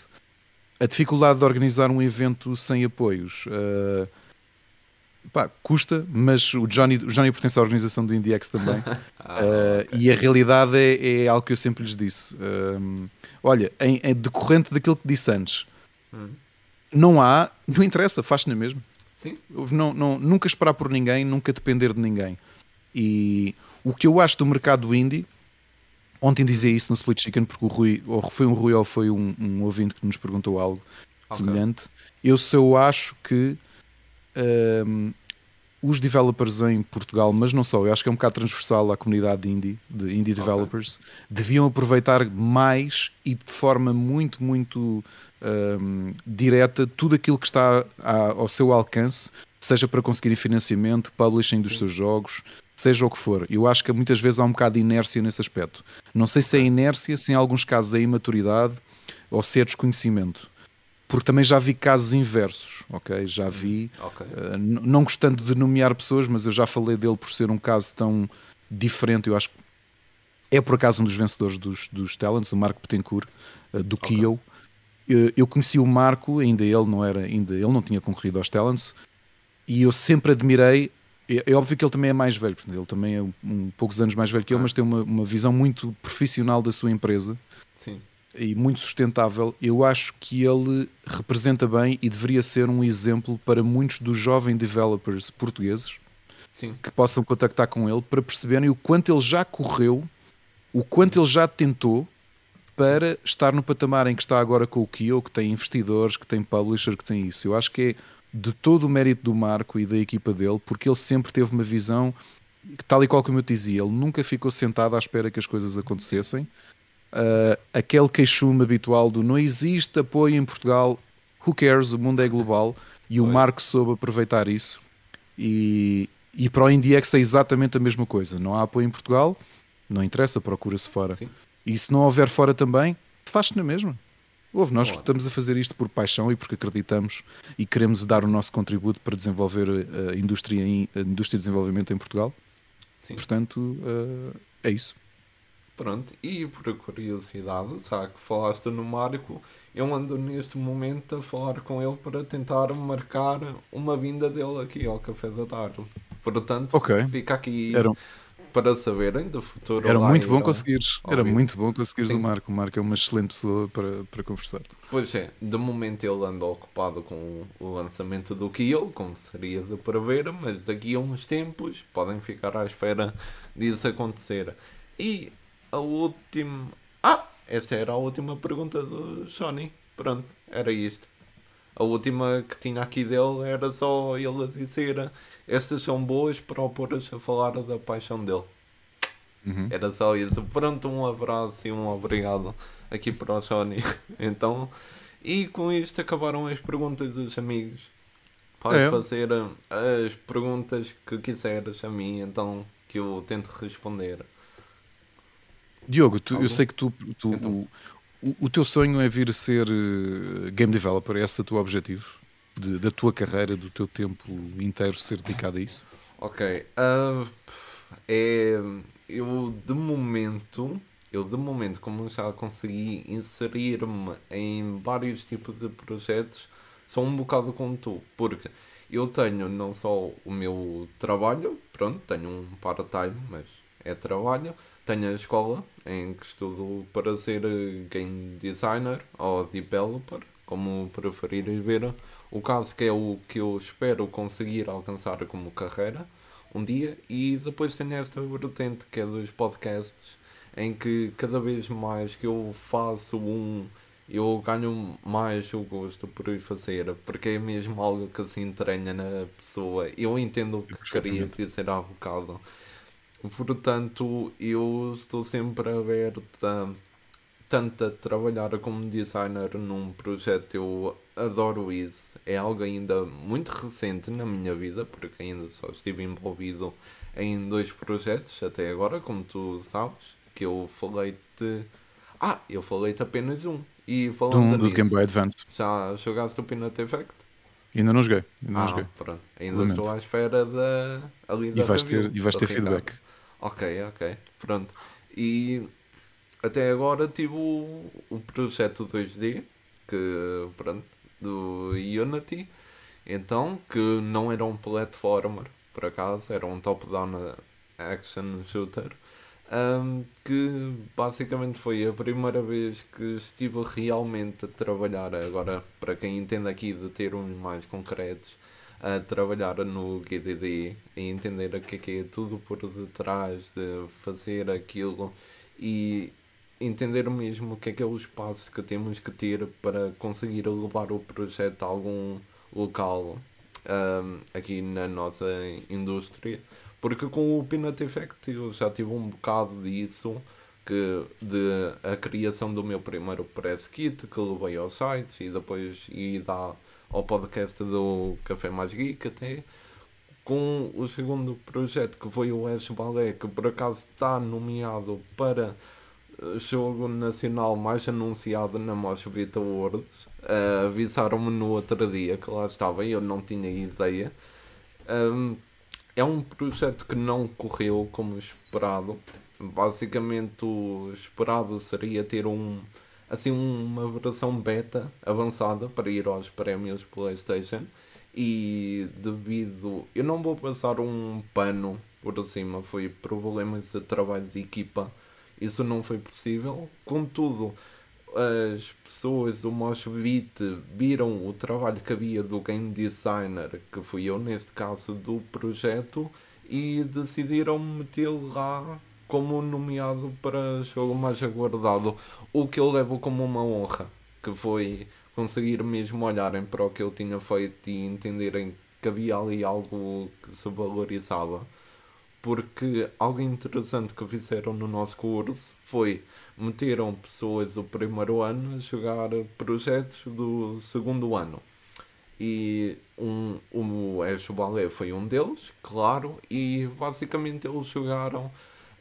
A dificuldade de organizar um evento sem apoios. Uh, Pá, custa, mas o Johnny, o Johnny pertence à organização do IndieX também. ah, uh, okay. E a realidade é, é, algo que eu sempre lhes disse. Um, olha, em, em, decorrente daquilo que disse antes, hum. não há, não interessa, faz-se na mesma. Sim. Não, não, nunca esperar por ninguém, nunca depender de ninguém. E o que eu acho do mercado indie, ontem dizia isso no Split Chicken, porque o Rui, ou foi um Rui ou foi um, um ouvinte que nos perguntou algo okay. semelhante. Eu só acho que um, os developers em Portugal, mas não só, eu acho que é um bocado transversal à comunidade indie, de indie developers, okay. deviam aproveitar mais e de forma muito, muito um, direta tudo aquilo que está ao seu alcance, seja para conseguirem financiamento, publishing dos Sim. seus jogos, seja o que for. Eu acho que muitas vezes há um bocado de inércia nesse aspecto. Não sei se é inércia, se em alguns casos é imaturidade ou se é desconhecimento porque também já vi casos inversos, ok? Já vi, okay. Uh, não gostando de nomear pessoas, mas eu já falei dele por ser um caso tão diferente. Eu acho que é por acaso um dos vencedores dos, dos Talents, o Marco Petencourt, uh, do okay. Kio. Eu, eu conheci o Marco, ainda ele não era, ainda ele não tinha concorrido aos Talents, e eu sempre admirei. É, é óbvio que ele também é mais velho, portanto, ele também é um, um poucos anos mais velho que eu, ah. mas tem uma, uma visão muito profissional da sua empresa. Sim e muito sustentável, eu acho que ele representa bem e deveria ser um exemplo para muitos dos jovens developers portugueses Sim. que possam contactar com ele para perceberem o quanto ele já correu, o quanto ele já tentou para estar no patamar em que está agora com o Kio, que tem investidores, que tem publisher, que tem isso. Eu acho que é de todo o mérito do Marco e da equipa dele, porque ele sempre teve uma visão, tal e qual como eu te dizia, ele nunca ficou sentado à espera que as coisas acontecessem uh, aquele queixume habitual do não existe apoio em Portugal, who cares, o mundo é global, e o Marco soube aproveitar isso. E, e para o IndieX é exatamente a mesma coisa. Não há apoio em Portugal, não interessa, procura-se fora. Sim. E se não houver fora também, faz-se na mesma. Houve, nós Olá. estamos a fazer isto por paixão e porque acreditamos e queremos dar o nosso contributo para desenvolver a indústria, a indústria de desenvolvimento em Portugal. Sim. Portanto, uh, é isso. Pronto, e por curiosidade, já que falaste no Marco, eu ando neste momento a falar com ele para tentar marcar uma vinda dele aqui ao Café da Tarde. Portanto, okay. fica aqui Era... para saberem do futuro. Era muito bom conseguires. Era muito bom conseguires Sim. o Marco. O Marco é uma excelente pessoa para, para conversar. Pois é, de momento ele anda ocupado com o lançamento do Kill, como seria de prever, mas daqui a uns tempos podem ficar à espera disso acontecer. E a última. Ah! Esta era a última pergunta do Sony. Pronto, era isto. A última que tinha aqui dele era só ele a dizer: Estas são boas para opor-as a falar da paixão dele. Uhum. Era só isso. Pronto, um abraço e um obrigado aqui para o Sony. então, e com isto acabaram as perguntas dos amigos. Podes é. fazer as perguntas que quiseres a mim, então que eu tento responder. Diogo, tu, eu sei que tu, tu então. o, o, teu sonho é vir a ser uh, game developer, é esse o teu objetivo? De, da tua carreira, do teu tempo inteiro ser dedicado a isso? Ok. Uh, é, eu de momento, eu de momento, como já consegui inserir-me em vários tipos de projetos, sou um bocado como tu, porque eu tenho não só o meu trabalho, pronto, tenho um part-time, mas é trabalho, tenho a escola em que estudo para ser game designer ou developer, como preferires ver. O caso que é o que eu espero conseguir alcançar como carreira um dia. E depois tenho esta vertente que é dos podcasts, em que cada vez mais que eu faço um, eu ganho mais o gosto por fazer, porque é mesmo algo que se entranha na pessoa. Eu entendo o que queria dizer há bocado. Portanto, eu estou sempre aberto a, tanto a trabalhar como designer num projeto. Eu adoro isso. É algo ainda muito recente na minha vida, porque ainda só estive envolvido em dois projetos até agora, como tu sabes, que eu falei-te. Ah, eu falei-te apenas um. E falando do, do Game Boy Advance. Já jogaste o Peanut Effect? Ainda não joguei. Ainda ah, não joguei. Pronto. Ainda estou à espera da. Ali e vais ter, e vais ter feedback. Ok, ok. Pronto. E até agora tive o, o projeto 2D, que pronto, do Unity. Então, que não era um platformer, por acaso, era um top-down action shooter. Um, que basicamente foi a primeira vez que estive realmente a trabalhar. Agora, para quem entende aqui de termos mais concretos, a trabalhar no GDD, a entender o que é, que é tudo por detrás de fazer aquilo e entender mesmo o que é que é o espaço que temos que ter para conseguir levar o projeto a algum local um, aqui na nossa indústria. Porque com o Peanut Effect eu já tive um bocado disso, que de a criação do meu primeiro press kit que levei ao site e depois dá ao podcast do Café Mais Geek até, com o segundo projeto que foi o Ash Ballet, que por acaso está nomeado para jogo nacional mais anunciado na Mosfet Awards. Uh, Avisaram-me no outro dia que lá estava e eu não tinha ideia. Um, é um projeto que não correu como esperado. Basicamente, o esperado seria ter um assim uma versão beta avançada para ir aos prémios PlayStation e devido eu não vou passar um pano por cima, foi problemas de trabalho de equipa, isso não foi possível. Contudo, as pessoas do Mosh Beat viram o trabalho que havia do game designer, que fui eu neste caso do projeto, e decidiram metê-lo lá como nomeado para jogo mais aguardado, o que eu levo como uma honra, que foi conseguir mesmo olharem para o que eu tinha feito e entenderem que havia ali algo que se valorizava. Porque algo interessante que fizeram no nosso curso foi meteram pessoas do primeiro ano a jogar projetos do segundo ano. E um, o Ash Ballet foi um deles, claro, e basicamente eles jogaram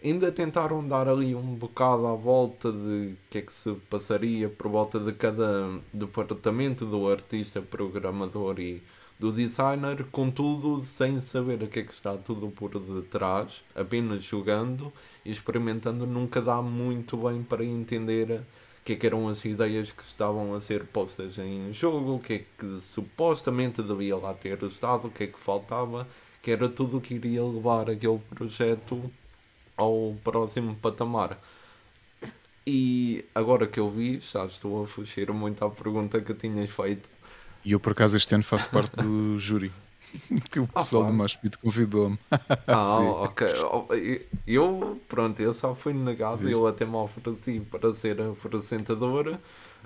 ainda tentaram dar ali um bocado à volta de o que é que se passaria por volta de cada departamento do artista, programador e do designer, contudo sem saber o que é que está tudo por detrás, apenas jogando e experimentando, nunca dá muito bem para entender o que, é que eram as ideias que estavam a ser postas em jogo, o que é que supostamente devia lá ter estado, o que é que faltava, que era tudo o que iria levar aquele projeto ao próximo patamar. E agora que eu vi, já estou a fugir muito à pergunta que tinhas feito. E eu, por acaso, este ano faço parte do júri. Que o ah, pessoal ah, do Moshpit convidou-me. Ah, ok. Eu, pronto, eu só fui negado. Viste? Eu até me ofereci para ser apresentadora.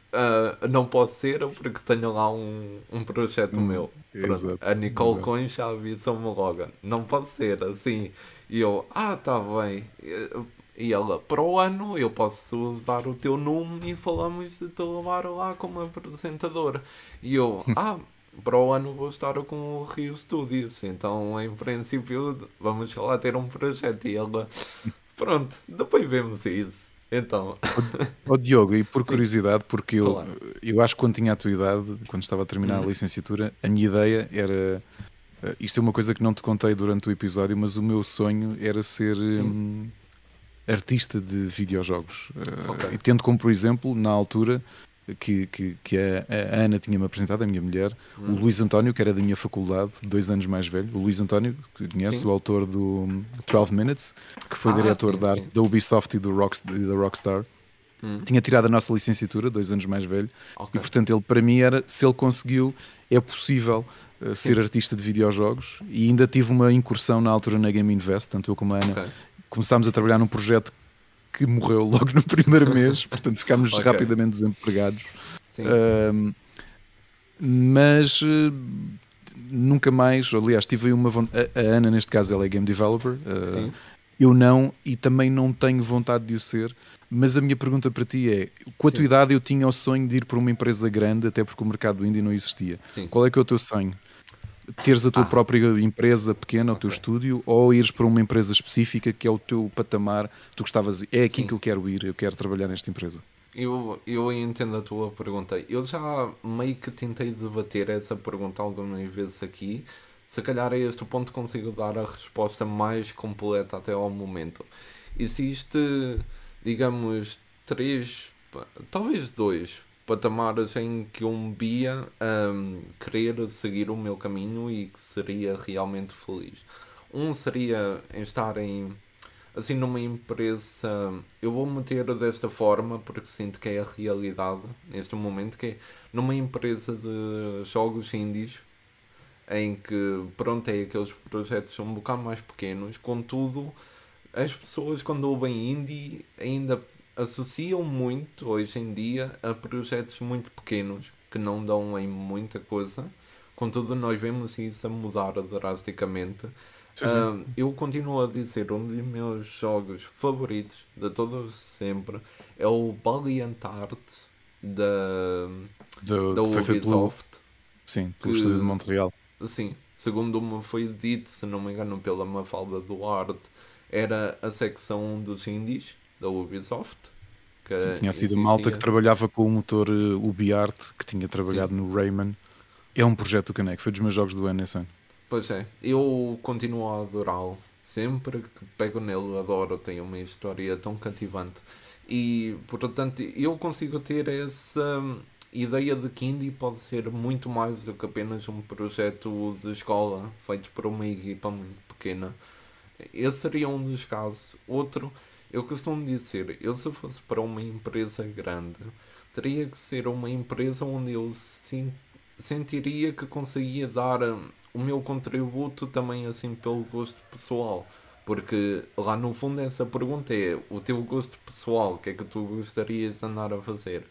Uh, não posso ser porque tenho lá um, um projeto hum, meu. Exato, a Nicole exato. Coin já avisou-me logo. Não pode ser assim. E eu, ah, tá bem. E ela, para o ano eu posso usar o teu nome e falamos de te levar lá como apresentador. E eu, ah, para o ano vou estar com o Rio Studios, então em princípio vamos lá ter um projeto. E ela, pronto, depois vemos isso. Então. O, o Diogo, e por curiosidade, porque eu, claro. eu acho que quando tinha a tua idade, quando estava a terminar a uhum. licenciatura, a minha ideia era. Uh, isto é uma coisa que não te contei durante o episódio, mas o meu sonho era ser. Hum, artista de videojogos. Eh, okay. E tendo como, por exemplo, na altura que, que, que a, a, Ana tinha-me apresentado, a minha mulher, hum. o Luís António, que era da minha faculdade, dois anos mais velho, o Luís António, que conhece, sim. o autor do 12 Minutes, que foi ah, diretor sim, da, arte da Ubisoft e do Rock, da Rockstar. Hum. Tinha tirado a nossa licenciatura, dois anos mais velho, okay. e portanto ele para mim era, se ele conseguiu, é possível uh, ser artista de videojogos e ainda tive uma incursão na altura na Game Invest, tanto eu como a Ana, okay começámos a trabalhar num projeto que morreu logo no primeiro mês, portanto ficámos okay. rapidamente desempregados. Uh, mas uh, nunca mais, aliás, tive uma vontade. A, a, Ana, neste caso, ela é game developer. Uh, eu não, e também não tenho vontade de o ser. Mas a minha pergunta para ti é: com a tua Sim. idade eu tinha o sonho de ir para uma empresa grande, até porque o mercado indie não existia. Sim. Qual é que é o teu sonho? Teres a tua ah. própria empresa pequena, okay. o teu estúdio, ou ires para uma empresa específica que é o teu patamar, tu gostavas, é aqui Sim. que eu quero ir, eu quero trabalhar nesta empresa. Eu, eu entendo a tua pergunta. Eu já meio que tentei debater essa pergunta algumas vezes aqui. Se calhar a este ponto consigo dar a resposta mais completa até ao momento. Existe, digamos, três, talvez dois patamares em que um via um, querer seguir o meu caminho e que seria realmente feliz. Um seria estar em assim numa empresa, eu vou meter desta forma porque sinto que é a realidade neste momento, que é numa empresa de jogos indies em que pronto é aqueles projetos são um bocado mais pequenos, contudo as pessoas quando ouvem indie ainda associam muito hoje em dia a projetos muito pequenos que não dão em muita coisa. Contudo, nós vemos isso a mudar drasticamente. Uh, eu continuo a dizer, um dos meus jogos favoritos de todos sempre é o Valiant Art da, Do, da Ubisoft. Sim, do que, estúdio de Montreal. Sim, segundo me foi dito, se não me engano, pela Mafalda Duarte, era a secção dos indies da Ubisoft. Que Sim, tinha sido malta que trabalhava com o motor uh, UbiArt, que tinha trabalhado Sim. no Rayman. É um projeto do Caneco, foi dos meus jogos do ano esse ano. Pois é, eu continuo a adorá-lo. Sempre que pego nele, adoro, tem uma história tão cativante. E, portanto, eu consigo ter essa ideia de que indie pode ser muito mais do que apenas um projeto de escola feito por uma equipa muito pequena. Esse seria um dos casos. Outro eu costumo dizer, eu se fosse para uma empresa grande, teria que ser uma empresa onde eu sim, sentiria que conseguia dar hum, o meu contributo também assim pelo gosto pessoal. Porque lá no fundo essa pergunta é o teu gosto pessoal, o que é que tu gostarias de andar a fazer?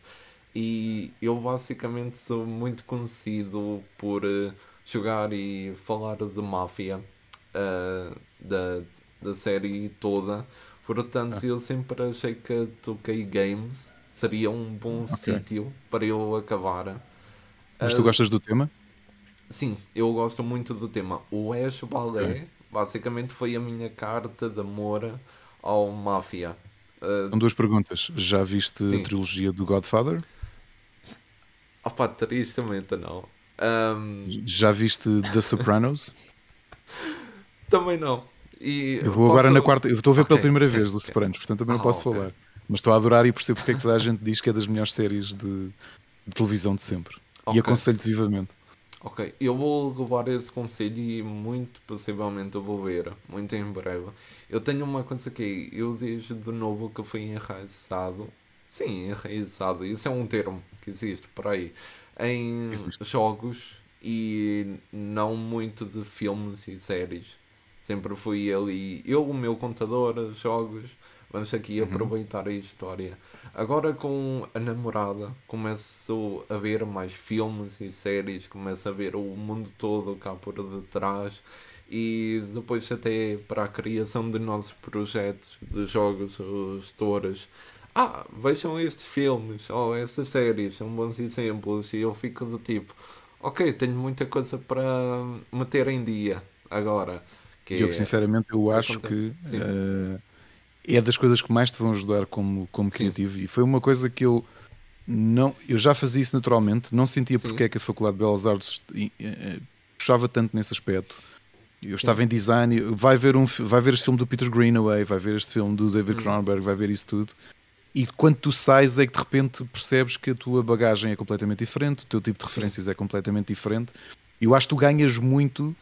E eu basicamente sou muito conhecido por uh, jogar e falar de máfia uh, da, da série toda Portanto, ah. eu sempre achei que a 2K Games seria um bom okay. sítio para eu acabar. Mas tu uh, gostas do tema? Sim, eu gosto muito do tema. O Ash Balé okay. basicamente foi a minha carta de amor ao Máfia. Uh, São duas perguntas. Já viste sim. a trilogia do Godfather? Opa, tristemente não. Um... Já viste The Sopranos? também não. E eu vou agora na quarta, eu estou a ver okay, pela primeira okay, vez The Sopranos, portanto também ah, não posso okay. falar. Mas estou a adorar e percebo porque é que toda a gente diz que é das melhores séries de, de televisão de sempre. E aconselho-te vivamente. Ok, eu vou levar esse conselho e muito possivelmente eu vou ver, muito em breve. Eu tenho uma coisa que eu desde de novo que fui enraizado, sim, enraizado, isso é um termo que existe por aí, em existe. jogos e não muito de filmes e séries. Sempre fui ali, eu, o meu contador, jogos, vamos aqui uhum. aproveitar a história. Agora com a namorada começo a ver mais filmes e séries, começo a ver o mundo todo cá por detrás e depois até para a criação de nossos projetos de jogos ou gestores. Ah, vejam estes filmes ou estas séries, são bons exemplos e eu fico do tipo, ok, tenho muita coisa para meter em dia agora. Que eu, é, sinceramente, eu acho que uh, é das coisas que mais te vão ajudar como, como criativo. E foi uma coisa que eu não. Eu já fazia isso naturalmente, não sentia Sim. porque é que a Faculdade de Belas Artes eh, puxava tanto nesse aspecto. Eu estava Sim. em design, vai ver, um, vai ver este filme do Peter Greenaway, vai ver este filme do David hum. Cronenberg, vai ver isso tudo. E quando tu sais é que de repente percebes que a tua bagagem é completamente diferente, o teu tipo de referências Sim. é completamente diferente. Eu acho que tu ganhas muito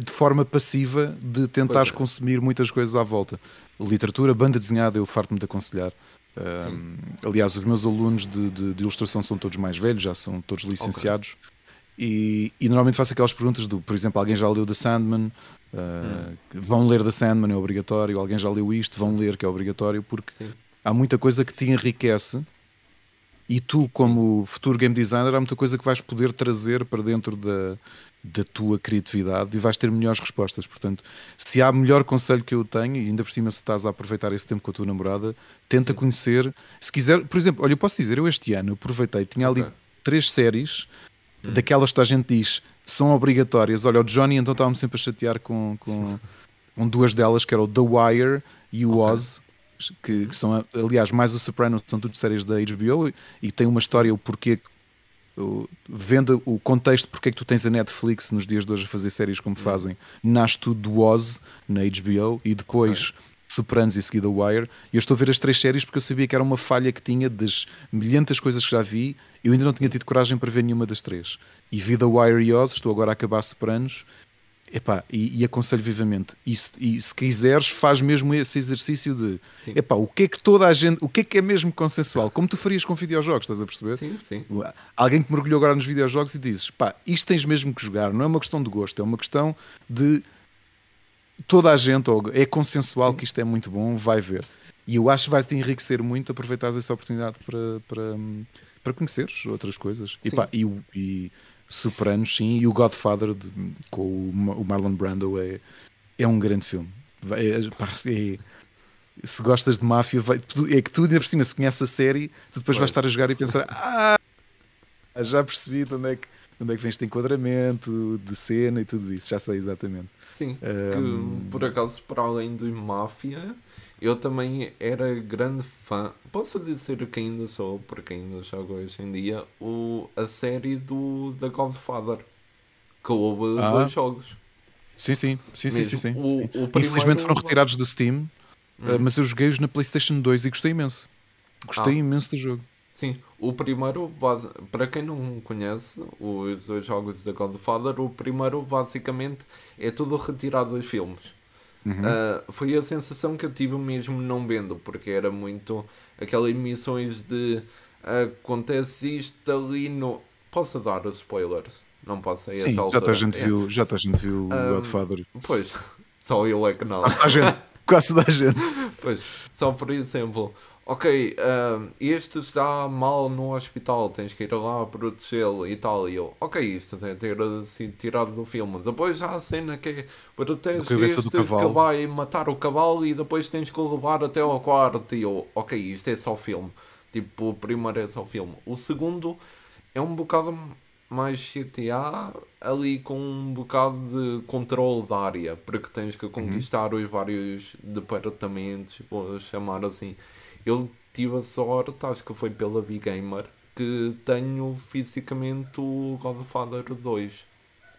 de forma passiva de tentares é. consumir muitas coisas à volta. Literatura, banda desenhada, eu farto-me de aconselhar. Um, aliás, os meus alunos de, de, de, ilustração são todos mais velhos, já são todos licenciados. Okay. E, e, normalmente faço aquelas perguntas do, por exemplo, alguém já leu The Sandman? Uh, hum. Vão ler The Sandman, é obrigatório. Alguém já leu isto? Vão ler, que é obrigatório, porque Sim. há muita coisa que te enriquece. E tu, como futuro game designer, há muita coisa que vais poder trazer para dentro da, da tua criatividade e vais ter melhores respostas. Portanto, se há melhor conselho que eu tenho, e ainda por cima se estás a aproveitar esse tempo com a tua namorada, tenta Sim. conhecer. Se quiser, por exemplo, olha, eu posso dizer, eu este ano aproveitei, tinha ali okay. três séries hum. daquelas que a gente diz são obrigatórias. Olha, o Johnny então estava-me sempre a chatear com, com, com, duas delas, que era o The Wire e o okay. Oz. Que, que, são, aliás, mais o Sopranos, são tudo séries da HBO e tem uma história, o porquê vendo o contexto porque é que tu tens a Netflix nos dias de hoje a fazer séries como hum. fazem, nasce tudo do Oz na HBO e depois okay. Sopranos e seguida Wire. E eu estou a ver as três séries porque eu sabia que era uma falha que tinha das milhentas coisas que já vi. Eu ainda não tinha tido coragem para ver nenhuma das três. E vi The Wire e Oz, estou agora a acabar Sopranos Epá, e, e aconselho vivamente. E se, e se, quiseres, faz mesmo esse exercício de sim. epá, o que é que toda a gente, o que é que é mesmo consensual? Como tu farias com videojogos, estás a perceber? Sim, sim. Alguém que mergulhou agora nos videojogos e dizes, pá, isto tens mesmo que jogar, não é uma questão de gosto, é uma questão de toda a gente, ou é consensual sim. que isto é muito bom, vai ver. E eu acho que vais-te enriquecer muito aproveitar essa oportunidade para, para, para conheceres outras coisas. E, pá, e, e Sopranos, sim, e o Godfather de, com o Marlon Brando é, é um grande filme. É, é, se gostas de máfia, vai, é que tu ainda por cima, se conheces a série, tu depois pois. vais estar a jogar e pensar: Ah, já percebi de onde é que, onde é que vem este enquadramento de cena e tudo isso, já sei exatamente. Sim, um... que por acaso, para além do máfia, eu também era grande fã, posso dizer que ainda sou, porque ainda jogo hoje em dia, o, a série do The Godfather, que houve ah. dois jogos. Sim, sim, sim, sim, sim, sim. O, o Infelizmente foram retirados do Steam, hum. mas eu joguei-os na Playstation 2 e gostei imenso. Gostei ah. imenso do jogo. Sim, o primeiro, para quem não conhece os dois jogos da Godfather, o primeiro basicamente é tudo retirado dos filmes. Uhum. Uh, foi a sensação que eu tive mesmo não vendo, porque era muito aquelas emissões de acontece isto ali no. Posso dar os spoilers? Não posso aí Sim, já a gente é. viu, já a gente viu o um, Godfather. Pois, só ele é que não. Quase a gente, quase da gente. Pois, só por exemplo, ok, uh, este está mal no hospital, tens que ir lá protegê-lo e tal. E eu, ok, isto tem que ter sido tirado do filme. Depois há a cena que é protege este que vai matar o cavalo e depois tens que o levar até ao quarto. E eu, ok, isto é só filme. Tipo, o primeiro é só filme. O segundo é um bocado mais GTA ali com um bocado de controle da área, porque tens que uhum. conquistar uhum. os vários departamentos, vou chamar assim. Eu tive a sorte, acho que foi pela Big Gamer, que tenho fisicamente o Godfather 2.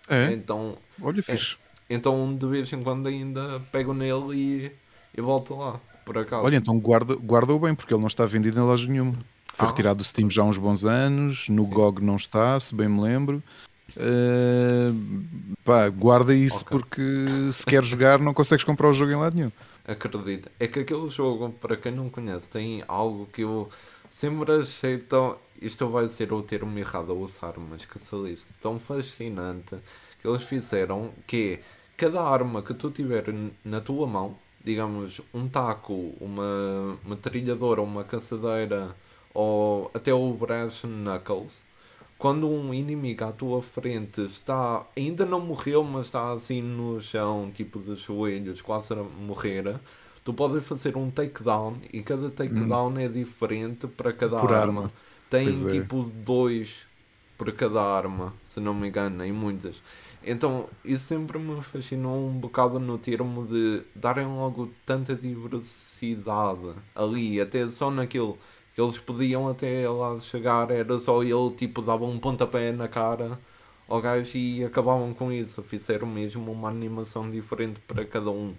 É? Então, Olha, é, fixe. então de vez em quando ainda pego nele e, e volto lá, por acaso. Olha, então guarda, guarda-o bem, porque ele não está vendido em loja nenhuma. Foi Ah. retirado do Steam já há uns bons anos, no Sim. GOG não está, se bem me lembro. Uh, pá, guarda isso Ok. porque se queres jogar não consegues comprar o jogo em lado nenhum. Acredito. É que aquele jogo, para quem não conhece, tem algo que eu sempre achei tão. Isto vai ser o termo errado a usar, mas que se lixe. Tão fascinante que eles fizeram que é cada arma que tu tiver na tua mão, digamos um taco, uma metralhadora, uma caçadeira ou até o Brass Knuckles, quando um inimigo à tua frente está, ainda não morreu, mas está assim no chão, tipo de joelhos, quase a morrer, tu podes fazer um takedown e cada takedown é diferente para cada Por arma. arma. Tem Pois é. tipo dois por cada arma, se não me engano, em muitas. Então, isso sempre me fascinou um bocado no termo de darem logo tanta diversidade ali, até só naquilo eles podiam até lá chegar, era só ele tipo dava um pontapé na cara ao gajo e acabavam com isso. Fizeram mesmo uma animação diferente para cada um.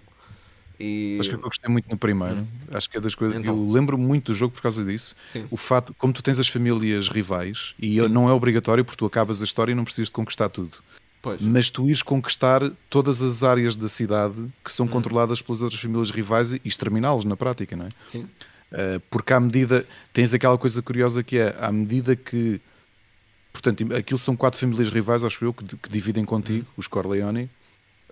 E Sabes que eu gostei muito no primeiro. Acho que é das coisas. Então. Eu lembro muito do jogo por causa disso. sim, O fato, como tu tens as famílias rivais, e Sim. não é obrigatório porque tu acabas a história e não precisas de conquistar tudo. pois, Mas tu ires conquistar todas as áreas da cidade que Hum. são controladas pelas outras famílias rivais e exterminá-los na prática, não é? sim, porque à medida tens aquela coisa curiosa que é à medida que portanto aquilo são quatro famílias rivais acho eu que, que dividem contigo os Corleone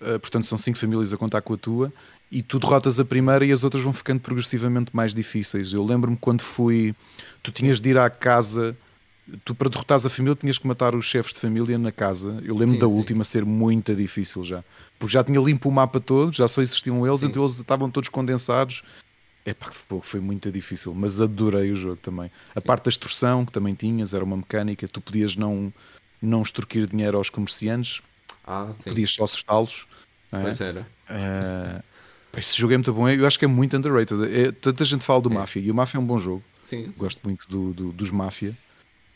Uh, portanto são cinco famílias a contar com a tua e tu derrotas a primeira e as outras vão ficando progressivamente mais difíceis eu lembro-me quando fui tu tinhas de ir à casa tu para derrotares a família tinhas que matar os chefes de família na casa eu lembro Sim, da sim. última ser muito difícil já porque já tinha limpo o mapa todo já só existiam eles Sim. então eles estavam todos condensados Epá, fogo, foi muito difícil, mas adorei o jogo também. A parte da extorsão que também tinhas, era uma mecânica, tu podias não, não extorquir dinheiro aos comerciantes, ah, sim, podias só assustá-los. é? pois era. Eh, pá, esse jogo é muito bom, eu acho que é muito underrated. É, tanta gente fala do É. Mafia, e o Mafia é um bom jogo, Sim, sim. gosto muito do, do- dos Mafia.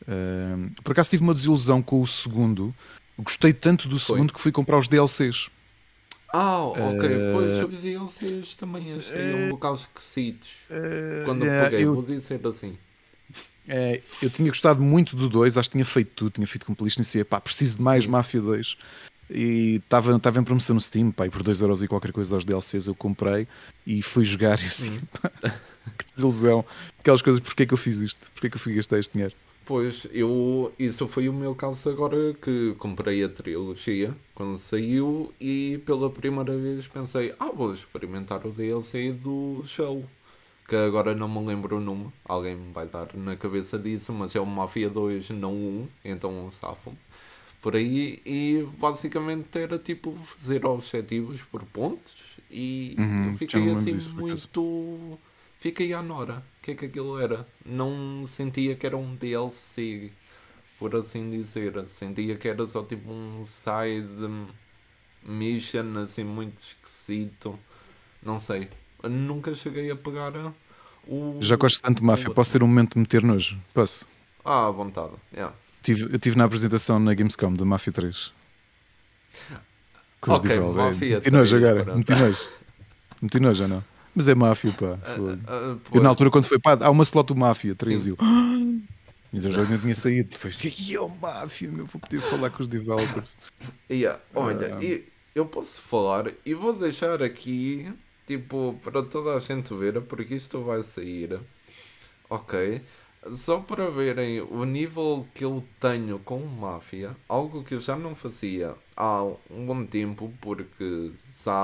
Eh, por acaso tive uma desilusão com o segundo, gostei tanto do Foi? segundo que fui comprar os DLCs. Ah, ok. Eh, Pois os DLCs também achei um bocado esquisitos. Quando Eh, peguei, eu- vou dizer assim. É, eu tinha gostado muito do 2, acho que tinha feito tudo, tinha feito completion e disse, pá, preciso de mais Sim. Mafia 2. E estava em promoção no Steam, pá, e por 2€ euros e qualquer coisa aos DLCs eu comprei e fui jogar e assim, pá, que desilusão. Aquelas coisas, porquê que eu fiz isto? Porquê que eu fui gastar este dinheiro? Pois, eu, isso foi o meu caso agora que comprei a trilogia quando saiu e pela primeira vez pensei, ah, vou experimentar o DLC do show. Que agora não me lembro o nome, alguém me vai dar na cabeça disso, mas é o Mafia 2, não o 1, então safam por aí e basicamente era tipo fazer objetivos por pontos e Uhum, eu fiquei assim disso, por muito fiquei à nora o que é que aquilo era não sentia que era um DLC por assim dizer sentia que era só tipo um side mission assim muito esquisito não sei nunca cheguei a pegar o Já gosto tanto de Mafia, posso ter um momento de meter nojo? Posso? ah à vontade yeah. Tive, eu estive na apresentação na Gamescom de Mafia 3. Com os Ok, developers. Mafia Meti nojo 3, agora, meti nojo. Meti nojo ou não? Mas é Mafia, pá. fogo. Ah, Eu na altura quando foi pá, há uma slot do Mafia 3 Sim. e eu. E o jogo não tinha saído. Depois, e é o Mafia, meu, vou poder falar com os developers. Yeah, olha, Ah. e eu posso falar e vou deixar aqui, tipo, para toda a gente ver, porque isto vai sair. Ok? Só para verem o nível que eu tenho com Máfia, algo que eu já não fazia há um bom tempo, porque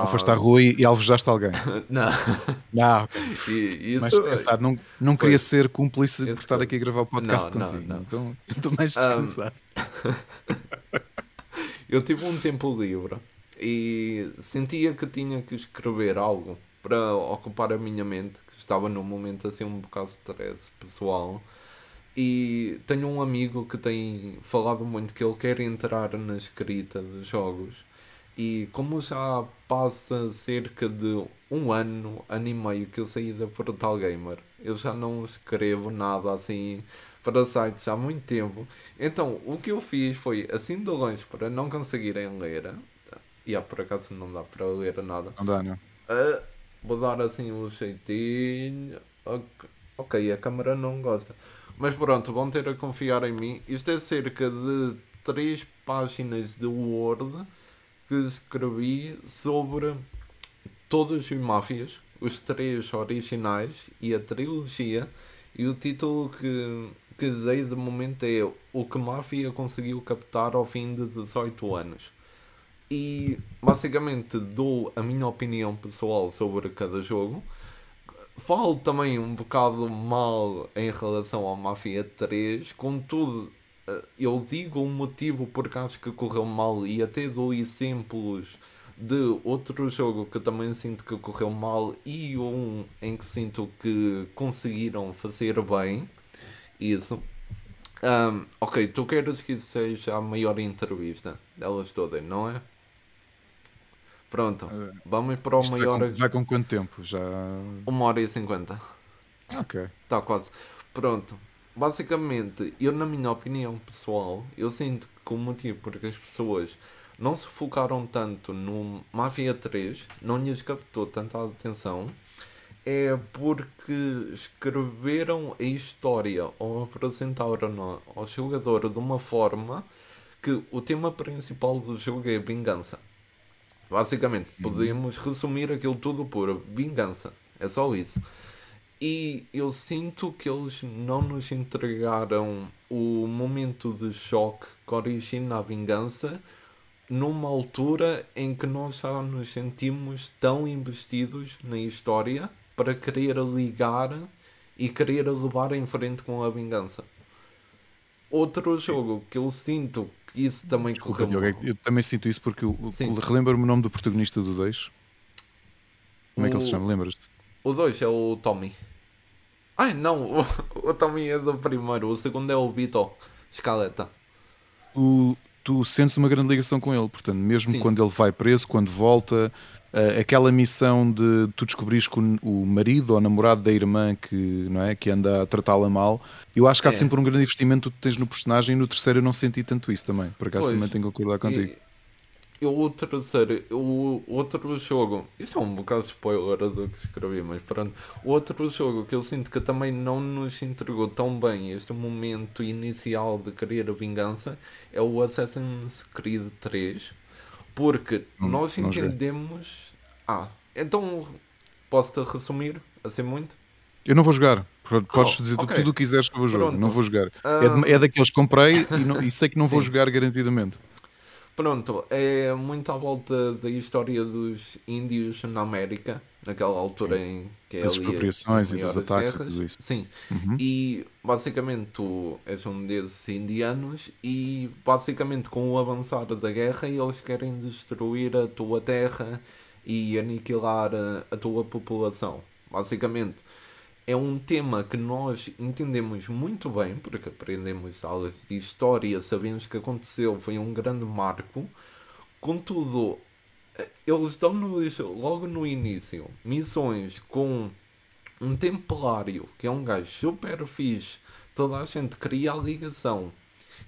foste à rua e, alvejaste alguém. Não, Não, e, isso, mais descansado. Não, não queria ser cúmplice por estar aqui a gravar o podcast Não, não, contigo. não. Então estou mais descansado. Eu tive um tempo livre e sentia que tinha que escrever algo para ocupar a minha mente, estava num momento assim um bocado de stress pessoal. E tenho um amigo que tem falado muito que ele quer entrar na escrita de jogos. E como já passa cerca de um ano, ano e meio que eu saí da Portal Gamer, eu já não escrevo nada assim para sites há muito tempo. Então, o que eu fiz foi, assim de longe, para não conseguirem ler, e yeah, por acaso não dá para ler nada. Não dá, não. Uh, vou dar assim um jeitinho. Ok, a câmera não gosta. Mas pronto, vão ter a confiar em mim. Isto é cerca de 3 páginas de Word que escrevi sobre todas as máfias, os três originais e a trilogia. E o título que, que dei de momento é O que Máfia conseguiu captar ao fim de 18 anos. E basicamente dou a minha opinião pessoal sobre cada jogo. Falo também um bocado mal em relação ao Mafia 3, contudo, eh, eu digo o motivo porque acho que correu mal e até dou exemplos de outro jogo que também sinto que correu mal e um em que sinto que conseguiram fazer bem isso. Um, ok, tu queres que seja a maior entrevista delas todas, não é? Pronto, uh, vamos para o Isto maior. Vai com, vai com quanto tempo? Já. Uma hora e cinquenta. Ok. Está quase. Pronto. Basicamente, eu, na minha opinião pessoal, eu sinto que o motivo porque as pessoas não se focaram tanto no Mafia 3, não lhes captou tanta atenção, é porque escreveram a história ou apresentaram ao jogador de uma forma que o tema principal do jogo é vingança. Basicamente, uhum. podemos resumir aquilo tudo por vingança. É só isso. E eu sinto que eles não nos entregaram o momento de choque que origina a vingança numa altura em que nós já nos sentimos tão investidos na história para querer ligar e querer levar em frente com a vingança. Outro jogo que eu sinto isso também Desculpa, correu Diogo, Eu também sinto isso porque relembro-me o nome do protagonista do 2. Como o... é que ele se chama? Lembras-te? O 2 é o Tommy. Ai não, o, o, Tommy é do primeiro, o segundo é o Vito Scaletta. O, tu sentes uma grande ligação com ele, portanto, mesmo Sim. quando ele vai preso, quando volta, uh, aquela missão de tu descobrires que o, o, marido ou namorado da irmã que, não é, que anda a tratá-la mal, eu acho que há é. sempre um grande investimento que tu tens no personagem e no terceiro eu não senti tanto isso também. Por acaso pois, também tenho que concordar contigo. E, o terceiro, o outro jogo, isso é um bocado spoiler do que escrevi, mas pronto. O outro jogo que eu sinto que também não nos entregou tão bem este momento inicial de querer a vingança é o Assassin's Creed 3 porque hum, nós entendemos. Ah, então posso-te resumir assim muito? Eu não vou jogar. Podes oh, dizer okay. tudo o que quiseres sobre o jogo. Pronto. Não vou jogar. Uh... É, é daqueles que comprei e, não, e sei que não vou jogar garantidamente. Pronto, é muito à volta da história dos índios na América, naquela altura Sim. em que é As expropriações e dos ataques guerras. e tudo isso. Sim, uhum. e basicamente tu és um desses indianos e basicamente com o avançar da guerra eles querem destruir a tua terra e aniquilar a, a tua população. Basicamente, é um tema que nós entendemos muito bem, porque aprendemos aulas de história, sabemos que aconteceu, foi um grande marco. Contudo, eles dão-nos logo no início missões com um templário, que é um gajo super fixe, toda a gente cria a ligação.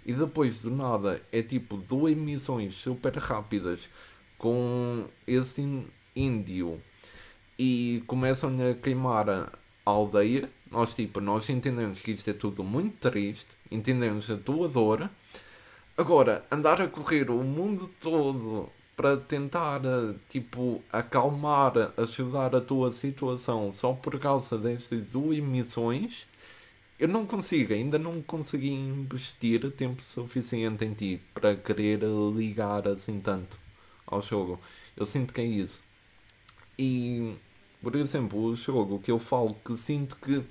E depois do nada é tipo duas missões super rápidas com esse índio e começam a queimar aldeia. Nós, tipo, nós entendemos que isto é tudo muito triste, entendemos a tua dor. Agora, andar a correr o mundo todo para tentar, tipo, acalmar, ajudar a tua situação só por causa destas duas missões, eu não consigo, ainda não consegui investir tempo suficiente em ti para querer ligar assim tanto ao jogo. Eu sinto que é isso. E por exemplo, o jogo que eu falo que sinto que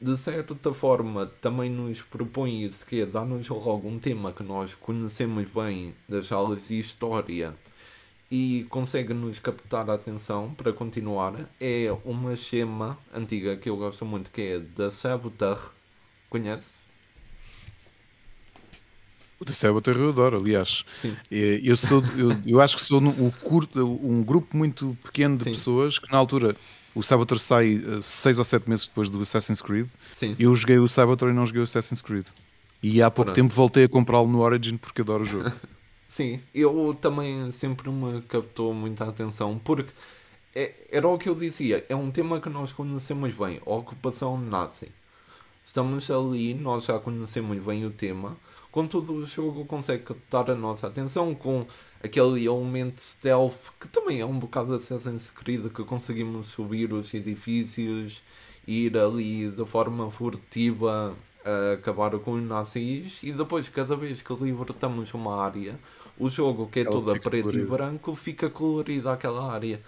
de certa forma também nos propõe isso, que é dar-nos logo um tema que nós conhecemos bem das aulas de história e consegue nos captar a atenção para continuar, é uma schema antiga que eu gosto muito que é da Saboteur. Conhece? O The Saboteur eu adoro, aliás. Sim. É, eu, sou, eu, eu acho que sou um, curto, um grupo muito pequeno de Sim. pessoas que na altura o Saboteur sai 6 uh, ou 7 meses depois do Assassin's Creed. Sim. Eu joguei o Saboteur e não joguei o Assassin's Creed. E há pouco Pronto. tempo voltei a comprá-lo no Origin porque adoro o jogo. Sim, eu também sempre me captou muita atenção porque é, era o que eu dizia, é um tema que nós conhecemos bem, a ocupação nazi. Estamos ali, nós já conhecemos bem o tema, contudo o jogo consegue captar a nossa atenção com aquele elemento stealth que também é um bocado Assassin's Creed que conseguimos subir os edifícios, ir ali de forma furtiva a acabar com os nazis e depois cada vez que libertamos uma área o jogo que é toda preto colorido. e branco fica colorido aquela área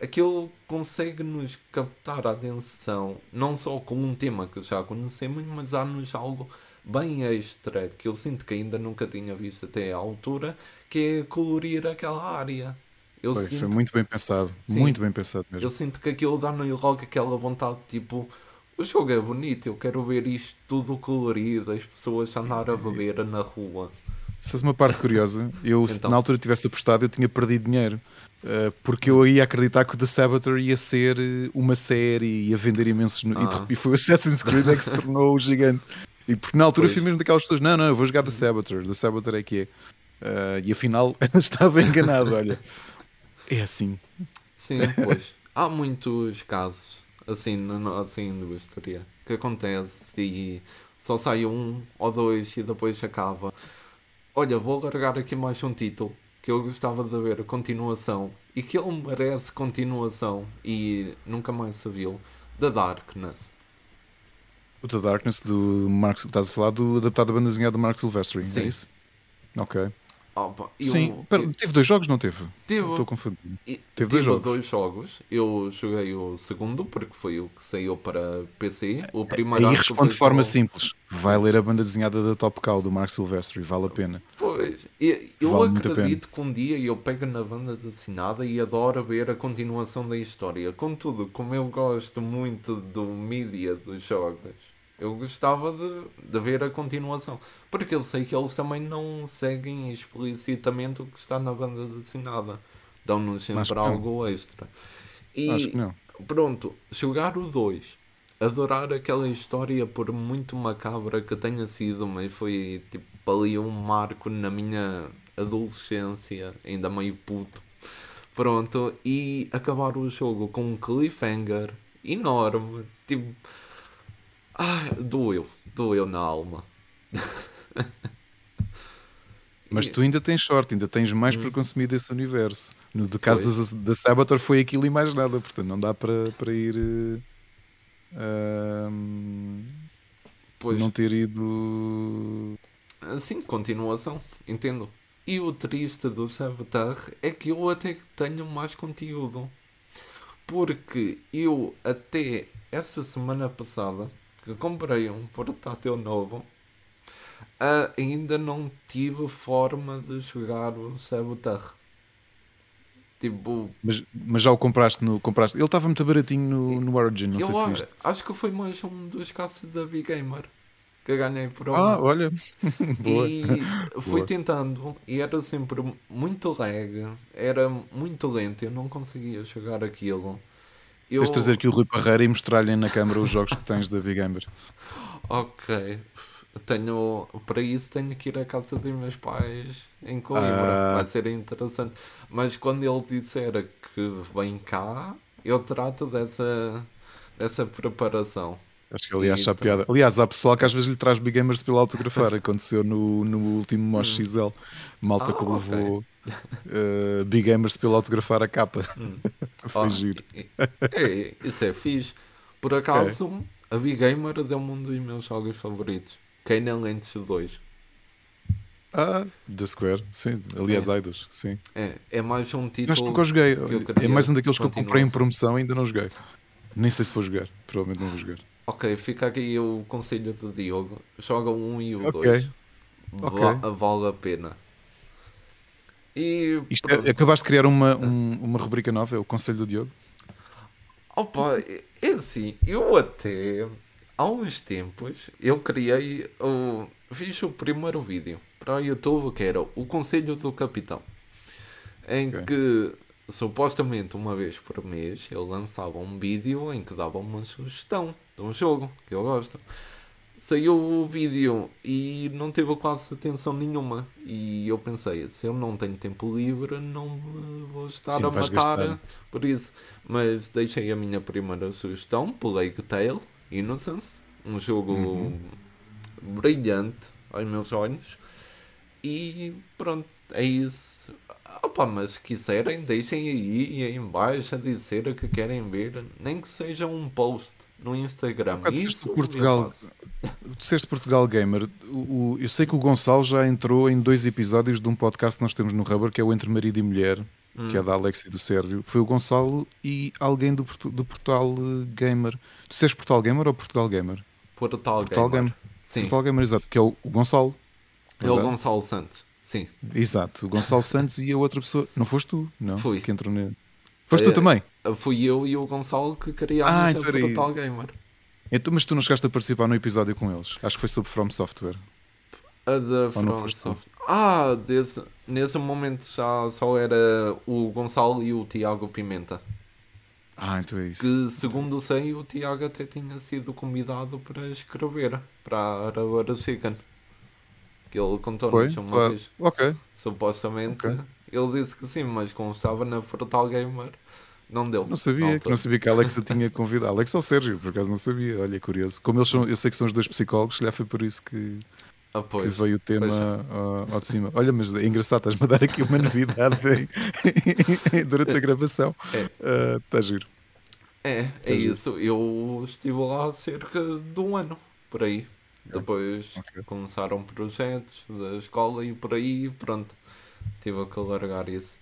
aquilo consegue nos captar a atenção não só com um tema que já conhecemos mas há-nos algo bem extra que eu sinto que ainda nunca tinha visto até à altura que é colorir aquela área eu pois, sinto... foi muito bem pensado Sim, muito bem pensado mesmo eu sinto que aquilo dá-nos logo aquela vontade tipo o jogo é bonito, eu quero ver isto tudo colorido, as pessoas andar a beber na rua. Se uma parte curiosa, eu então. se na altura tivesse apostado, eu tinha perdido dinheiro. Uh, porque eu ia acreditar que o The Saboteur ia ser eh, uma série e ia vender imensos. Ah. E, foi o Assassin's Creed é que se tornou o gigante. E porque na altura pois. fui mesmo daquelas pessoas: não, não, eu vou jogar The Saboteur, The Saboteur é que é. Uh, e afinal estava enganado, olha. É assim. Sim, pois. Há muitos casos assim na assim, indústria que acontece e só sai um ou dois e depois acaba. Olha, vou largar aqui mais um título que eu gostava de ver a continuação e que ele merece continuação e nunca mais se viu. The Darkness. O The Darkness do Mark, estás a falar do adaptado da banda desenhada do Mark Silvestri, é Sim. é isso? Ok. Opa, Sim, eu, Pera, teve dois jogos, não teve? Teve. Estou confundido. Teve, teve dois, jogos. dois jogos. Eu joguei o segundo, porque foi o que saiu para PC. O primeiro Aí responde de forma só... simples. Vai ler a banda desenhada da Top Cow do Mark Silvestre, vale a pena. Pois, eu vale acredito que um dia eu pego na banda desenhada e adoro ver a continuação da história. Contudo, como eu gosto muito do mídia dos jogos eu gostava de, de ver a continuação. Porque eu sei que eles também não seguem explicitamente o que está na banda desenhada. Dão-nos sempre algo extra. E Acho que não. pronto, jogar o 2. Adorar aquela história por muito macabra que tenha sido, mas foi tipo ali um marco na minha adolescência, ainda meio puto. Pronto, e acabar o jogo com um cliffhanger enorme, tipo ah, doeu, doeu na alma. Mas tu ainda tens sorte, ainda tens mais hum. para consumir desse universo. No do caso da Sabator foi aquilo e mais nada, portanto não dá para, para ir. Uh, pois. Não ter ido. Sim, continuação, entendo. E o triste do Saboteur é que eu até tenho mais conteúdo. Porque eu até essa semana passada que comprei um portátil novo, uh, ainda não tive forma de jogar o Saboteur. Tipo, mas, mas já o compraste no. Compraste, ele estava muito baratinho no, no Origin, não sei se viste. Acho que foi mais um dos casos da V-Gamer que ganhei por um. Ah, olha. Boa. E fui Boa. tentando e era sempre muito lag, era muito lento, eu não conseguia jogar aquilo. Eu... Tens trazer aqui o Rui Parreira e mostrar-lhe na câmara os jogos que tens da Vigamer. ok. Tenho, para isso tenho que ir à casa dos meus pais em Coimbra. Ah. Vai ser interessante. Mas quando ele disser que vem cá, eu trato dessa, dessa preparação. Acho que ele acha a piada. Aliás, há pessoal que às vezes lhe traz Big Gamers pela autografar. Aconteceu no, no último Mosh hum. XL. Malta ah, que levou okay. Uh, Big Gamers pela autografar a capa. Hum. Foi oh, giro. É, isso é fixe. Por acaso, é. a Big Gamer deu-me um dos meus jogos favoritos. Kane Lentes 2. Ah, The Square, sim. Aliás, é. Eidos, sim. É, é mais um título. Acho que nunca joguei. É mais um daqueles que eu comprei em promoção e ainda não joguei. Nem sei se vou jogar. Provavelmente não vou jogar. Ok, fica aqui o conselho do Diogo. Joga o 1 e o 2. Okay. Vale a pena. E é, acabaste de criar uma, um, uma rubrica nova, é o Conselho do Diogo? Opa, é assim, eu até há uns tempos eu criei o. Fiz o primeiro vídeo para o YouTube que era o Conselho do Capitão. Em okay. que supostamente uma vez por mês ele lançava um vídeo em que dava uma sugestão de um jogo que eu gosto. Saiu o vídeo e não teve quase atenção nenhuma. E eu pensei, se eu não tenho tempo livre, não vou estar Sim, a matar gastar. por isso. Mas deixei a minha primeira sugestão, Plague Tale Innocence, um jogo uhum. brilhante aos meus olhos. E pronto, é isso. Opa, mas se quiserem, deixem aí, aí embaixo a dizer o que querem ver, nem que seja um post no Instagram. Ah, Isso Portugal, disseste Portugal Gamer. O, o, eu sei que o Gonçalo já entrou em dois episódios de um podcast que nós temos no Rubber, que é o Entre Marido e Mulher, hum. que é da Alex e do Sérgio. Foi o Gonçalo e alguém do, do Portal Gamer. Tu disseste Portal Gamer ou Portugal Gamer? Portal, Portal Gamer. Gamer. Sim. Portal Gamer, exato, que é o, o Gonçalo. É o Gonçalo Santos. Sim. Exato, o Gonçalo Santos e a outra pessoa. Não foste tu? Não. Fui. Que entrou nele. Foste tu é, também? Fui eu e o Gonçalo que criámos ah, então a Brutal Gamer. Então, mas tu não chegaste a participar no episódio com eles? Acho que foi sobre From Software. A da From Software. Ah, desse, nesse momento já só era o Gonçalo e o Tiago Pimenta. Ah, então é isso. Que segundo sei, o Tiago até tinha sido convidado para escrever para a Arabara Chicken que ele contou-nos uma vez. Ok. Supostamente okay. ele disse que sim, mas como estava na Portal Gamer, não deu. Não sabia, que não sabia que a Alexa tinha convidado. Alex ou Sérgio, por acaso não sabia. Olha, é curioso. Como eles são, eu sei que são os dois psicólogos, já foi por isso que, ah, que veio o tema ao, ao de cima. Olha, mas é engraçado, estás-me a dar aqui uma novidade durante a gravação. É. uh, tá giro. É, é isso. Eu estive lá cerca de um ano, por aí. Depois okay. começaram projetos da escola e por aí, pronto, tive que largar isso.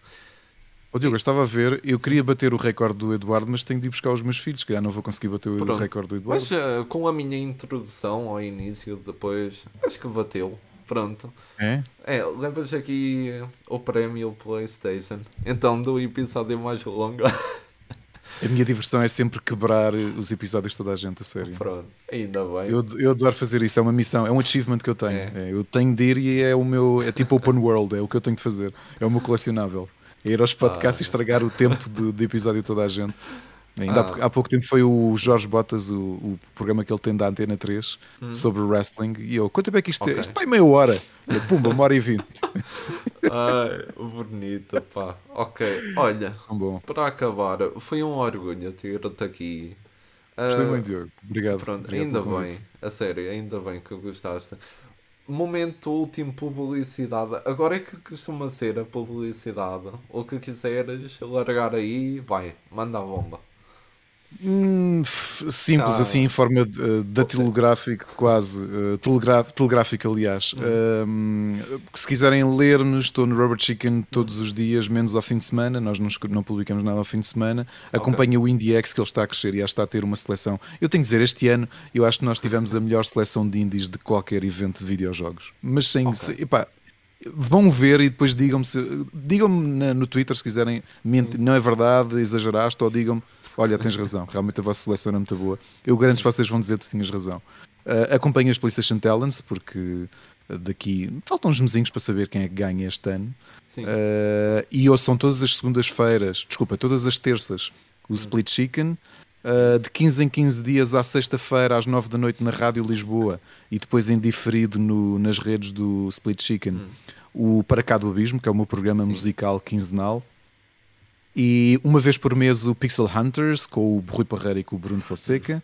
Ô Diogo, eu estava a ver, eu queria bater o recorde do Eduardo, mas tenho de ir buscar os meus filhos, que já não vou conseguir bater o pronto. recorde do Eduardo. Mas uh, com a minha introdução ao início, depois, acho que bateu. Pronto. É? É, levas aqui o prémio PlayStation. Então, do episódio mais longo. A minha diversão é sempre quebrar os episódios toda a gente, a sério. Pronto, ainda bem. Eu, eu adoro fazer isso, é uma missão, é um achievement que eu tenho. É. É, eu tenho de ir e é o meu, é tipo open world, é o que eu tenho de fazer. É o meu colecionável. Ir aos podcasts ah. e estragar o tempo de, de episódio de toda a gente. Ainda ah. há, pouco tempo foi o Jorge Botas, o, o, programa que ele tem da Antena 3 hum. sobre wrestling. E eu, quanto tempo é que isto é? okay. é? Isto vai meia hora. Eu, pumba, uma hora e vinte. Ai, bonito, pá. Ok, olha, Bom. para acabar, foi um orgulho ter-te aqui. Gostei uh, muito, Diogo. Obrigado. Pronto, Obrigado ainda bem, a sério, ainda bem que gostaste. Momento último publicidade. Agora é que costuma ser a publicidade. O que quiseres largar aí, vai, manda a bomba. Hum, simples, ah, assim, em forma uh, datilográfico, quase, uh, telegráfico, aliás. Hum. Uh, se quiserem ler-nos, estou no Robert Chicken todos os dias, menos ao fim de semana. Nós não, não publicamos nada ao fim de semana. Acompanha okay. o IndieX, que ele está a crescer e está a ter uma seleção. Eu tenho que dizer, este ano, eu acho que nós tivemos a melhor seleção de indies de qualquer evento de videojogos. Mas sem. Okay. Se, epá, vão ver e depois digam-me digam-me no Twitter se quiserem, não é verdade, exageraste, ou digam-me Olha, tens razão, realmente a vossa seleção é muito boa. Eu garanto que vocês vão dizer que tu tinhas razão. Uh, acompanho as PlayStation Talents, porque daqui faltam uns mesinhos para saber quem é que ganha este ano. Uh, e ouçam todas as segundas-feiras, desculpa, todas as terças, o. Split Chicken. Uh, de 15 em 15 dias à sexta-feira às 9 da noite na Rádio Lisboa e depois em diferido no, nas redes do Split Chicken hum. o Para Cá do Abismo, que é o meu programa Sim. musical quinzenal e uma vez por mês o Pixel Hunters com o Rui Parreira e com o Bruno Fonseca.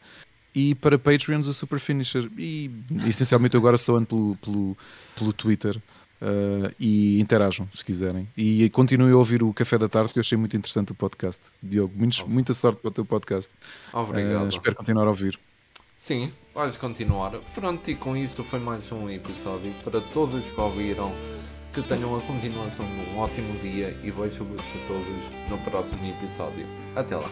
E para Patreons o Super Finisher. E essencialmente eu agora só ando pelo, pelo, pelo Twitter. Uh, e interajam se quiserem. E continuem a ouvir o Café da Tarde, que eu achei muito interessante o podcast. Diogo, muitos, muita sorte para o teu podcast. Obrigado. Uh, espero continuar a ouvir. Sim, vais continuar. Pronto, e com isto foi mais um episódio para todos que ouviram que tenham a continuação de um ótimo dia e vejo-vos a todos no próximo episódio. Até lá!